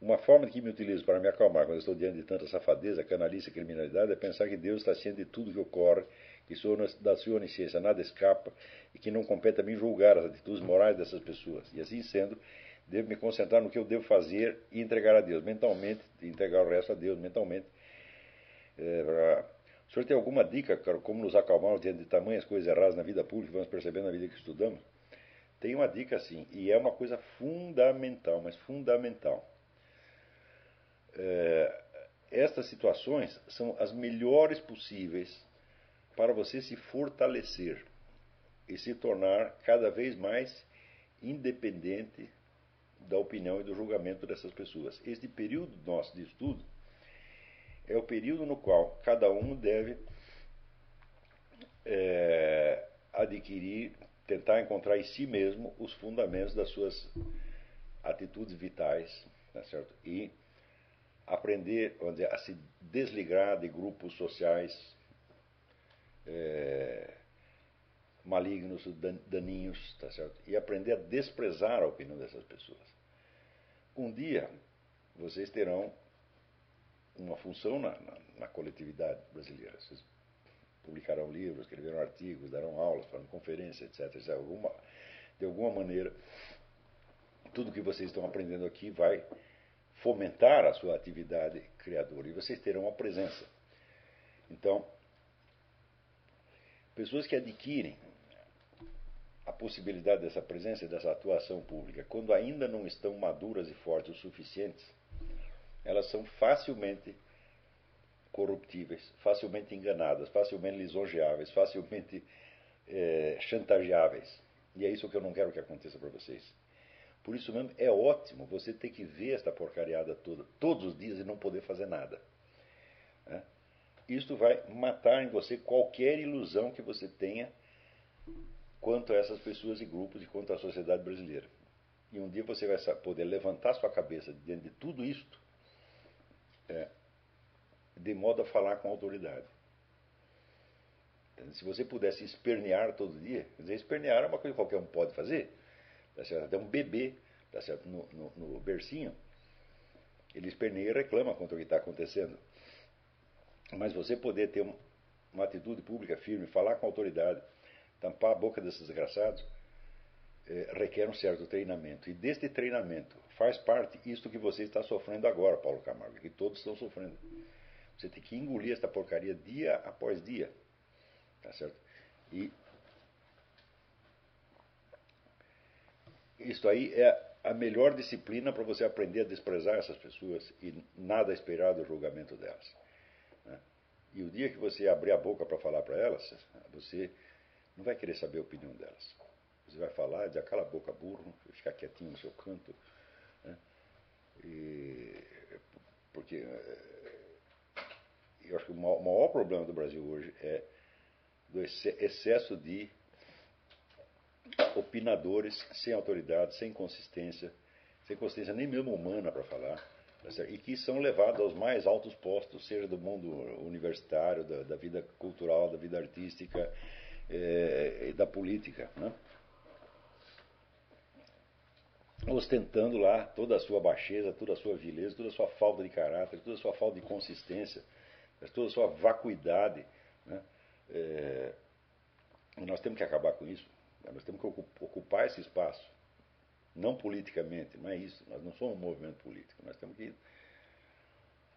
Uma forma que me utilizo para me acalmar quando estou diante de tanta safadeza, canalice e criminalidade é pensar que Deus está ciente de tudo que ocorre, que da sua onisciência nada escapa e que não compete a mim julgar as atitudes morais dessas pessoas. E assim sendo, devo me concentrar no que eu devo fazer e entregar a Deus mentalmente, entregar o resto a Deus mentalmente, é, o senhor tem alguma dica, cara, como nos acalmar diante de tamanhas coisas erradas na vida pública, vamos percebendo na vida que estudamos? Tem uma dica sim, e é uma coisa fundamental, mas fundamental. É, estas situações são as melhores possíveis para você se fortalecer e se tornar cada vez mais independente da opinião e do julgamento dessas pessoas. Este período nosso de estudo é o período no qual cada um deve é, adquirir, tentar encontrar em si mesmo os fundamentos das suas atitudes vitais, tá certo? E aprender dizer, a se desligar de grupos sociais é, malignos, daninhos, tá certo? E aprender a desprezar a opinião dessas pessoas. Um dia vocês terão uma função na, na, na coletividade brasileira. Vocês publicarão livros, escreveram artigos, darão aulas, farão conferências, etc. etc. Alguma, de alguma maneira, tudo que vocês estão aprendendo aqui vai fomentar a sua atividade criadora e vocês terão a presença. Então, pessoas que adquirem a possibilidade dessa presença e dessa atuação pública, quando ainda não estão maduras e fortes o suficientes, elas são facilmente corruptíveis, facilmente enganadas, facilmente lisonjeáveis, facilmente é, chantageáveis. E é isso que eu não quero que aconteça para vocês. Por isso mesmo é ótimo você ter que ver esta porcariada toda, todos os dias e não poder fazer nada. Né? Isto vai matar em você qualquer ilusão que você tenha quanto a essas pessoas e grupos e quanto à sociedade brasileira. E um dia você vai poder levantar sua cabeça diante de tudo isto é, de modo a falar com autoridade. Se você pudesse espernear todo dia, quer dizer, espernear é uma coisa que qualquer um pode fazer, tá certo? até um bebê tá certo? No, no, no bercinho, ele esperneia e reclama contra o que está acontecendo. Mas você poder ter uma atitude pública firme, falar com autoridade, tampar a boca desses desgraçados, é, requer um certo treinamento. E deste treinamento faz parte isto que você está sofrendo agora, Paulo Camargo, que todos estão sofrendo. Você tem que engolir esta porcaria dia após dia. Tá certo? E isto aí é a melhor disciplina para você aprender a desprezar essas pessoas e nada esperar do julgamento delas. Né? E o dia que você abrir a boca para falar para elas, você não vai querer saber a opinião delas. Você vai falar, dizer, cala a boca, burro, ficar quietinho no seu canto. Né? E, porque eh, eu acho que o maior problema do Brasil hoje é do excesso de opinadores sem autoridade, sem consistência, sem consistência nem mesmo humana para falar, tá e que são levados aos mais altos postos, seja do mundo universitário, da, da vida cultural, da vida artística é, da política. Né? ostentando lá toda a sua baixeza, toda a sua vileza, toda a sua falta de caráter, toda a sua falta de consistência, toda a sua vacuidade. Né? É, nós temos que acabar com isso. Nós temos que ocupar esse espaço não politicamente, não é isso. Nós não somos um movimento político. Nós temos que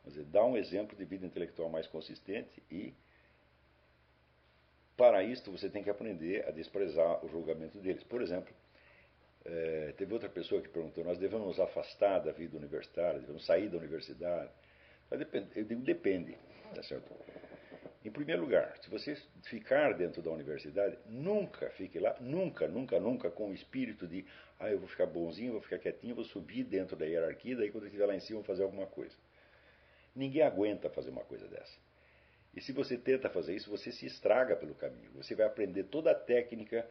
dizer, dar um exemplo de vida intelectual mais consistente e, para isto, você tem que aprender a desprezar o julgamento deles. Por exemplo, é, teve outra pessoa que perguntou: nós devemos nos afastar da vida universitária, devemos sair da universidade. Eu digo: depende, tá certo? Em primeiro lugar, se você ficar dentro da universidade, nunca fique lá, nunca, nunca, nunca com o espírito de, ah, eu vou ficar bonzinho, vou ficar quietinho, vou subir dentro da hierarquia, daí quando eu estiver lá em cima vou fazer alguma coisa. Ninguém aguenta fazer uma coisa dessa. E se você tenta fazer isso, você se estraga pelo caminho. Você vai aprender toda a técnica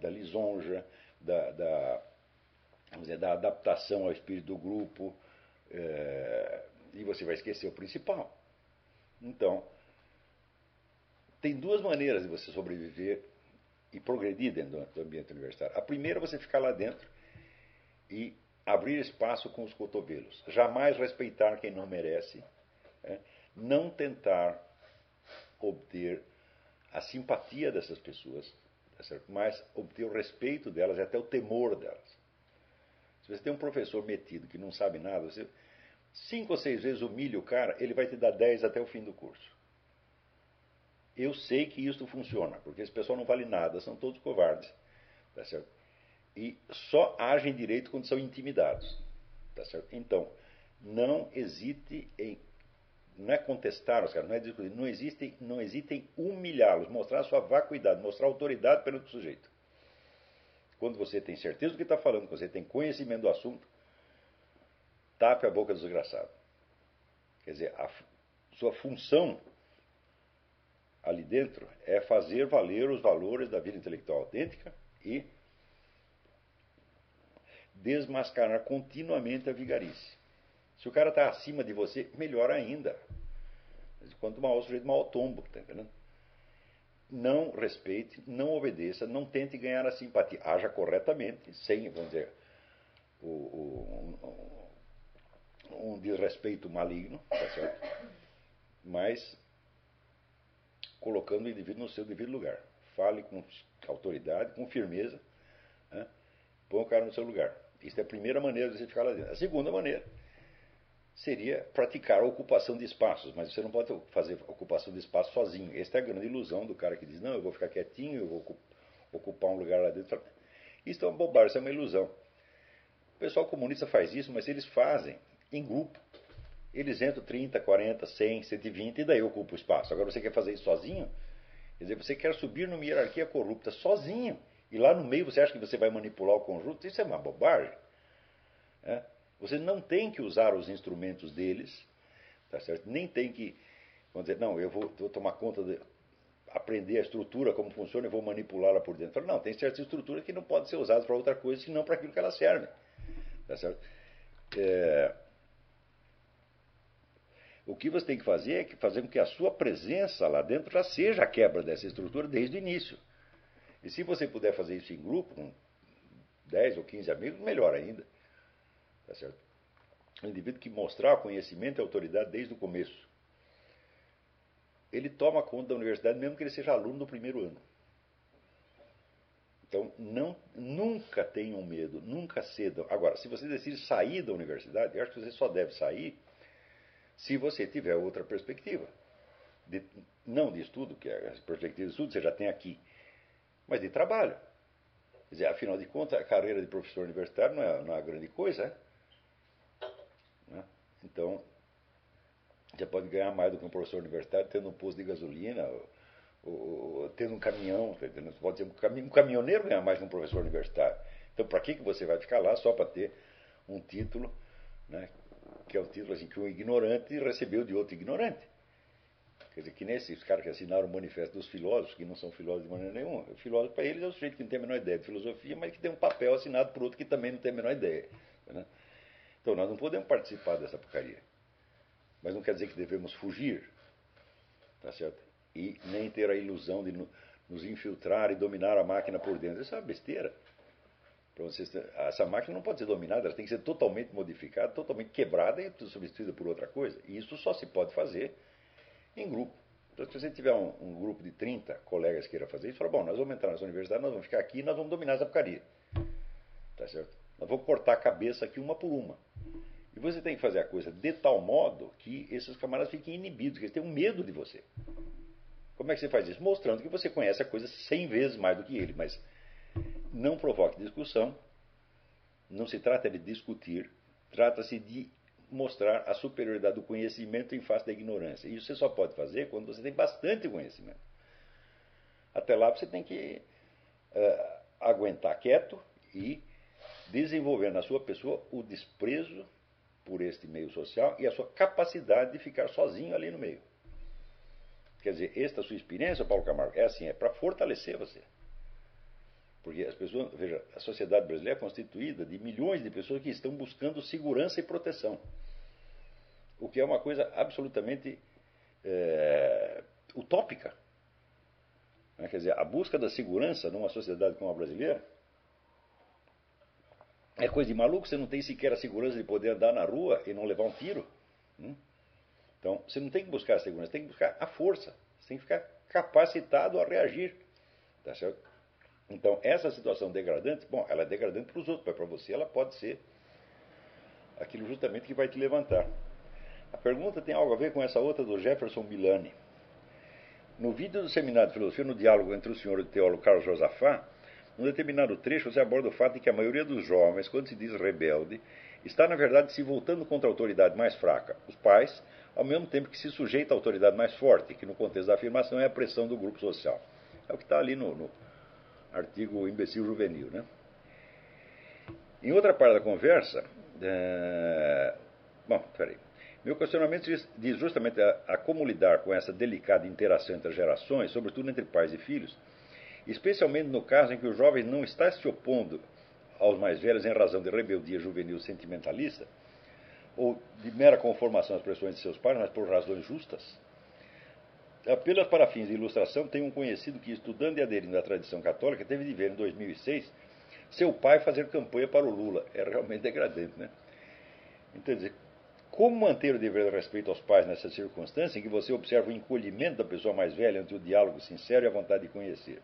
da lisonja, da, da, dizer, da adaptação ao espírito do grupo, é, e você vai esquecer o principal. Então, tem duas maneiras de você sobreviver e progredir dentro do ambiente universitário. A primeira é você ficar lá dentro e abrir espaço com os cotovelos. Jamais respeitar quem não merece. Né? Não tentar obter a simpatia dessas pessoas, tá mas obter o respeito delas e até o temor delas. Se você tem um professor metido que não sabe nada, você cinco ou seis vezes humilha o cara, ele vai te dar dez até o fim do curso. Eu sei que isso funciona, porque esse pessoal não vale nada, são todos covardes. Tá certo? E só agem direito quando são intimidados. Tá certo? Então, não hesite em. Não é contestar os caras, não é discutir, não hesitem, não hesitem em humilhá-los, mostrar a sua vacuidade, mostrar autoridade perante o sujeito. Quando você tem certeza do que está falando, quando você tem conhecimento do assunto, tape a boca do desgraçado. Quer dizer, a sua função ali dentro é fazer valer os valores da vida intelectual autêntica e desmascarar continuamente a vigarice. Se o cara está acima de você, melhor ainda. Quanto maior o sujeito, maior o tombo, tá entendendo? Não respeite, não obedeça, não tente ganhar a simpatia. Haja corretamente, sem, vamos dizer, o, o, um, um desrespeito maligno, tá certo? Mas colocando o indivíduo no seu devido lugar. Fale com autoridade, com firmeza, né? põe o cara no seu lugar. Isso é a primeira maneira de você ficar lá dentro. A segunda maneira seria praticar a ocupação de espaços, mas você não pode fazer ocupação de espaço sozinho. Esta é a grande ilusão do cara que diz: não, eu vou ficar quietinho, eu vou ocupar um lugar lá dentro. Isso é uma bobagem, isso é uma ilusão. O pessoal comunista faz isso, mas eles fazem em grupo. Eles entram 30, 40, 100, 120 e daí ocupa o espaço. Agora você quer fazer isso sozinho? Quer dizer, você quer subir numa hierarquia corrupta sozinho. E lá no meio você acha que você vai manipular o conjunto? Isso é uma bobagem. É? Você não tem que usar os instrumentos deles, tá certo? nem tem que vamos dizer, não, eu vou, vou tomar conta de aprender a estrutura, como funciona, e vou manipulá-la por dentro. Não, tem certas estruturas que não podem ser usadas para outra coisa, senão para aquilo que elas servem. Tá certo? É, o que você tem que fazer é fazer com que a sua presença lá dentro já seja a quebra dessa estrutura desde o início. E se você puder fazer isso em grupo, com 10 ou 15 amigos, melhor ainda. Tá certo? Um indivíduo que mostrar conhecimento e autoridade desde o começo. Ele toma conta da universidade, mesmo que ele seja aluno do primeiro ano. Então, não, nunca tenham medo, nunca cedam. Agora, se você decide sair da universidade, eu acho que você só deve sair se você tiver outra perspectiva. De, não de estudo, que é a perspectiva de estudo você já tem aqui, mas de trabalho. Quer dizer, afinal de contas, a carreira de professor universitário não é, não é uma grande coisa. É? Então, você pode ganhar mais do que um professor universitário tendo um posto de gasolina, ou, ou, tendo um caminhão. Tá você pode ser um caminhoneiro ganhar mais que um professor universitário. Então, para que, que você vai ficar lá só para ter um título né, que é o título assim, que um ignorante recebeu de outro ignorante. Quer dizer, que nesses caras que assinaram o manifesto dos filósofos, que não são filósofos de maneira nenhuma. O filósofo, para eles, é o sujeito que não tem a menor ideia de filosofia, mas que tem um papel assinado por outro que também não tem a menor ideia. Né? Então, nós não podemos participar dessa porcaria. Mas não quer dizer que devemos fugir. Tá certo? E nem ter a ilusão de nos infiltrar e dominar a máquina por dentro. Isso é uma besteira. Vocês, essa máquina não pode ser dominada, ela tem que ser totalmente modificada, totalmente quebrada e substituída por outra coisa. E isso só se pode fazer em grupo. Então, se você tiver um, um grupo de 30 colegas que queira fazer isso, fala, bom, nós vamos entrar nessa universidade, nós vamos ficar aqui e nós vamos dominar essa porcaria. Tá certo? Nós vamos cortar a cabeça aqui uma por uma. E você tem que fazer a coisa de tal modo que esses camaradas fiquem inibidos, que eles tenham medo de você. Como é que você faz isso? Mostrando que você conhece a coisa cem vezes mais do que ele, mas não provoque discussão. Não se trata de discutir, trata-se de mostrar a superioridade do conhecimento em face da ignorância. E isso você só pode fazer quando você tem bastante conhecimento. Até lá você tem que uh, aguentar quieto e desenvolver na sua pessoa o desprezo por este meio social e a sua capacidade de ficar sozinho ali no meio. Quer dizer, esta sua experiência, Paulo Camargo, é assim, é para fortalecer você. Porque as pessoas, veja, a sociedade brasileira é constituída de milhões de pessoas que estão buscando segurança e proteção. O que é uma coisa absolutamente é, utópica. Né? Quer dizer, a busca da segurança numa sociedade como a brasileira é coisa de maluco, você não tem sequer a segurança de poder andar na rua e não levar um tiro. Hum? Então, você não tem que buscar a segurança, tem que buscar a força. Você tem que ficar capacitado a reagir. Tá certo? Então, essa situação degradante, bom, ela é degradante para os outros, mas para você ela pode ser aquilo justamente que vai te levantar. A pergunta tem algo a ver com essa outra do Jefferson Milani. No vídeo do Seminário de Filosofia, no diálogo entre o senhor e o teólogo Carlos Josafá, num determinado trecho, você aborda o fato de que a maioria dos jovens, quando se diz rebelde, está, na verdade, se voltando contra a autoridade mais fraca, os pais, ao mesmo tempo que se sujeita à autoridade mais forte, que no contexto da afirmação é a pressão do grupo social. É o que está ali no, no artigo imbecil juvenil. Né? Em outra parte da conversa, é... bom, peraí. Meu questionamento diz justamente a, a como lidar com essa delicada interação entre gerações, sobretudo entre pais e filhos, especialmente no caso em que o jovem não está se opondo aos mais velhos em razão de rebeldia juvenil sentimentalista, ou de mera conformação às pressões de seus pais, mas por razões justas. Apenas para fins de ilustração, tem um conhecido que, estudando e aderindo à tradição católica, teve de ver em 2006 seu pai fazer campanha para o Lula. É realmente degradante, né? Então, dizer, como manter o dever de respeito aos pais nessa circunstância em que você observa o encolhimento da pessoa mais velha entre o diálogo sincero e a vontade de conhecer?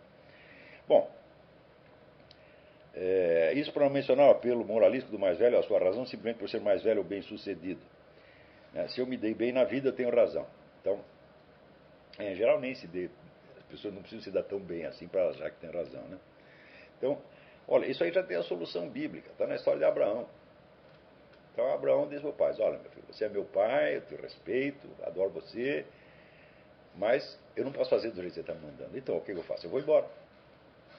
Bom, é, isso para não mencionar o apelo moralístico do mais velho, a sua razão, simplesmente por ser mais velho ou bem sucedido. É, se eu me dei bem na vida, tenho razão. Então, em geral, nem se dê. As pessoas não precisam se dar tão bem assim para achar que tem razão. Né? Então, olha, isso aí já tem a solução bíblica, está na história de Abraão. Então, Abraão diz ao pai: Olha, meu filho, você é meu pai, eu te respeito, adoro você, mas eu não posso fazer do jeito que você está me mandando. Então, o que eu faço? Eu vou embora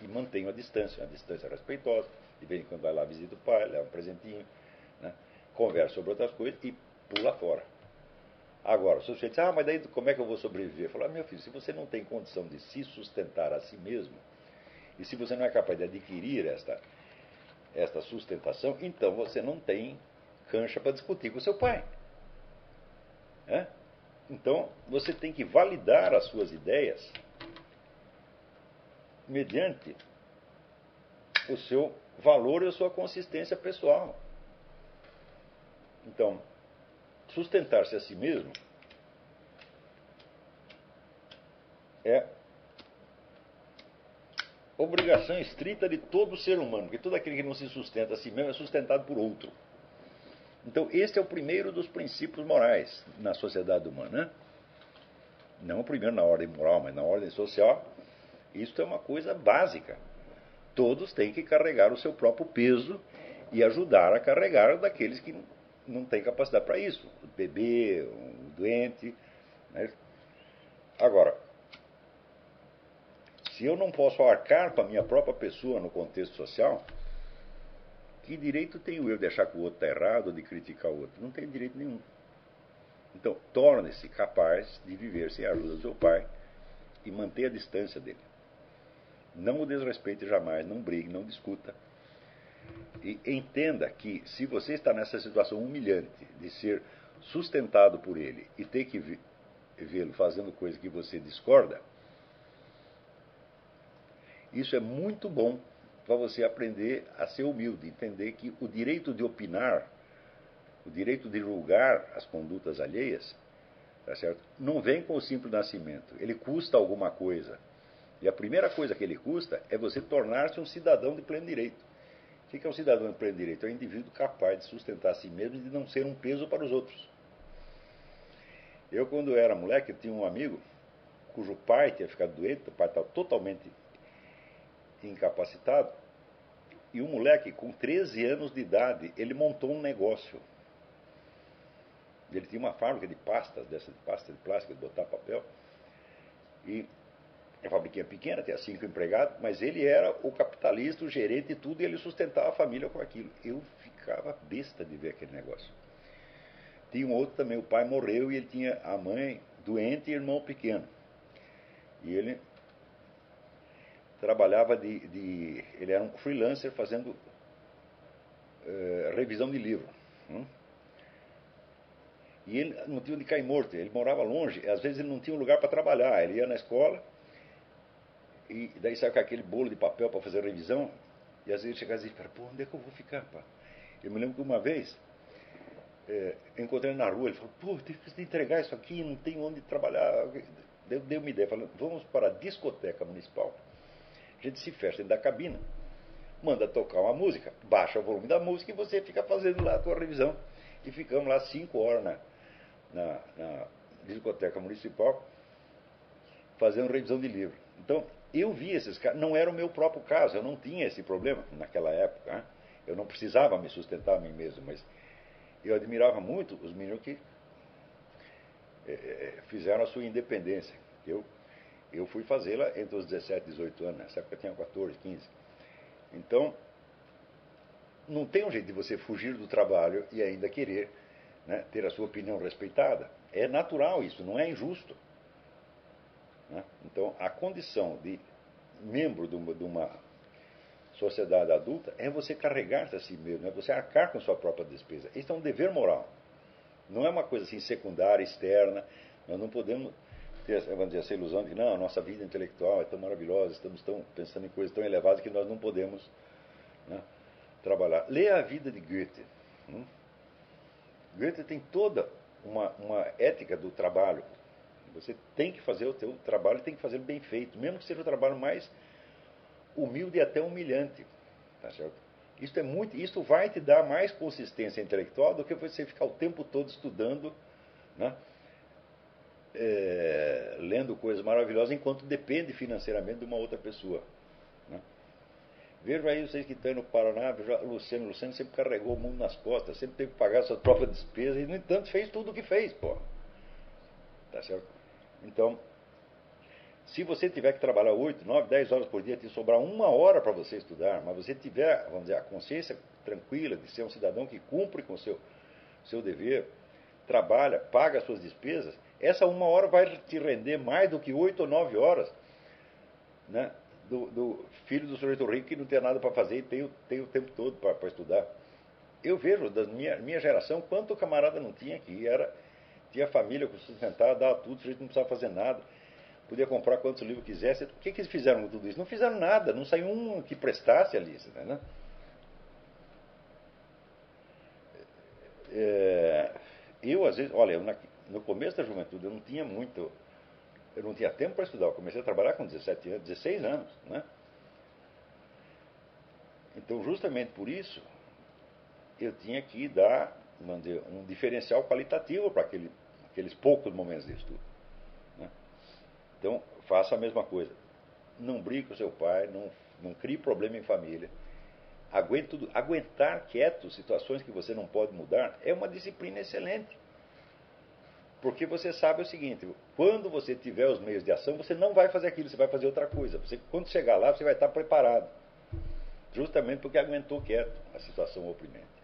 e mantenho a distância, uma distância respeitosa. De vez em quando vai lá, visita o pai, leva um presentinho, né? conversa sobre outras coisas e pula fora. Agora, o sujeito diz, ah, mas daí como é que eu vou sobreviver? Falar, ah, meu filho, se você não tem condição de se sustentar a si mesmo, e se você não é capaz de adquirir esta, esta sustentação, então você não tem cancha para discutir com seu pai. É? Então, você tem que validar as suas ideias mediante o seu valor e a sua consistência pessoal. Então, sustentar-se a si mesmo é obrigação estrita de todo ser humano, porque todo aquele que não se sustenta a si mesmo é sustentado por outro. Então, este é o primeiro dos princípios morais na sociedade humana. Né? Não o primeiro na ordem moral, mas na ordem social, isso é uma coisa básica. Todos têm que carregar o seu próprio peso e ajudar a carregar daqueles que não têm capacidade para isso. O bebê, o doente. Né? Agora, se eu não posso arcar com a minha própria pessoa no contexto social, que direito tenho eu de achar que o outro está errado ou de criticar o outro? Não tem direito nenhum. Então, torne-se capaz de viver sem a ajuda do seu pai e manter a distância dele. Não o desrespeite jamais, não brigue, não discuta. E entenda que se você está nessa situação humilhante de ser sustentado por ele e ter que vê-lo fazendo coisa que você discorda, isso é muito bom para você aprender a ser humilde, entender que o direito de opinar, o direito de julgar as condutas alheias, tá certo? não vem com o simples nascimento, ele custa alguma coisa. E a primeira coisa que ele custa é você tornar-se um cidadão de pleno direito. O que é um cidadão de pleno direito? É um indivíduo capaz de sustentar a si mesmo e de não ser um peso para os outros. Eu, quando era moleque, tinha um amigo cujo pai tinha ficado doente, o pai estava totalmente incapacitado, e o moleque, com 13 anos de idade, ele montou um negócio. Ele tinha uma fábrica de pastas, dessa de pasta de plástico, de botar papel, e a fabriquinha pequena, tinha cinco empregados, mas ele era o capitalista, o gerente e tudo, e ele sustentava a família com aquilo. Eu ficava besta de ver aquele negócio. Tinha um outro também, o pai morreu e ele tinha a mãe doente e irmão pequeno. E ele trabalhava de, de ele era um freelancer fazendo uh, revisão de livro. Hum? E ele não tinha onde cair morto, ele morava longe, às vezes ele não tinha um lugar para trabalhar, ele ia na escola e daí saiu com aquele bolo de papel para fazer revisão, e às vezes ele chegava e dizia, pô, onde é que eu vou ficar, pá? Eu me lembro que uma vez é, encontrei ele na rua, ele falou, pô, tem que entregar isso aqui, não tem onde trabalhar. Deu, deu uma ideia, falou, vamos para a discoteca municipal. A gente se fecha dentro da cabina, manda tocar uma música, baixa o volume da música e você fica fazendo lá a tua revisão. E ficamos lá cinco horas na, na, na discoteca municipal fazendo revisão de livro. Então, eu vi esses caras, não era o meu próprio caso, eu não tinha esse problema naquela época. Né? Eu não precisava me sustentar a mim mesmo, mas eu admirava muito os meninos que é, fizeram a sua independência. Eu, eu fui fazê-la entre os 17 e 18 anos, nessa época eu tinha 14, 15. Então, não tem um jeito de você fugir do trabalho e ainda querer né, ter a sua opinião respeitada. É natural isso, não é injusto. Né? Então, a condição de membro de uma, de uma sociedade adulta é você carregar-se a si mesmo, é você arcar com sua própria despesa. Isso é um dever moral. Não é uma coisa assim secundária, externa. Nós não podemos ter vamos dizer, essa ilusão de que não, a nossa vida intelectual é tão maravilhosa, estamos tão, pensando em coisas tão elevadas que nós não podemos né, trabalhar. Leia a vida de Goethe. Hum? Goethe tem toda uma, uma ética do trabalho. Você tem que fazer o seu trabalho, tem que fazer bem feito, mesmo que seja o trabalho mais humilde e até humilhante. Tá certo? Isso, é muito, isso vai te dar mais consistência intelectual do que você ficar o tempo todo estudando, né? é, lendo coisas maravilhosas, enquanto depende financeiramente de uma outra pessoa. Né? Vejo aí vocês que estão no Paraná, vejo o Luciano. Luciano sempre carregou o mundo nas costas, sempre teve que pagar suas próprias despesas e, no entanto, fez tudo o que fez, pô. Tá certo? Então, se você tiver que trabalhar 8, 9, 10 horas por dia, te sobrar uma hora para você estudar, mas você tiver, vamos dizer, a consciência tranquila de ser um cidadão que cumpre com o seu, seu dever, trabalha, paga as suas despesas, essa uma hora vai te render mais do que 8 ou 9 horas né, do, do filho do sujeito rico que não tem nada para fazer e tem, o, tem o tempo todo para estudar. Eu vejo da minha, minha geração quanto camarada não tinha aqui, era, tinha família com sustentar, dava tudo, o sujeito não precisava fazer nada podia comprar quantos livros quisesse. O que, que eles fizeram com tudo isso? Não fizeram nada, não saiu um que prestasse ali. Né? É, eu, às vezes, olha, na, no começo da juventude eu não tinha muito, eu não tinha tempo para estudar. Eu comecei a trabalhar com 17 anos, 16 anos. Né? Então, justamente por isso, eu tinha que dar dizer, um diferencial qualitativo para aquele, aqueles poucos momentos de estudo. Então, faça a mesma coisa. Não brigue com seu pai, não, não crie problema em família. Aguente tudo. Aguentar quieto situações que você não pode mudar é uma disciplina excelente. Porque você sabe o seguinte: quando você tiver os meios de ação, você não vai fazer aquilo, você vai fazer outra coisa. Você, quando chegar lá, você vai estar preparado. Justamente porque aguentou quieto a situação oprimente.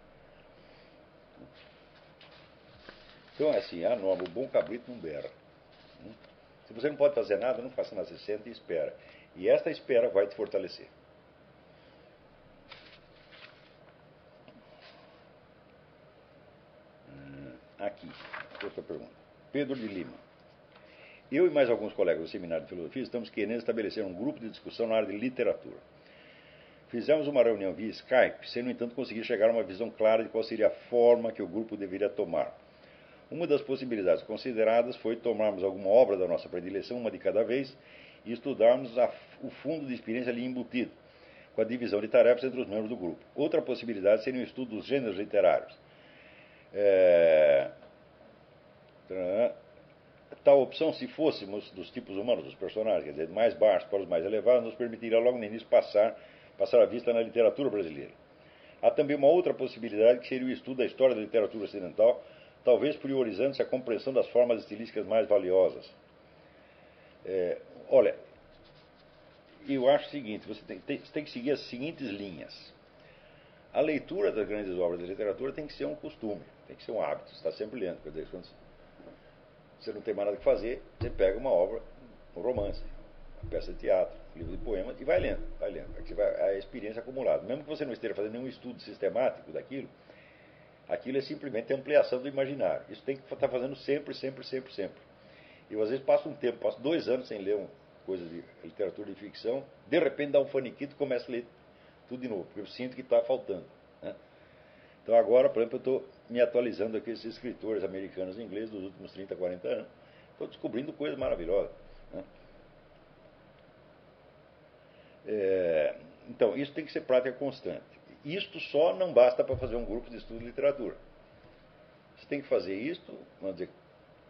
Então, é assim, a norma, o bom cabrito não berra. Se você não pode fazer nada, não faça nada, você senta e espera. E esta espera vai te fortalecer. Hum, aqui, outra pergunta. Pedro de Lima. Eu e mais alguns colegas do Seminário de Filosofia estamos querendo estabelecer um grupo de discussão na área de literatura. Fizemos uma reunião via Skype, sem, no entanto, conseguir chegar a uma visão clara de qual seria a forma que o grupo deveria tomar. Uma das possibilidades consideradas foi tomarmos alguma obra da nossa predileção, uma de cada vez, e estudarmos a, o fundo de experiência ali embutido. com a divisão de tarefas entre os membros do grupo. Outra possibilidade seria o estudo dos gêneros literários. É... Tal opção, se fôssemos dos tipos humanos, dos personagens, quer dizer, mais baixos para os mais elevados, nos permitiria logo no início passar, passar a vista na literatura brasileira. Há também uma outra possibilidade que seria o estudo da história da literatura ocidental, talvez priorizando-se a compreensão das formas estilísticas mais valiosas. É, olha, eu acho o seguinte: você tem, tem, tem, que seguir as seguintes linhas. A leitura das grandes obras da literatura tem que ser um costume, tem que ser um hábito, você está sempre lendo. Quer dizer, quando você não tem mais nada que fazer, você pega uma obra, um romance, uma peça de teatro, um livro de poemas e vai lendo, vai lendo. Vai a experiência acumulada. Mesmo que você não esteja fazendo nenhum estudo sistemático daquilo, aquilo é simplesmente ampliação do imaginário. Isso tem que estar fazendo sempre, sempre, sempre, sempre. Eu às vezes passo um tempo, passo dois anos sem ler um, coisa de literatura de ficção, de repente dá um faniquito e começo a ler tudo de novo, porque eu sinto que está faltando. Né? Então agora, por exemplo, eu estou me atualizando aqui esses escritores americanos e ingleses dos últimos 30, 40 anos. Estou descobrindo coisas maravilhosas. Né? É, então, isso tem que ser prática constante. Isto só não basta para fazer um grupo de estudo de literatura. Você tem que fazer isto, vamos dizer,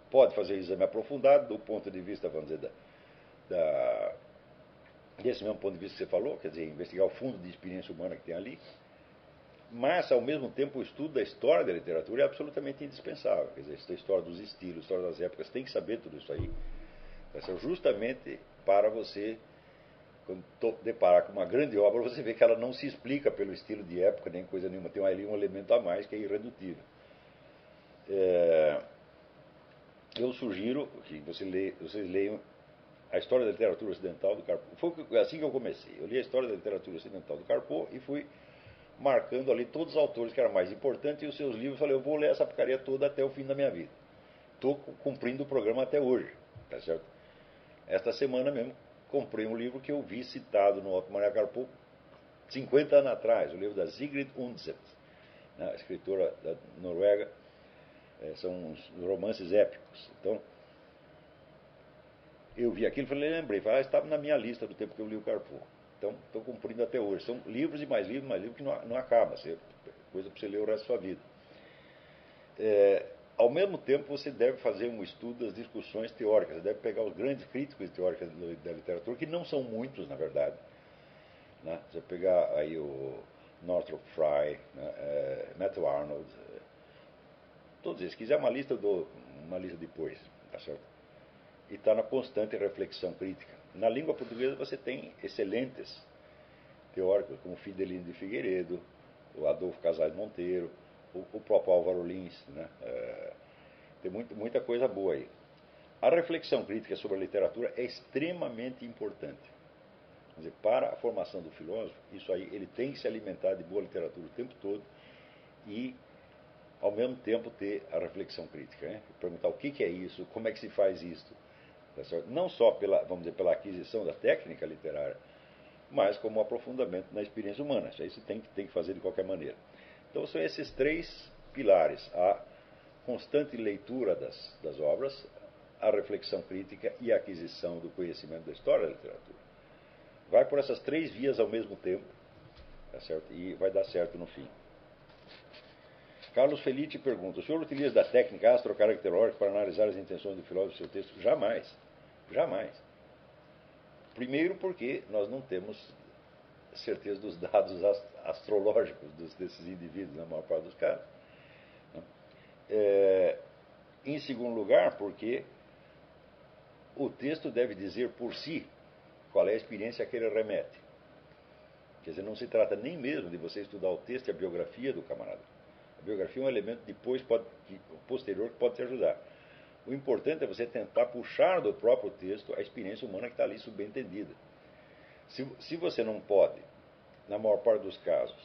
pode fazer exame aprofundado do ponto de vista, vamos dizer, da, da, desse mesmo ponto de vista que você falou, quer dizer, investigar o fundo de experiência humana que tem ali, mas, ao mesmo tempo, o estudo da história da literatura é absolutamente indispensável. Quer dizer, a história dos estilos, a história das épocas, tem que saber tudo isso aí. Justamente para você, quando deparar com uma grande obra, você vê que ela não se explica pelo estilo de época, nem coisa nenhuma. Tem ali um elemento a mais que é irredutível. É, eu sugiro que você leia, vocês leiam a história da literatura ocidental do Carpo. Foi assim que eu comecei. Eu li a história da literatura ocidental do Carpo e fui marcando ali todos os autores que eram mais importantes e os seus livros. Falei, eu vou ler essa porcaria toda até o fim da minha vida. Estou cumprindo o programa até hoje, tá certo? Esta semana mesmo comprei um livro que eu vi citado no Otto Maria Carpo 50 anos atrás, o livro da Sigrid Undset, né, escritora da Noruega. É, são uns romances épicos. Então, eu vi aquilo e falei, lembrei, falei, ah, estava na minha lista do tempo que eu li o Carpo. Então, estou cumprindo até hoje. São livros e mais livros, mais livros que não, não acaba, você, coisa para você ler o resto da sua vida. É, ao mesmo tempo, você deve fazer um estudo das discussões teóricas, você deve pegar os grandes críticos teóricos da literatura, que não são muitos, na verdade. Né? Você pegar aí o Northrop Frye, né? é, Matthew Arnold, é, todos esses. Se quiser uma lista, eu dou uma lista depois, tá certo? e está na constante reflexão crítica. Na língua portuguesa você tem excelentes teóricos, como Fidelino de Figueiredo, o Adolfo Casais Monteiro, o, o próprio Álvaro Lins. Né? É, tem muito, muita coisa boa aí. A reflexão crítica sobre a literatura é extremamente importante. Quer dizer, para a formação do filósofo, isso aí, ele tem que se alimentar de boa literatura o tempo todo e, ao mesmo tempo, ter a reflexão crítica. Né? Perguntar o que, que é isso, como é que se faz isso, Tá não só pela, vamos dizer, pela aquisição da técnica literária, mas como um aprofundamento na experiência humana. Isso aí você tem, tem que fazer de qualquer maneira. Então são esses três pilares: a constante leitura das, das obras, a reflexão crítica e a aquisição do conhecimento da história da literatura. Vai por essas três vias ao mesmo tempo, tá certo? E vai dar certo no fim. Carlos Felice pergunta: o senhor utiliza da técnica astrocaracterórica para analisar as intenções do filósofo do seu texto? Jamais. Jamais. Primeiro, porque nós não temos certeza dos dados astrológicos desses indivíduos, na maior parte dos casos. Né? É, em segundo lugar, porque o texto deve dizer por si qual é a experiência a que ele remete. Quer dizer, não se trata nem mesmo de você estudar o texto e a biografia do camarada. A biografia é um elemento depois pode, posterior que pode te ajudar. O importante é você tentar puxar do próprio texto a experiência humana que está ali subentendida. Se, se você não pode, na maior parte dos casos,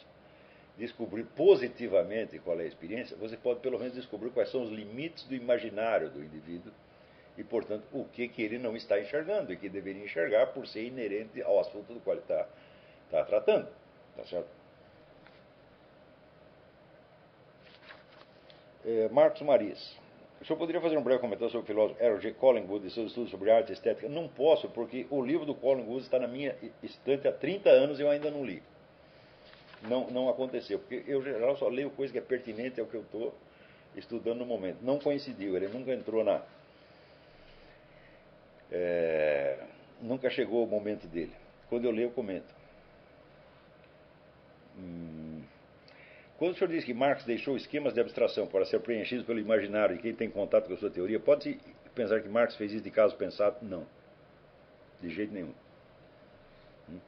descobrir positivamente qual é a experiência, você pode pelo menos descobrir quais são os limites do imaginário do indivíduo e, portanto, o que, que ele não está enxergando e que deveria enxergar por ser inerente ao assunto do qual ele está, tratando. Tá certo? É, Marcos Maris. O senhor poderia fazer um breve comentário sobre o filósofo Errol. Collingwood e seus estudos sobre arte e estética? Não posso, porque o livro do Collingwood está na minha estante há 30 anos e eu ainda não li. Não, não aconteceu, porque eu, geral, só leio coisa que é pertinente ao que eu estou estudando no momento. Não coincidiu, ele nunca entrou na. É, nunca chegou o momento dele. Quando eu leio, eu comento. Hum, quando o senhor diz que Marx deixou esquemas de abstração para ser preenchidos pelo imaginário e quem tem contato com a sua teoria, pode-se pensar que Marx fez isso de caso pensado? Não. De jeito nenhum. Hum?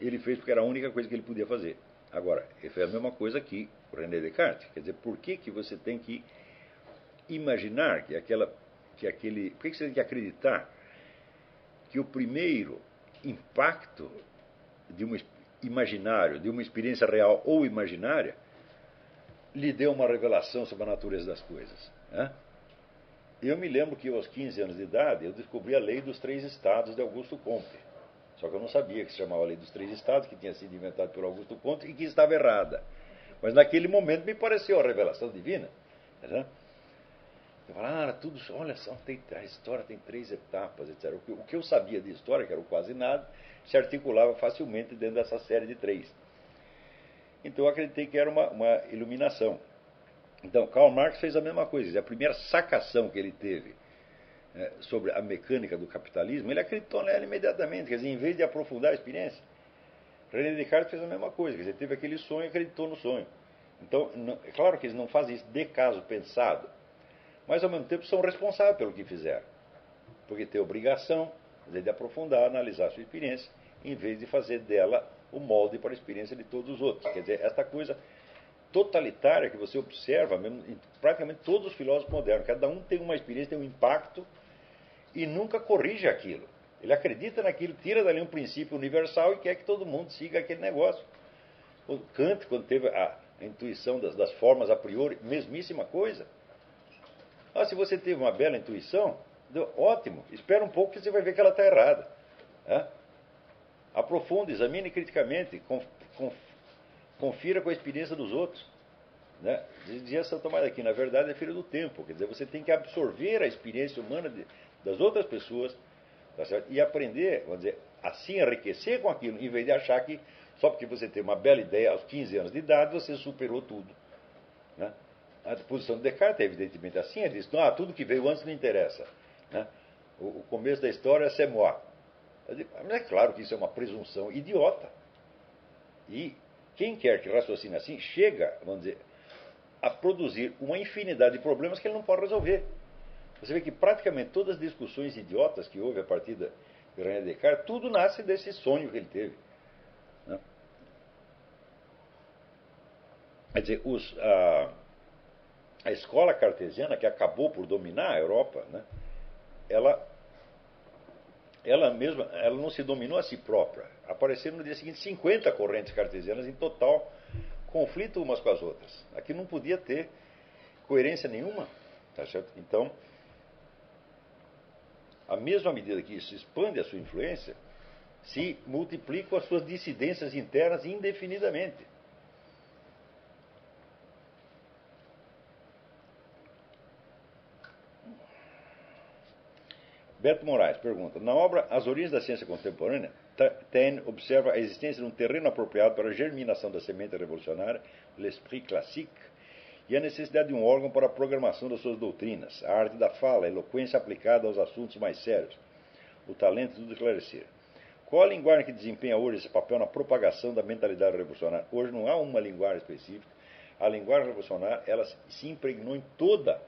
Ele fez porque era a única coisa que ele podia fazer. Agora, ele fez a mesma coisa que o René Descartes. Quer dizer, por que, que você tem que imaginar que aquela. Que aquele, por que, que você tem que acreditar que o primeiro impacto de uma imaginário, de uma experiência real ou imaginária, lhe deu uma revelação sobre a natureza das coisas. Né? Eu me lembro que aos 15 anos de idade eu descobri a lei dos três estados de Augusto Comte. Só que eu não sabia que se chamava lei dos três estados, que tinha sido inventada por Augusto Comte e que estava errada. Mas naquele momento me pareceu a revelação divina. Né? Eu falava, ah, tudo, olha só, tem, a história tem três etapas, etc. O que, o que eu sabia de história, que era quase nada, se articulava facilmente dentro dessa série de três. Então eu acreditei que era uma, uma iluminação. Então, Karl Marx fez a mesma coisa. A primeira sacação que ele teve é, sobre a mecânica do capitalismo, ele acreditou nela imediatamente. Quer dizer, em vez de aprofundar a experiência, René Descartes fez a mesma coisa. Quer dizer, teve aquele sonho e acreditou no sonho. Então, não, é claro que eles não fazem isso de caso pensado, mas ao mesmo tempo são responsáveis pelo que fizeram. Porque tem obrigação de aprofundar, analisar a sua experiência, em vez de fazer dela o molde para a experiência de todos os outros. Quer dizer, esta coisa totalitária que você observa mesmo, em praticamente todos os filósofos modernos. Cada um tem uma experiência, tem um impacto e nunca corrige aquilo. Ele acredita naquilo, tira dali um princípio universal e quer que todo mundo siga aquele negócio. O Kant, quando teve a intuição das, das, formas a priori, mesmíssima coisa. Ah, se você teve uma bela intuição, ótimo, espera um pouco que você vai ver que ela está errada. É? Aprofunde, examine criticamente, confira com a experiência dos outros. Né? Dizia São Tomás aqui, na verdade é filho do tempo, quer dizer, você tem que absorver a experiência humana de, das outras pessoas tá e aprender, vamos dizer, assim enriquecer com aquilo, em vez de achar que só porque você tem uma bela ideia aos 15 anos de idade, você superou tudo. A posição de Descartes é evidentemente assim, ele diz, ah, tudo que veio antes não interessa. Né? O, o, começo da história é moi. Mas é claro que isso é uma presunção idiota. E quem quer que raciocine assim, chega, vamos dizer, a produzir uma infinidade de problemas que ele não pode resolver. Você vê que praticamente todas as discussões idiotas que houve a partir de René Descartes, tudo nasce desse sonho que ele teve. Né? Quer dizer, os, a, a escola cartesiana, que acabou por dominar a Europa, né, ela, ela mesma ela não se dominou a si própria. Apareceram no dia seguinte 50 correntes cartesianas em total conflito umas com as outras. Aqui não podia ter coerência nenhuma. Tá certo? Então, à mesma medida que isso expande a sua influência, se multiplicam as suas dissidências internas indefinidamente. Beto Moraes pergunta: Na obra As Origens da Ciência Contemporânea, Taine observa a existência de um terreno apropriado para a germinação da semente revolucionária, l'esprit classique, e a necessidade de um órgão para a programação das suas doutrinas, a arte da fala, a eloquência aplicada aos assuntos mais sérios, o talento de esclarecer. Qual a linguagem que desempenha hoje esse papel na propagação da mentalidade revolucionária? Hoje não há uma linguagem específica. A linguagem revolucionária ela se impregnou em toda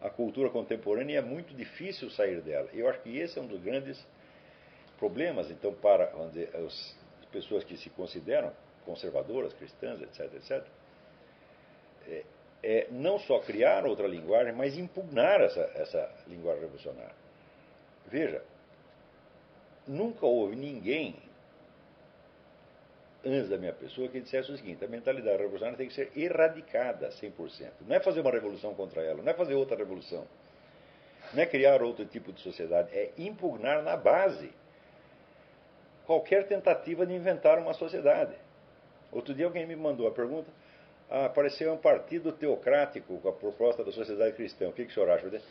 a cultura contemporânea é muito difícil sair dela. Eu acho que esse é um dos grandes problemas, então, para dizer, as pessoas que se consideram conservadoras, cristãs, etc., etc., é, é não só criar outra linguagem, mas impugnar essa, essa linguagem revolucionária. Veja, nunca houve ninguém antes da minha pessoa que dissesse o seguinte: a mentalidade revolucionária tem que ser erradicada 100%. Não é fazer uma revolução contra ela, não é fazer outra revolução, não é criar outro tipo de sociedade, é impugnar na base qualquer tentativa de inventar uma sociedade. Outro dia alguém me mandou a pergunta: Ah, apareceu um partido teocrático com a proposta da sociedade cristã. O que, que o senhor acha?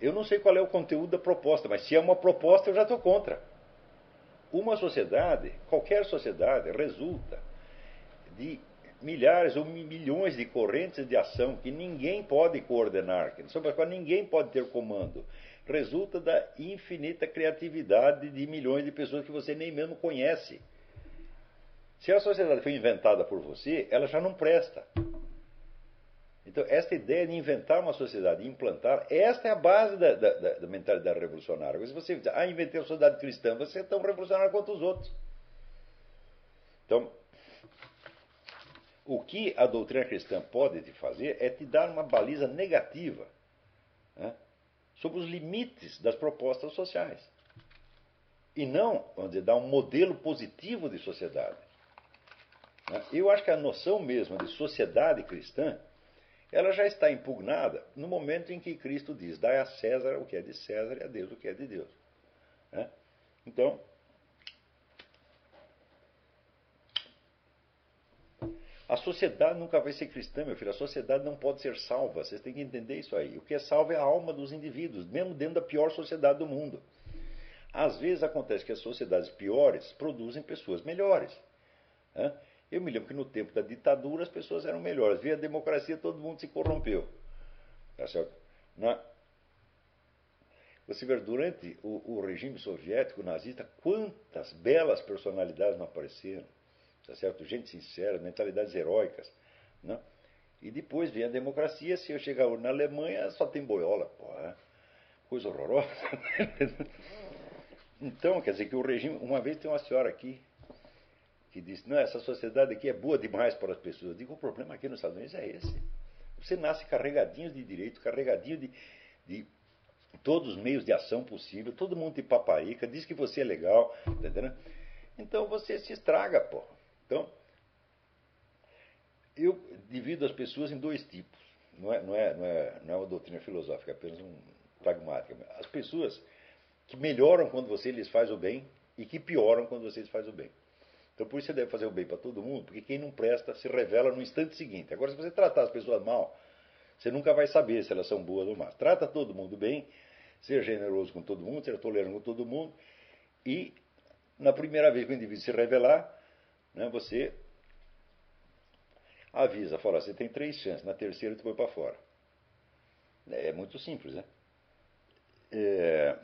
Eu não sei qual é o conteúdo da proposta, mas se é uma proposta, eu já estou contra. Uma sociedade, qualquer sociedade, resulta de milhares ou milhões de correntes de ação que ninguém pode coordenar, sobre as quais ninguém pode ter comando. Resulta da infinita criatividade de milhões de pessoas que você nem mesmo conhece. Se a sociedade foi inventada por você, ela já não presta. Então, esta ideia de inventar uma sociedade e implantar, esta é a base da, da, da mentalidade revolucionária. Se você diz, ah, inventei a sociedade cristã, você é tão revolucionário quanto os outros. Então, o que a doutrina cristã pode te fazer é te dar uma baliza negativa né, sobre os limites das propostas sociais. E não, vamos dizer, dar um modelo positivo de sociedade. Né? Eu acho que a noção mesmo de sociedade cristã ela já está impugnada no momento em que Cristo diz: dai a César o que é de César e a Deus o que é de Deus. Né? Então, a sociedade nunca vai ser cristã, meu filho. A sociedade não pode ser salva. Vocês têm que entender isso aí. O que é salvo é a alma dos indivíduos, mesmo dentro da pior sociedade do mundo. Às vezes acontece que as sociedades piores produzem pessoas melhores. Né? Eu me lembro que no tempo da ditadura as pessoas eram melhores. Via a democracia, todo mundo se corrompeu. Tá certo? Na... Você vê, durante o, o, regime soviético nazista, quantas belas personalidades não apareceram. Tá certo? Gente sincera, mentalidades heróicas. Né? E depois vem a democracia. Se eu chegar na Alemanha, só tem boiola. Porra, coisa horrorosa. [laughs] então, quer dizer que o regime. Uma vez tem uma senhora aqui, que disse: não, essa sociedade aqui é boa demais para as pessoas. Eu digo: o problema aqui nos Estados Unidos é esse. Você nasce carregadinho de direito, carregadinho de, de todos os meios de ação possível, todo mundo te paparica, diz que você é legal, tá entendeu? Então você se estraga, pô. Então, eu divido as pessoas em dois tipos. Não é, não é, não é, não é uma doutrina filosófica, é apenas um pragmática. As pessoas que melhoram quando você lhes faz o bem e que pioram quando você lhes faz o bem. Então por isso você deve fazer o bem para todo mundo, porque quem não presta se revela no instante seguinte. Agora, se você tratar as pessoas mal, você nunca vai saber se elas são boas ou más. Trata todo mundo bem, seja generoso com todo mundo, seja tolerante com todo mundo, e na primeira vez que o indivíduo se revelar, né, você avisa, fala, você tem três chances, na terceira tu põe para fora. É muito simples, né? É...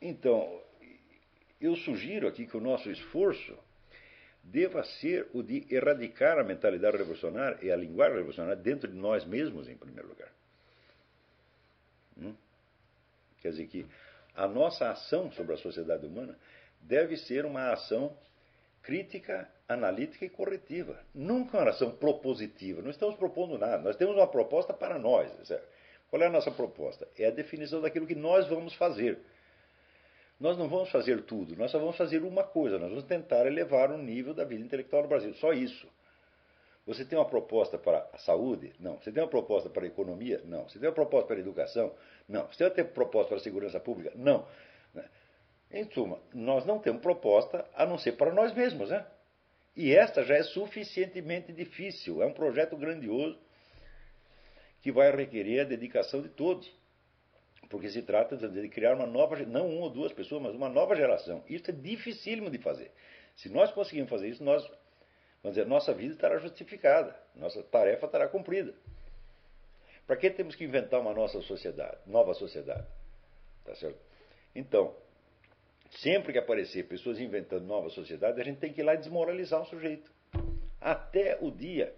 Então, eu sugiro aqui que o nosso esforço deva ser o de erradicar a mentalidade revolucionária e a linguagem revolucionária dentro de nós mesmos, em primeiro lugar. Hum? Quer dizer que a nossa ação sobre a sociedade humana deve ser uma ação crítica, analítica e corretiva. Nunca uma ação propositiva. Não estamos propondo nada. Nós temos uma proposta para nós. Qual é a nossa proposta? É a definição daquilo que nós vamos fazer. Nós não vamos fazer tudo, nós só vamos fazer uma coisa, nós vamos tentar elevar o nível da vida intelectual no Brasil. Só isso. Você tem uma proposta para a saúde? Não. Você tem uma proposta para a economia? Não. Você tem uma proposta para a educação? Não. Você tem uma proposta para a segurança pública? Não. Em suma, nós não temos proposta a não ser para nós mesmos, né? E esta já é suficientemente difícil. É um projeto grandioso que vai requerer a dedicação de todos porque se trata de criar uma nova, não uma ou duas pessoas, mas uma nova geração. Isso é dificílimo de fazer. Se nós conseguirmos fazer isso, nós, vamos dizer, nossa vida estará justificada, nossa tarefa estará cumprida. Para que temos que inventar uma nossa sociedade, nova sociedade? Tá certo? Então, sempre que aparecer pessoas inventando nova sociedade, a gente tem que ir lá desmoralizar um sujeito. Até o dia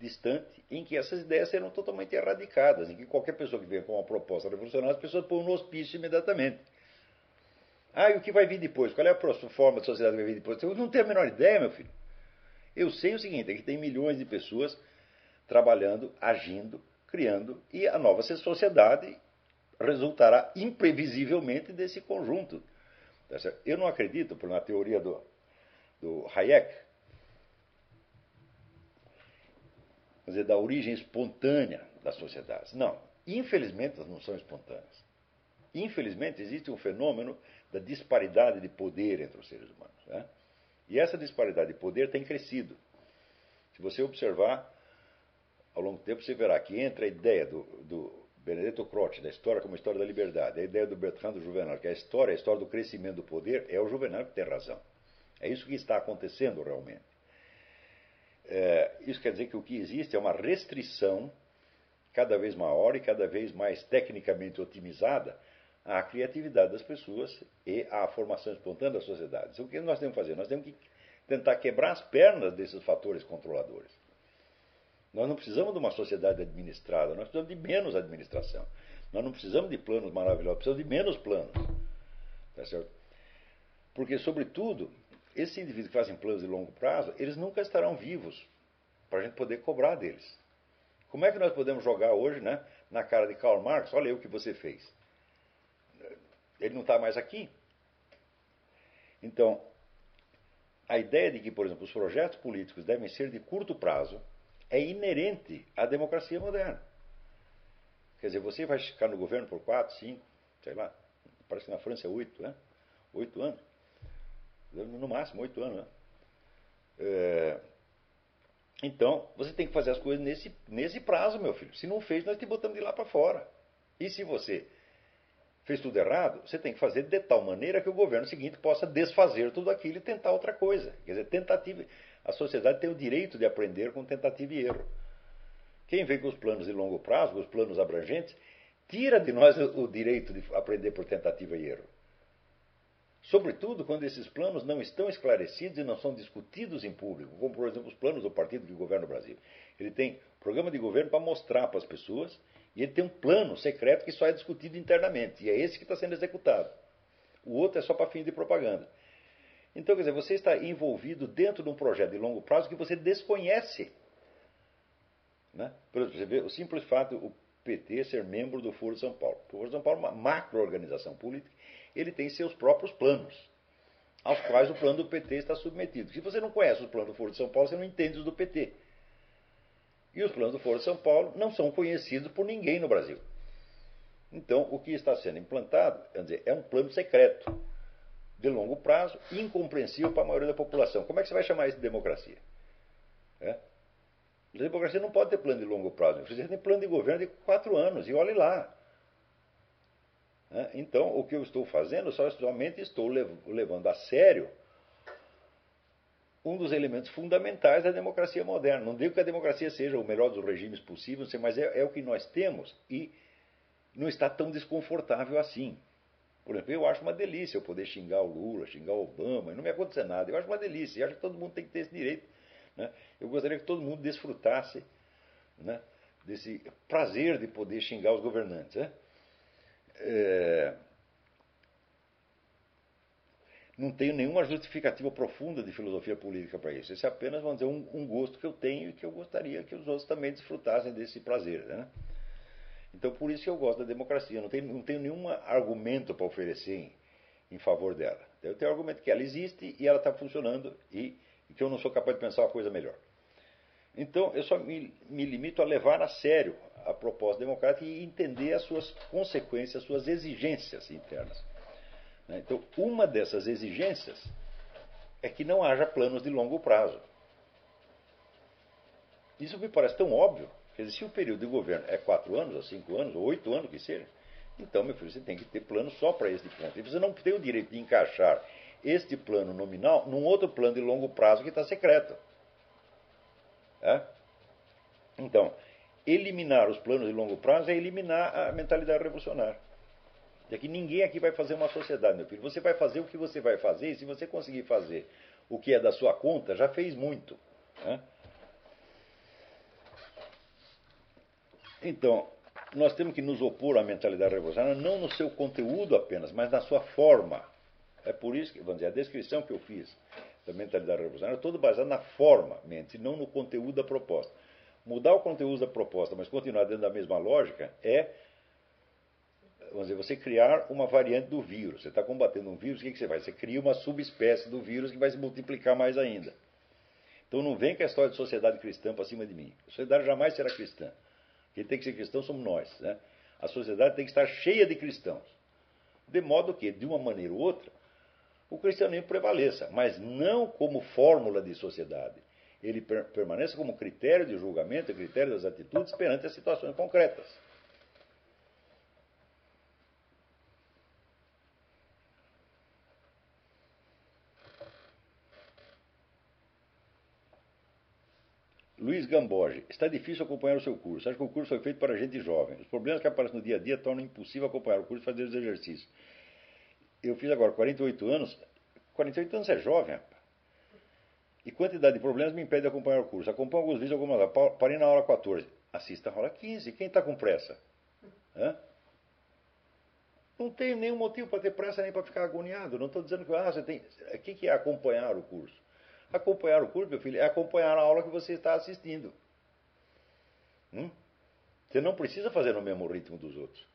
distante em que essas ideias serão totalmente erradicadas, em que qualquer pessoa que venha com uma proposta revolucionária, as pessoas põem no hospício imediatamente. Ah, e o que vai vir depois? Qual é a próxima forma de sociedade que vai vir depois? Eu não tenho a menor ideia, meu filho. Eu sei o seguinte, é que tem milhões de pessoas trabalhando, agindo, criando, e a nova sociedade resultará imprevisivelmente desse conjunto. Tá Eu não acredito, por uma teoria do, do Hayek, dizer, da origem espontânea das sociedades. Não. Infelizmente, elas não são espontâneas. Infelizmente, existe um fenômeno da disparidade de poder entre os seres humanos. Né? E essa disparidade de poder tem crescido. Se você observar, ao longo do tempo, você verá que entre a ideia do, do Benedetto Croce, da história como história da liberdade, a ideia do Bertrand do Juvenal, que é a história, a história do crescimento do poder, é o Juvenal que tem razão. É isso que está acontecendo realmente. É, isso quer dizer que o que existe é uma restrição cada vez maior e cada vez mais tecnicamente otimizada à criatividade das pessoas e à formação espontânea das sociedades. O que nós temos que fazer? Nós temos que tentar quebrar as pernas desses fatores controladores. Nós não precisamos de uma sociedade administrada, nós precisamos de menos administração. Nós não precisamos de planos maravilhosos, precisamos de menos planos. Tá certo? Porque, sobretudo, esses indivíduos que fazem planos de longo prazo, eles nunca estarão vivos para a gente poder cobrar deles. Como é que nós podemos jogar hoje né, na cara de Karl Marx? Olha aí o que você fez. Ele não está mais aqui. Então, a ideia de que, por exemplo, os projetos políticos devem ser de curto prazo é inerente à democracia moderna. Quer dizer, você vai ficar no governo por quatro, cinco, sei lá, parece que na França é oito, né? Oito anos. No máximo, oito anos, né? É, então, você tem que fazer as coisas nesse, nesse prazo, meu filho. Se não fez, nós te botamos de lá para fora. E se você fez tudo errado, você tem que fazer de tal maneira que o governo seguinte possa desfazer tudo aquilo e tentar outra coisa. Quer dizer, tentativa. A sociedade tem o direito de aprender com tentativa e erro. Quem vem com os planos de longo prazo, com os planos abrangentes, tira de nós o direito de aprender por tentativa e erro. Sobretudo quando esses planos não estão esclarecidos e não são discutidos em público, como por exemplo os planos do partido que governa o Brasil. Ele tem programa de governo para mostrar para as pessoas e ele tem um plano secreto que só é discutido internamente, e é esse que está sendo executado. O outro é só para fim de propaganda. Então, quer dizer, você está envolvido dentro de um projeto de longo prazo que você desconhece. Né? Por exemplo, você vê o simples fato o PT ser membro do Foro de São Paulo. O Foro de São Paulo é uma macro-organização política ele tem seus próprios planos, aos quais o plano do PT está submetido. Se você não conhece os planos do Foro de São Paulo, você não entende os do PT. E os planos do Foro de São Paulo não são conhecidos por ninguém no Brasil. Então, o que está sendo implantado dizer, é um plano secreto, de longo prazo, incompreensível para a maioria da população. Como é que você vai chamar isso de democracia? É? A democracia não pode ter plano de longo prazo. Você tem plano de governo de quatro anos, e olhe lá. Né? Então, o que eu estou fazendo, só somente estou levando a sério um dos elementos fundamentais da democracia moderna. Não digo que a democracia seja o melhor dos regimes possíveis, mas é, é o que nós temos e não está tão desconfortável assim. Por exemplo, eu acho uma delícia eu poder xingar o Lula, xingar o Obama, não me acontecer nada. Eu acho uma delícia, eu acho que todo mundo tem que ter esse direito. Né? Eu gostaria que todo mundo desfrutasse né, desse prazer de poder xingar os governantes. Né? É, não tenho nenhuma justificativa profunda de filosofia política para isso. Esse é apenas, vamos dizer, um, um, gosto que eu tenho e que eu gostaria que os outros também desfrutassem desse prazer. Né? Então, por isso que eu gosto da democracia. Não tenho, não tenho nenhum argumento para oferecer em, em, favor dela. Eu tenho argumento que ela existe e ela está funcionando e, e, que eu não sou capaz de pensar uma coisa melhor. Então, eu só me, me limito a levar a sério a proposta democrática e entender as suas consequências, as suas exigências internas. Né? Então, uma dessas exigências é que não haja planos de longo prazo. Isso me parece tão óbvio. Quer dizer, se o período de governo é quatro anos, ou cinco anos, ou oito anos, que seja, então, meu filho, você tem que ter plano só para este ponto. E você não tem o direito de encaixar este plano nominal num outro plano de longo prazo que está secreto. É? Então, eliminar os planos de longo prazo é eliminar a mentalidade revolucionária. É que ninguém aqui vai fazer uma sociedade, meu filho. Você vai fazer o que você vai fazer, e se você conseguir fazer o que é da sua conta, já fez muito. Né? Então, nós temos que nos opor à mentalidade revolucionária, não no seu conteúdo apenas, mas na sua forma. É por isso que, vamos dizer, a descrição que eu fiz da mentalidade revolucionária é toda baseada na forma, mente, não no conteúdo da proposta. Mudar o conteúdo da proposta, mas continuar dentro da mesma lógica, é vamos dizer, você criar uma variante do vírus. Você está combatendo um vírus, o que, que você faz? Você cria uma subespécie do vírus que vai se multiplicar mais ainda. Então não vem com a história de sociedade cristã para cima de mim. A sociedade jamais será cristã. Quem tem que ser cristão somos nós. Né? A sociedade tem que estar cheia de cristãos. de modo que, de uma maneira ou outra, o cristianismo prevaleça, mas não como fórmula de sociedade. Ele per permaneça como critério de julgamento, critério das atitudes perante as situações concretas. Luiz Gamboge, está difícil acompanhar o seu curso. Acho que o curso foi feito para gente jovem. Os problemas que aparecem no dia a dia tornam impossível acompanhar o curso e fazer os exercícios. Eu fiz agora 48 anos. 48 anos é jovem. E quantidade de problemas me impede de acompanhar o curso. Acompanho alguns vídeos, algumas aulas. Parei na aula 14. Assista a aula 15. Quem está com pressa? Hã? Não tenho nenhum motivo para ter pressa nem para ficar agoniado. Não estou dizendo que ah, você tem. O que é acompanhar o curso? Acompanhar o curso, meu filho, é acompanhar a aula que você está assistindo. Hum? Você não precisa fazer no mesmo ritmo dos outros.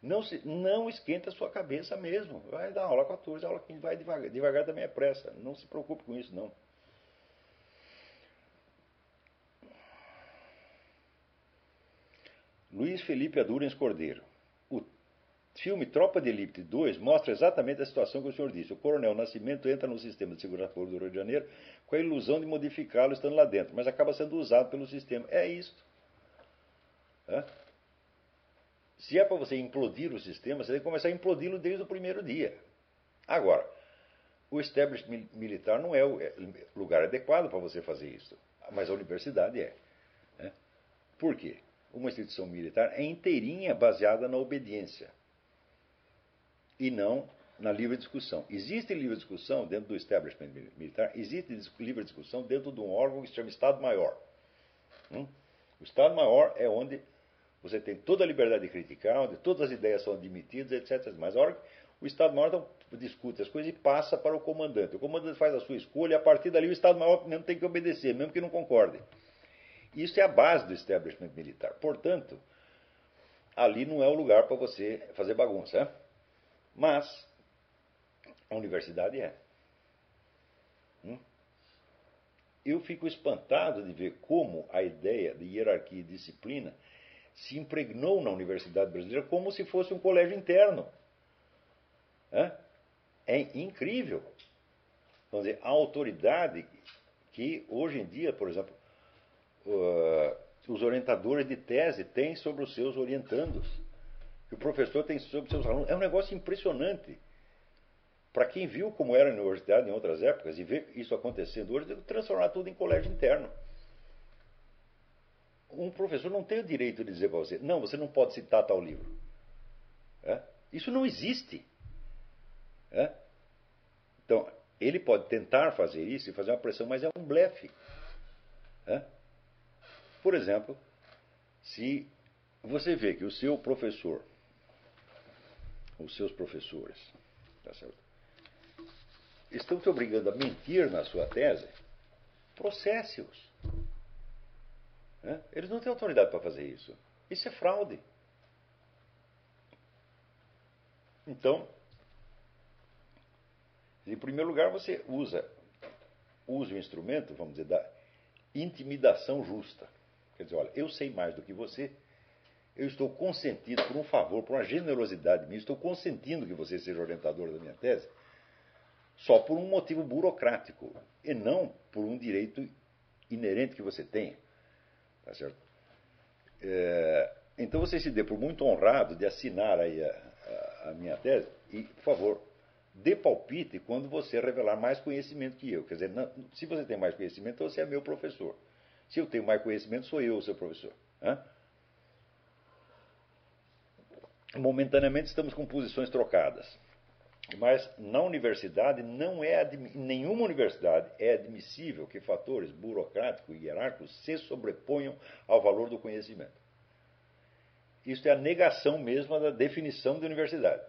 Não, se, não esquenta a sua cabeça mesmo. Vai dar aula 14, aula 15, vai devagar. Devagar também é pressa. Não se preocupe com isso, não. Luiz Felipe Adurens Cordeiro filme Tropa de Elite 2 mostra exatamente a situação que o senhor disse. O coronel Nascimento entra no sistema de segurança pública do Rio de Janeiro com a ilusão de modificá-lo estando lá dentro, mas acaba sendo usado pelo sistema. É isso. É? Se é para você implodir o sistema, você tem que começar a implodi-lo desde o primeiro dia. Agora, o establishment militar não é o é, lugar adequado para você fazer isso, mas a universidade é. é. Por quê? Uma instituição militar é inteirinha baseada na obediência e não na livre discussão. Existe livre discussão dentro do establishment militar, existe livre discussão dentro de um órgão que se chama Estado-Maior. Hum? O Estado-Maior é onde você tem toda a liberdade de criticar, onde todas as ideias são admitidas, etc. Mas a hora que o Estado-Maior então, discute as coisas e passa para o comandante. O comandante faz a sua escolha e a partir dali o Estado-Maior não tem que obedecer, mesmo que não concorde. Isso é a base do establishment militar. Portanto, ali não é o lugar para você fazer bagunça. Hein? Mas a universidade é. Hum? Eu fico espantado de ver como a ideia de hierarquia e disciplina se impregnou na universidade brasileira como se fosse um colégio interno. É incrível. Vamos dizer, a autoridade que hoje em dia, por exemplo, uh, os orientadores de tese têm sobre os seus orientandos que o professor tem sobre seus alunos. É um negócio impressionante. Para quem viu como era a universidade em outras épocas e vê isso acontecendo hoje, deve transformar tudo em colégio interno. Um professor não tem o direito de dizer para você, não, você não pode citar tal livro. É? Isso não existe. É? Então, ele pode tentar fazer isso e fazer uma pressão, mas é um blefe. É? Por exemplo, se você vê que o seu professor os seus professores, tá estão te obrigando a mentir na sua tese, processe-os. Né? Eles não têm autoridade para fazer isso. Isso é fraude. Então, em primeiro lugar, você usa, usa o instrumento, vamos dizer, da intimidação justa. Quer dizer, olha, eu sei mais do que você, eu estou consentindo, por um favor, por uma generosidade minha, estou consentindo que você seja orientador da minha tese, só por um motivo burocrático, e não por um direito inerente que você tenha. Tá certo? É, então você se dê por muito honrado de assinar aí a, a, a minha tese, e, por favor, dê palpite quando você revelar mais conhecimento que eu. Quer dizer, não, se você tem mais conhecimento, você é meu professor. Se eu tenho mais conhecimento, sou eu o seu professor. Hã? momentaneamente estamos com posições trocadas. Mas na universidade não é nenhuma universidade é admissível que fatores burocráticos e hierárquicos se sobreponham ao valor do conhecimento. Isso é a negação mesma da definição de universidade.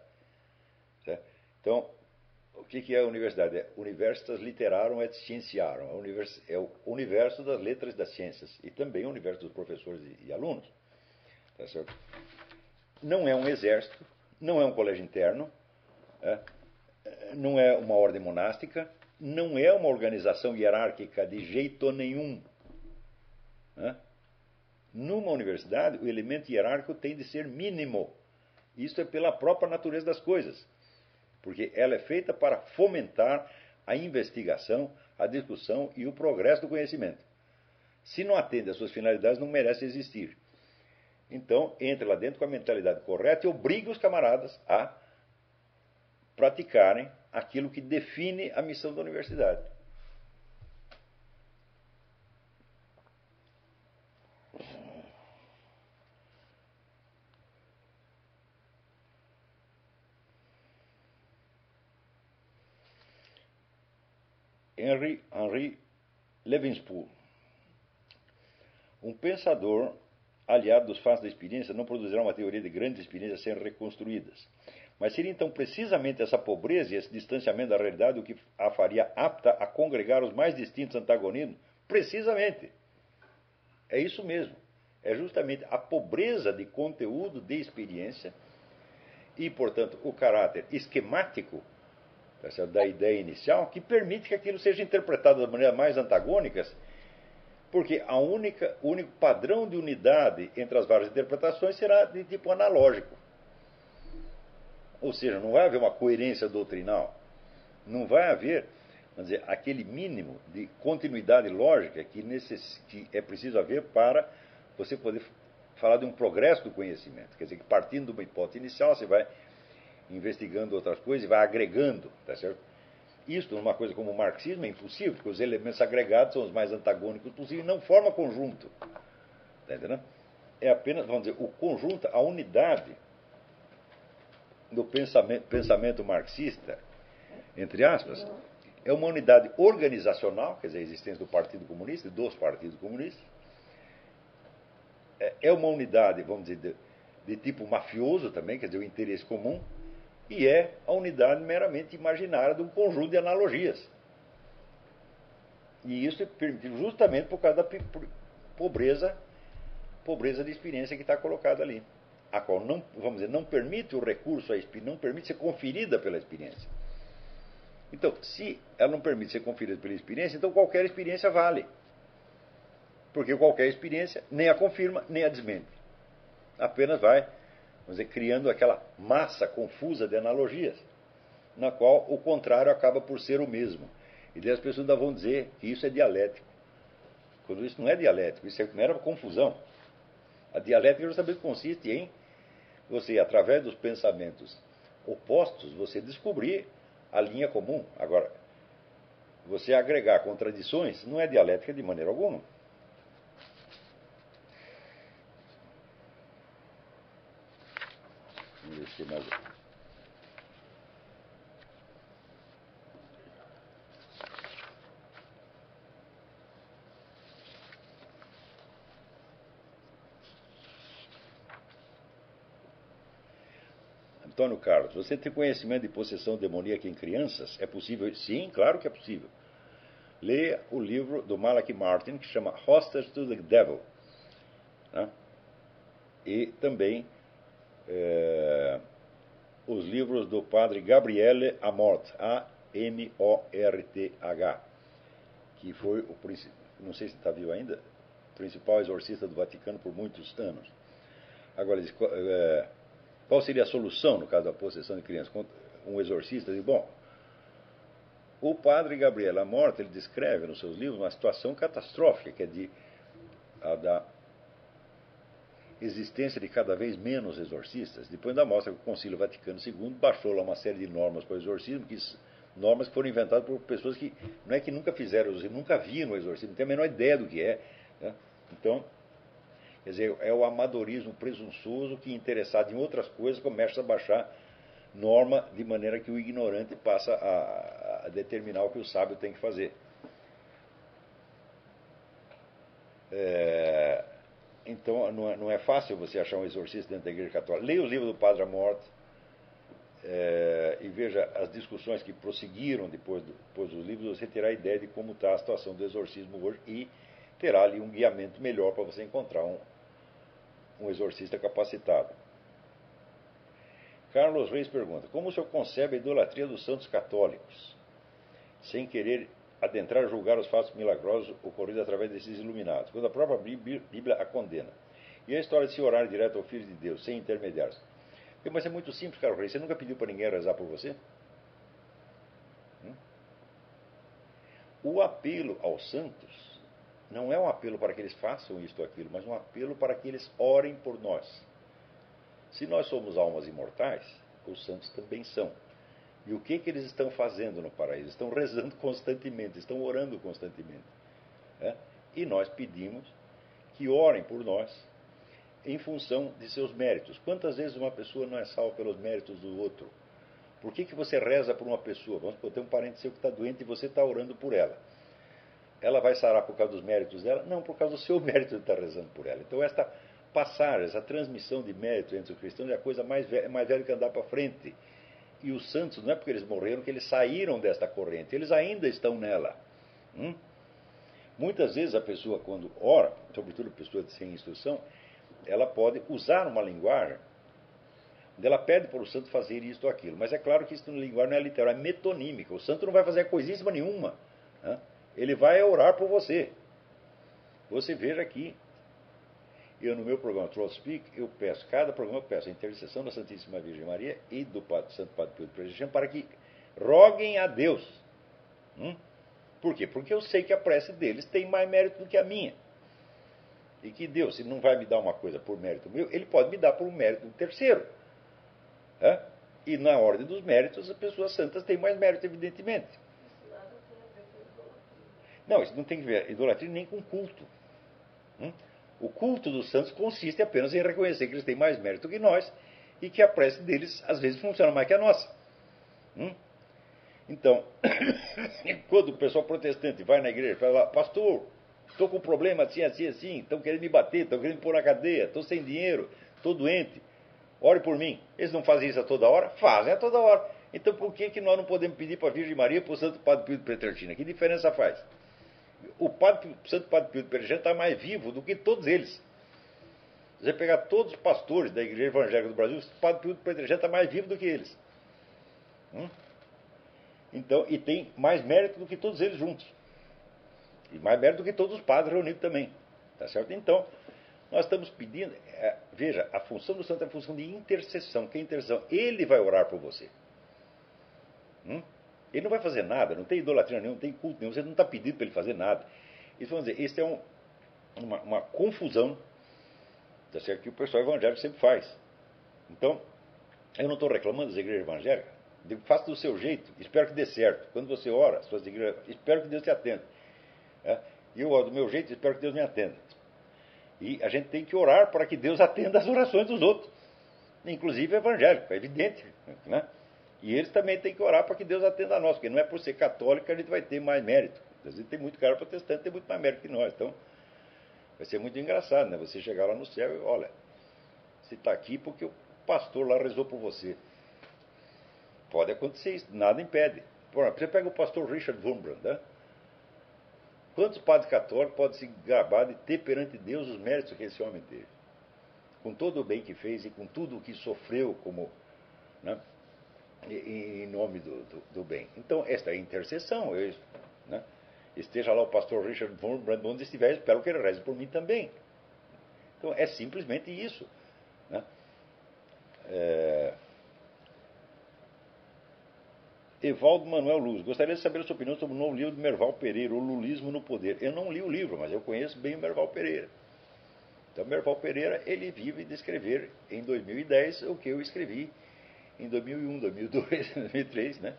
Certo? Então, o que é a universidade? É universitas literaram et scientiarum. É o universo das letras e das ciências. E também o universo dos professores e alunos. Tá certo? não é um exército, não é um colégio interno, é, não é uma ordem monástica, não é uma organização hierárquica de jeito nenhum. É. Numa universidade, o elemento hierárquico tem de ser mínimo. Isso é pela própria natureza das coisas, porque ela é feita para fomentar a investigação, a discussão e o progresso do conhecimento. Se não atende às suas finalidades, não merece existir. Então, entre lá dentro com a mentalidade correta e obrigue os camaradas a praticarem aquilo que define a missão da universidade. Henry, Henry Levinspool. Um pensador aliado dos fatos da experiência não produzirá uma teoria de grandes experiências a serem reconstruídas. Mas seria então precisamente essa pobreza e esse distanciamento da realidade o que a faria apta a congregar os mais distintos antagonismos? Precisamente. É isso mesmo. É justamente a pobreza de conteúdo de experiência e, portanto, o caráter esquemático tá da ideia inicial que permite que aquilo seja interpretado de maneira mais antagônicas, porque a única, o único padrão de unidade entre as várias interpretações será de tipo analógico. Ou seja, não vai haver uma coerência doutrinal. Não vai haver, vamos dizer, aquele mínimo de continuidade lógica que, necess... que é preciso haver para você poder falar de um progresso do conhecimento. Quer dizer, que partindo de uma hipótese inicial, você vai investigando outras coisas e vai agregando, tá certo? Isso, numa coisa como o marxismo, é impossível, porque os elementos agregados são os mais antagônicos possíveis e não forma conjunto. Tá entendendo? É apenas, vamos dizer, o conjunto, a unidade do pensamento, pensamento marxista, entre aspas, é uma unidade organizacional, quer dizer, a existência do Partido Comunista e dos partidos comunistas. É, é uma unidade, vamos dizer, de, de tipo mafioso também, quer dizer, o interesse comum e é a unidade meramente imaginária de um conjunto de analogias. E isso é permitido justamente por causa da pobreza, pobreza de experiência que está colocada ali, a qual não, vamos dizer, não permite o recurso à experiência, não permite ser conferida pela experiência. Então, se ela não permite ser conferida pela experiência, então qualquer experiência vale. Porque qualquer experiência nem a confirma, nem a desmente. Apenas vai vamos dizer, criando aquela massa confusa de analogias, na qual o contrário acaba por ser o mesmo. E daí as pessoas ainda vão dizer que isso é dialético. Quando isso não é dialético, isso é mera confusão. A dialética justamente consiste em você, através dos pensamentos opostos, você descobrir a linha comum. Agora, você agregar contradições não é dialética de maneira alguma. mais. Antônio Carlos, você tem conhecimento de possessão demoníaca em crianças? É possível? Sim, claro que é possível. Leia o livro do Malak Martin, que chama Hostage to the Devil. Né? E também é, os livros do padre Gabriele Amort, A-M-O-R-T-H, que foi o não sei se está vivo ainda, principal exorcista do Vaticano por muitos anos. Agora, é, qual seria a solução no caso da possessão de crianças? Um exorcista diz, bom, o padre Gabriel Amort, ele descreve nos seus livros uma situação catastrófica, que é de, a da existência de cada vez menos exorcistas, depois da mostra que o Concílio Vaticano II baixou lá uma série de normas para o exorcismo, que, normas que foram inventadas por pessoas que não é que nunca fizeram exorcismo, nunca viram o exorcismo, não tem a menor ideia do que é. Né? Então, quer dizer, é o amadorismo presunçoso que, interessado em outras coisas, começa a baixar norma de maneira que o ignorante passa a, a determinar o que o sábio tem que fazer. É, então, não é, não é, fácil você achar um exorcista dentro da Igreja Católica. Leia o livro do Padre Amorte é, e veja as discussões que prosseguiram depois, do, depois dos livros. Você terá ideia de como está a situação do exorcismo hoje e terá ali um guiamento melhor para você encontrar um, um exorcista capacitado. Carlos Reis pergunta: Como o senhor concebe a idolatria dos santos católicos, sem querer adentrar julgar os fatos milagrosos ocorridos através desses iluminados, quando a própria Bíblia a condena. E a história de se orar direto ao Filho de Deus, sem intermediários. Mas é muito simples, Carlos Reis. Você nunca pediu para ninguém rezar por você? Hum? O apelo aos santos não é um apelo para que eles façam isto ou aquilo, mas um apelo para que eles orem por nós. Se nós somos almas imortais, os santos também são. E o que, que eles estão fazendo no paraíso? Estão rezando [laughs] constantemente, estão orando constantemente. É? E nós pedimos que orem por nós em função de seus méritos. Quantas vezes uma pessoa não é salva pelos méritos do outro? Por que, que você reza por uma pessoa? Vamos supor, tem um parente seu que está doente e você está orando por ela. Ela vai sarar por causa dos méritos dela? Não, por causa do seu [laughs] mérito de estar rezando por ela. Então, esta passagem, essa transmissão de mérito entre os cristãos é a coisa mais velha, mais velha que andar para frente. E os santos, não é porque eles morreram que eles saíram desta corrente, eles ainda estão nela. Hum? Muitas vezes a pessoa, quando ora, sobretudo a pessoa sem instrução, ela pode usar uma linguagem onde ela pede para o santo fazer isto ou aquilo. Mas é claro que isso na linguagem não é literal, é metonímica. O santo não vai fazer coisíssima nenhuma. Né? Ele vai orar por você. Você veja aqui, eu no meu programa Troll Speak, eu peço, cada programa eu peço a intercessão da Santíssima Virgem Maria e do Padre, Santo Padre Pio de para que roguem a Deus. Hum? Por quê? Porque eu sei que a prece deles tem mais mérito do que a minha. E que Deus, se não vai me dar uma coisa por mérito meu, ele pode me dar por um mérito do terceiro. E na ordem dos méritos, as pessoas santas têm mais mérito, evidentemente. Não, isso não tem que ver idolatria nem com culto. Hum? O culto dos santos consiste apenas em reconhecer que eles têm mais mérito que nós e que a prece deles às vezes funciona mais que a nossa. Hum? Então, [coughs] quando o pessoal protestante vai na igreja e fala, pastor, estou com um problema assim, assim, assim, estão querendo me bater, estão querendo me pôr na cadeia, estou sem dinheiro, estou doente, ore por mim. Eles não fazem isso a toda hora? Fazem a toda hora. Então por que, que nós não podemos pedir para a Virgem Maria para o Santo Padre Pio de Petrelcina? Que diferença faz? O padre, Santo Padre Pio de está mais vivo do que todos eles. Você pegar todos os pastores da Igreja Evangélica do Brasil, o Padre Pio de está mais vivo do que eles. Hum? Então, e tem mais mérito do que todos eles juntos. E mais mérito do que todos os padres reunidos também. Tá certo? Então, nós estamos pedindo. É, veja, a função do santo é a função de intercessão. Que é intercessão? Ele vai orar por você. Hum? Ele não vai fazer nada, não tem idolatria nenhuma, não tem culto nenhum, você não está pedindo para ele fazer nada. Isso vamos dizer, isso é um, uma, uma, confusão tá certo? que o pessoal evangélico sempre faz. Então, eu não estou reclamando das igrejas evangélicas, Digo, faça do seu jeito, espero que dê certo. Quando você ora, suas igrejas, espero que Deus te atenda. É? E eu oro do meu jeito, espero que Deus me atenda. E a gente tem que orar para que Deus atenda as orações dos outros, inclusive evangélico, é evidente. Né? E eles também têm que orar para que Deus atenda a nós, porque não é por ser católico que a gente vai ter mais mérito. Às vezes tem muito cara protestante, tem muito mais mérito que nós. Então, vai ser muito engraçado, né? Você chegar lá no céu e, olha, você está aqui porque o pastor lá rezou por você. Pode acontecer isso, nada impede. Por exemplo, você pega o pastor Richard Wurmbrand, né? Quantos padres católicos podem se gabar de ter perante Deus os méritos que esse homem teve? Com todo o bem que fez e com tudo o que sofreu como, né? Em nome do, do, do, bem. Então, esta é a intercessão. Eu, né? Esteja lá o pastor Richard Wurmbrand onde estiver, espero que ele reze por mim também. Então, é simplesmente isso. Né? É... Evaldo Manuel Luz, gostaria de saber a sua opinião sobre o novo livro de Merval Pereira, O Lulismo no Poder. Eu não li o livro, mas eu conheço bem o Merval Pereira. Então, Merval Pereira, ele vive de escrever em 2010 o que eu escrevi em 2001, 2002, 2003, né?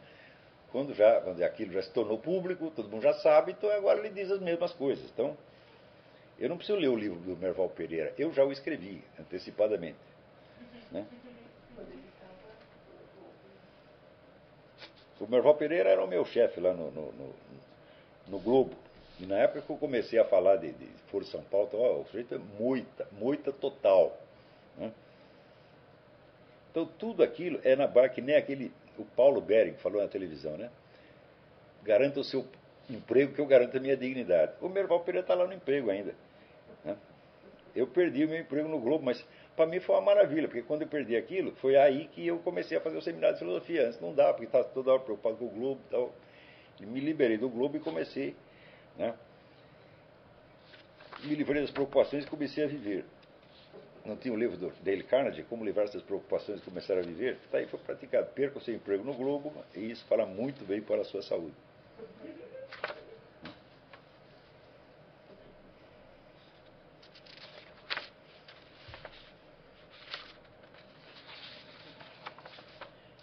Quando, já, quando aquilo já se tornou público, todo mundo já sabe, então agora ele diz as mesmas coisas. Então, eu não preciso ler o livro do Merval Pereira, eu já o escrevi antecipadamente. Né? O Merval Pereira era o meu chefe lá no, no, no, no, Globo. E na época que eu comecei a falar de, de Foro São Paulo, então, ó, o sujeito é muita, muita total. Né? Então tudo aquilo é na barra, que nem aquele. O Paulo Bering falou na televisão, né? Garanta o seu emprego que eu garanto a minha dignidade. O Merval Pereira está lá no emprego ainda. Né? Eu perdi o meu emprego no Globo, mas para mim foi uma maravilha, porque quando eu perdi aquilo, foi aí que eu comecei a fazer o seminário de filosofia. Antes não dá, porque estava toda hora preocupado com o Globo e tal. E me liberei do Globo e comecei, né? Me livrei das preocupações e comecei a viver. Não tinha o livro do Dale Carnegie, Como Livrar-se das Preocupações e Começar a Viver? Está aí, foi praticado. Perca o seu emprego no Globo, e isso fala muito bem para a sua saúde.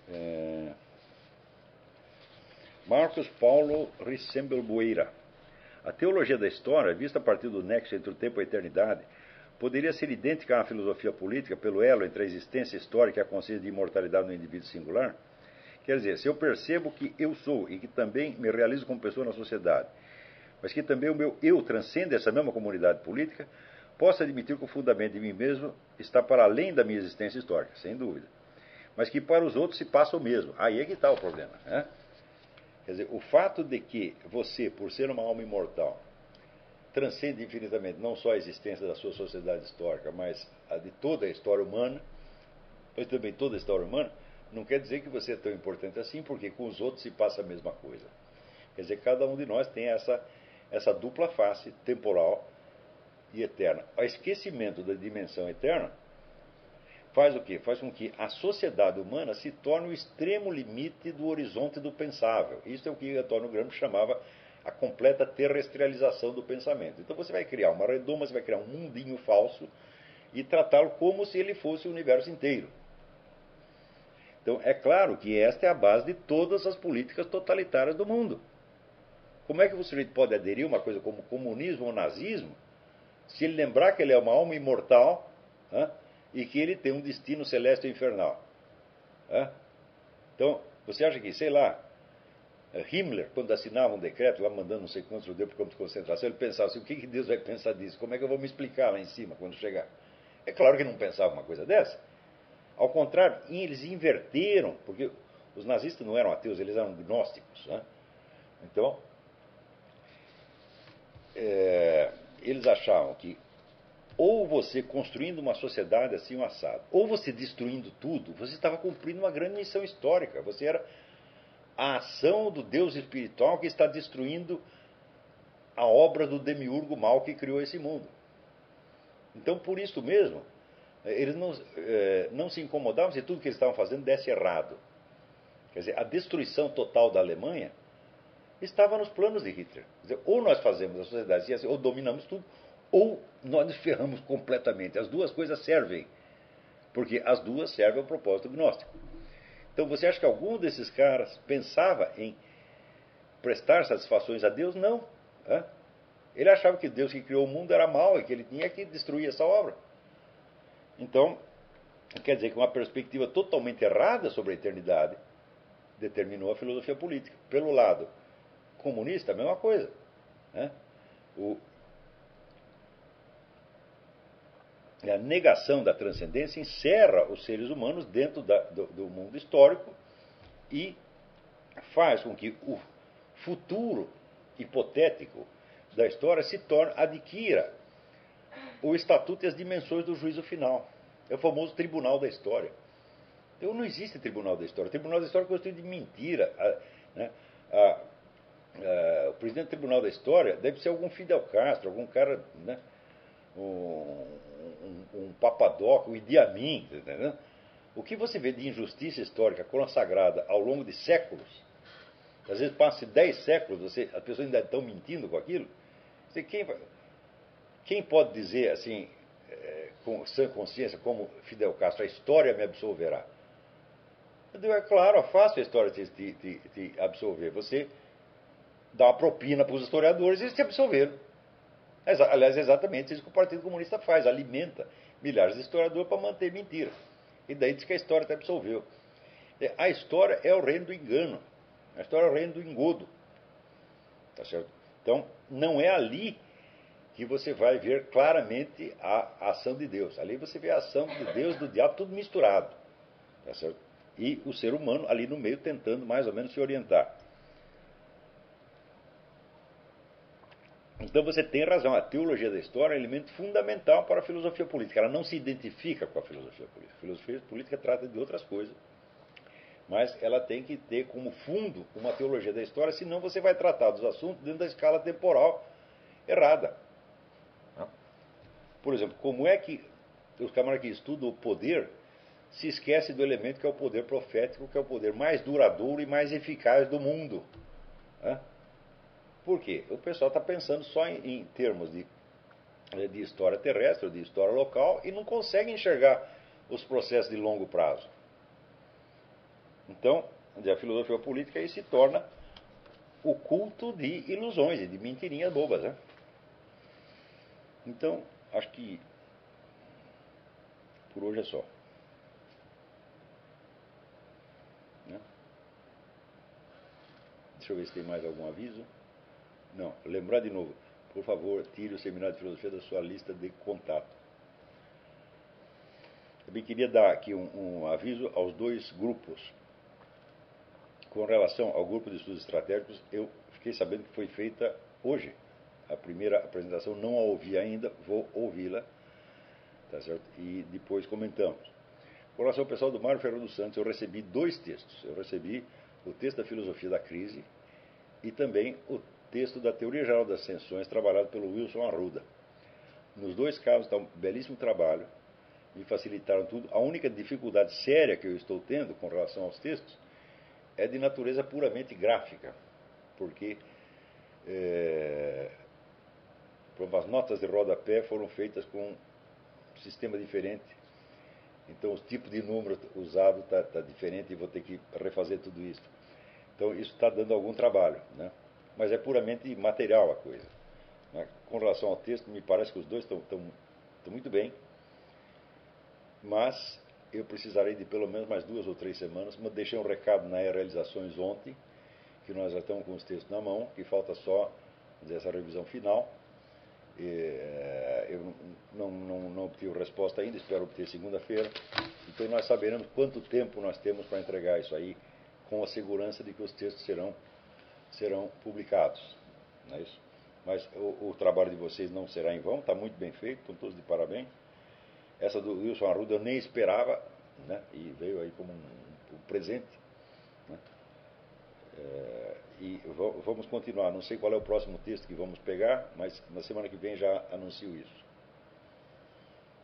É... Marcos Paulo Rissembelboeira. A teologia da história, vista a partir do nexo entre o tempo e a eternidade, poderia ser idêntica à filosofia política pelo elo entre a existência histórica e a consciência de imortalidade no indivíduo singular? Quer dizer, se eu percebo que eu sou e que também me realizo como pessoa na sociedade, mas que também o meu eu transcende essa mesma comunidade política, posso admitir que o fundamento de mim mesmo está para além da minha existência histórica, sem dúvida. Mas que para os outros se passa o mesmo. Aí é que está o problema. Né? Quer dizer, o fato de que você, por ser uma alma imortal, transcende infinitamente não só a existência da sua sociedade histórica, mas a de toda a história humana, mas também toda a história humana, não quer dizer que você é tão importante assim, porque com os outros se passa a mesma coisa. Quer dizer, cada um de nós tem essa, essa dupla face temporal e eterna. O esquecimento da dimensão eterna faz o quê? Faz com que a sociedade humana se torne o extremo limite do horizonte do pensável. Isso é o que Antônio Gramsci chamava a completa terrestrialização do pensamento. Então você vai criar uma redoma, você vai criar um mundinho falso e tratá-lo como se ele fosse o universo inteiro. Então é claro que esta é a base de todas as políticas totalitárias do mundo. Como é que o sujeito pode aderir a uma coisa como comunismo ou nazismo se ele lembrar que ele é uma alma imortal hein, e que ele tem um destino celeste ou infernal? Hein? Então, você acha que, sei lá, Himmler, quando assinava um decreto, lá mandando não sei quantos judeus para o campo de concentração, ele pensava assim: o que, que Deus vai pensar disso? Como é que eu vou me explicar lá em cima quando chegar? É claro que não pensava uma coisa dessa. Ao contrário, eles inverteram, porque os nazistas não eram ateus, eles eram gnósticos. Né? Então, é, eles achavam que ou você construindo uma sociedade assim, um assado, ou você destruindo tudo, você estava cumprindo uma grande missão histórica. Você era a ação do Deus espiritual que está destruindo a obra do demiurgo mal que criou esse mundo. Então, por isso mesmo, eles não, eh, não se incomodavam se tudo que eles estavam fazendo desse errado. Quer dizer, a destruição total da Alemanha estava nos planos de Hitler. Dizer, ou nós fazemos a sociedade assim, ou dominamos tudo, ou nós nos ferramos completamente. As duas coisas servem, porque as duas servem ao propósito gnóstico. Então você acha que algum desses caras pensava em prestar satisfações a Deus? Não. Né? Ele achava que Deus que criou o mundo era mau e que ele tinha que destruir essa obra. Então, quer dizer que uma perspectiva totalmente errada sobre a eternidade determinou a filosofia política. Pelo lado comunista, a mesma coisa. Né? O, a negação da transcendência encerra os seres humanos dentro da, do, do, mundo histórico e faz com que o futuro hipotético da história se torne, adquira o estatuto e as dimensões do juízo final. É o famoso tribunal da história. Então não existe tribunal da história. O tribunal da história é construído de mentira. A, né? a, a, o presidente do tribunal da história deve ser algum Fidel Castro, algum cara, né? Um, um, um Papadoc, um Idi Amin, entendeu? O que você vê de injustiça histórica consagrada ao longo de séculos, às vezes passa 10 séculos, você, as pessoas ainda estão mentindo com aquilo. Você, quem, quem pode dizer assim, é, com sã consciência, como Fidel Castro, a história me absolverá? Eu digo, é claro, é fácil a história te, te, te absolver. Você dá uma propina para os historiadores e eles te absolveram. Aliás, é exatamente isso que o Partido Comunista faz, alimenta milhares de historiadores para manter mentira. E daí diz que a história te absolveu. É, a história é o reino do engano. A história é o reino do engodo. Tá certo? Então, não é ali que você vai ver claramente a ação de Deus. Ali você vê a ação de Deus, do diabo, tudo misturado. Tá certo? E o ser humano ali no meio tentando mais ou menos se orientar. Então você tem razão, a teologia da história é um elemento fundamental para a filosofia política. Ela não se identifica com a filosofia política. A filosofia política trata de outras coisas. Mas ela tem que ter como fundo uma teologia da história, senão você vai tratar dos assuntos dentro da escala temporal errada. Por exemplo, como é que os camaradas que estudam o poder se esquecem do elemento que é o poder profético, que é o poder mais duradouro e mais eficaz do mundo. Por quê? O pessoal está pensando só em, em termos de, eh, de história terrestre, de história local, e não consegue enxergar os processos de longo prazo. Então, a filosofia política aí se torna o culto de ilusões e de mentirinhas bobas. Né? Então, acho que por hoje é só. Né? Deixa eu ver se tem mais algum aviso. Não, lembrar de novo, por favor, tire o seminário de filosofia da sua lista de contato. Também queria dar aqui um, um aviso aos dois grupos. Com relação ao grupo de estudos estratégicos, eu fiquei sabendo que foi feita hoje. A primeira apresentação não a ouvi ainda, vou ouvi-la, tá certo? E depois comentamos. Com relação ao pessoal do Mário dos Santos, eu recebi dois textos. Eu recebi o texto da filosofia da crise e também o texto da Teoria Geral das Ascensões, trabalhado pelo Wilson Arruda. Nos dois casos está um belíssimo trabalho, me facilitaram tudo. A única dificuldade séria que eu estou tendo com relação aos textos é de natureza puramente gráfica, porque é, as notas de rodapé foram feitas com um sistema diferente. Então, o tipo de número usado está tá diferente e vou ter que refazer tudo isso. Então, isso está dando algum trabalho. Né? Mas é puramente material a coisa. Né? Com relação ao texto, me parece que os dois estão, muito bem, mas eu precisarei de pelo menos mais duas ou três semanas. Mas deixei um recado na Realizações ontem, que nós já estamos com os textos na mão, que falta só dizer, essa revisão final. Eh, eu não, não, não obtive resposta ainda, espero obter segunda-feira. Então nós saberemos quanto tempo nós temos para entregar isso aí, com a segurança de que os textos serão serão publicados. Não é isso? Mas o, o trabalho de vocês não será em vão, está muito bem feito, estão todos de parabéns. Essa do Wilson Arruda eu nem esperava, né? e veio aí como um, um presente. Né? É, e vamos continuar. Não sei qual é o próximo texto que vamos pegar, mas na semana que vem já anuncio isso.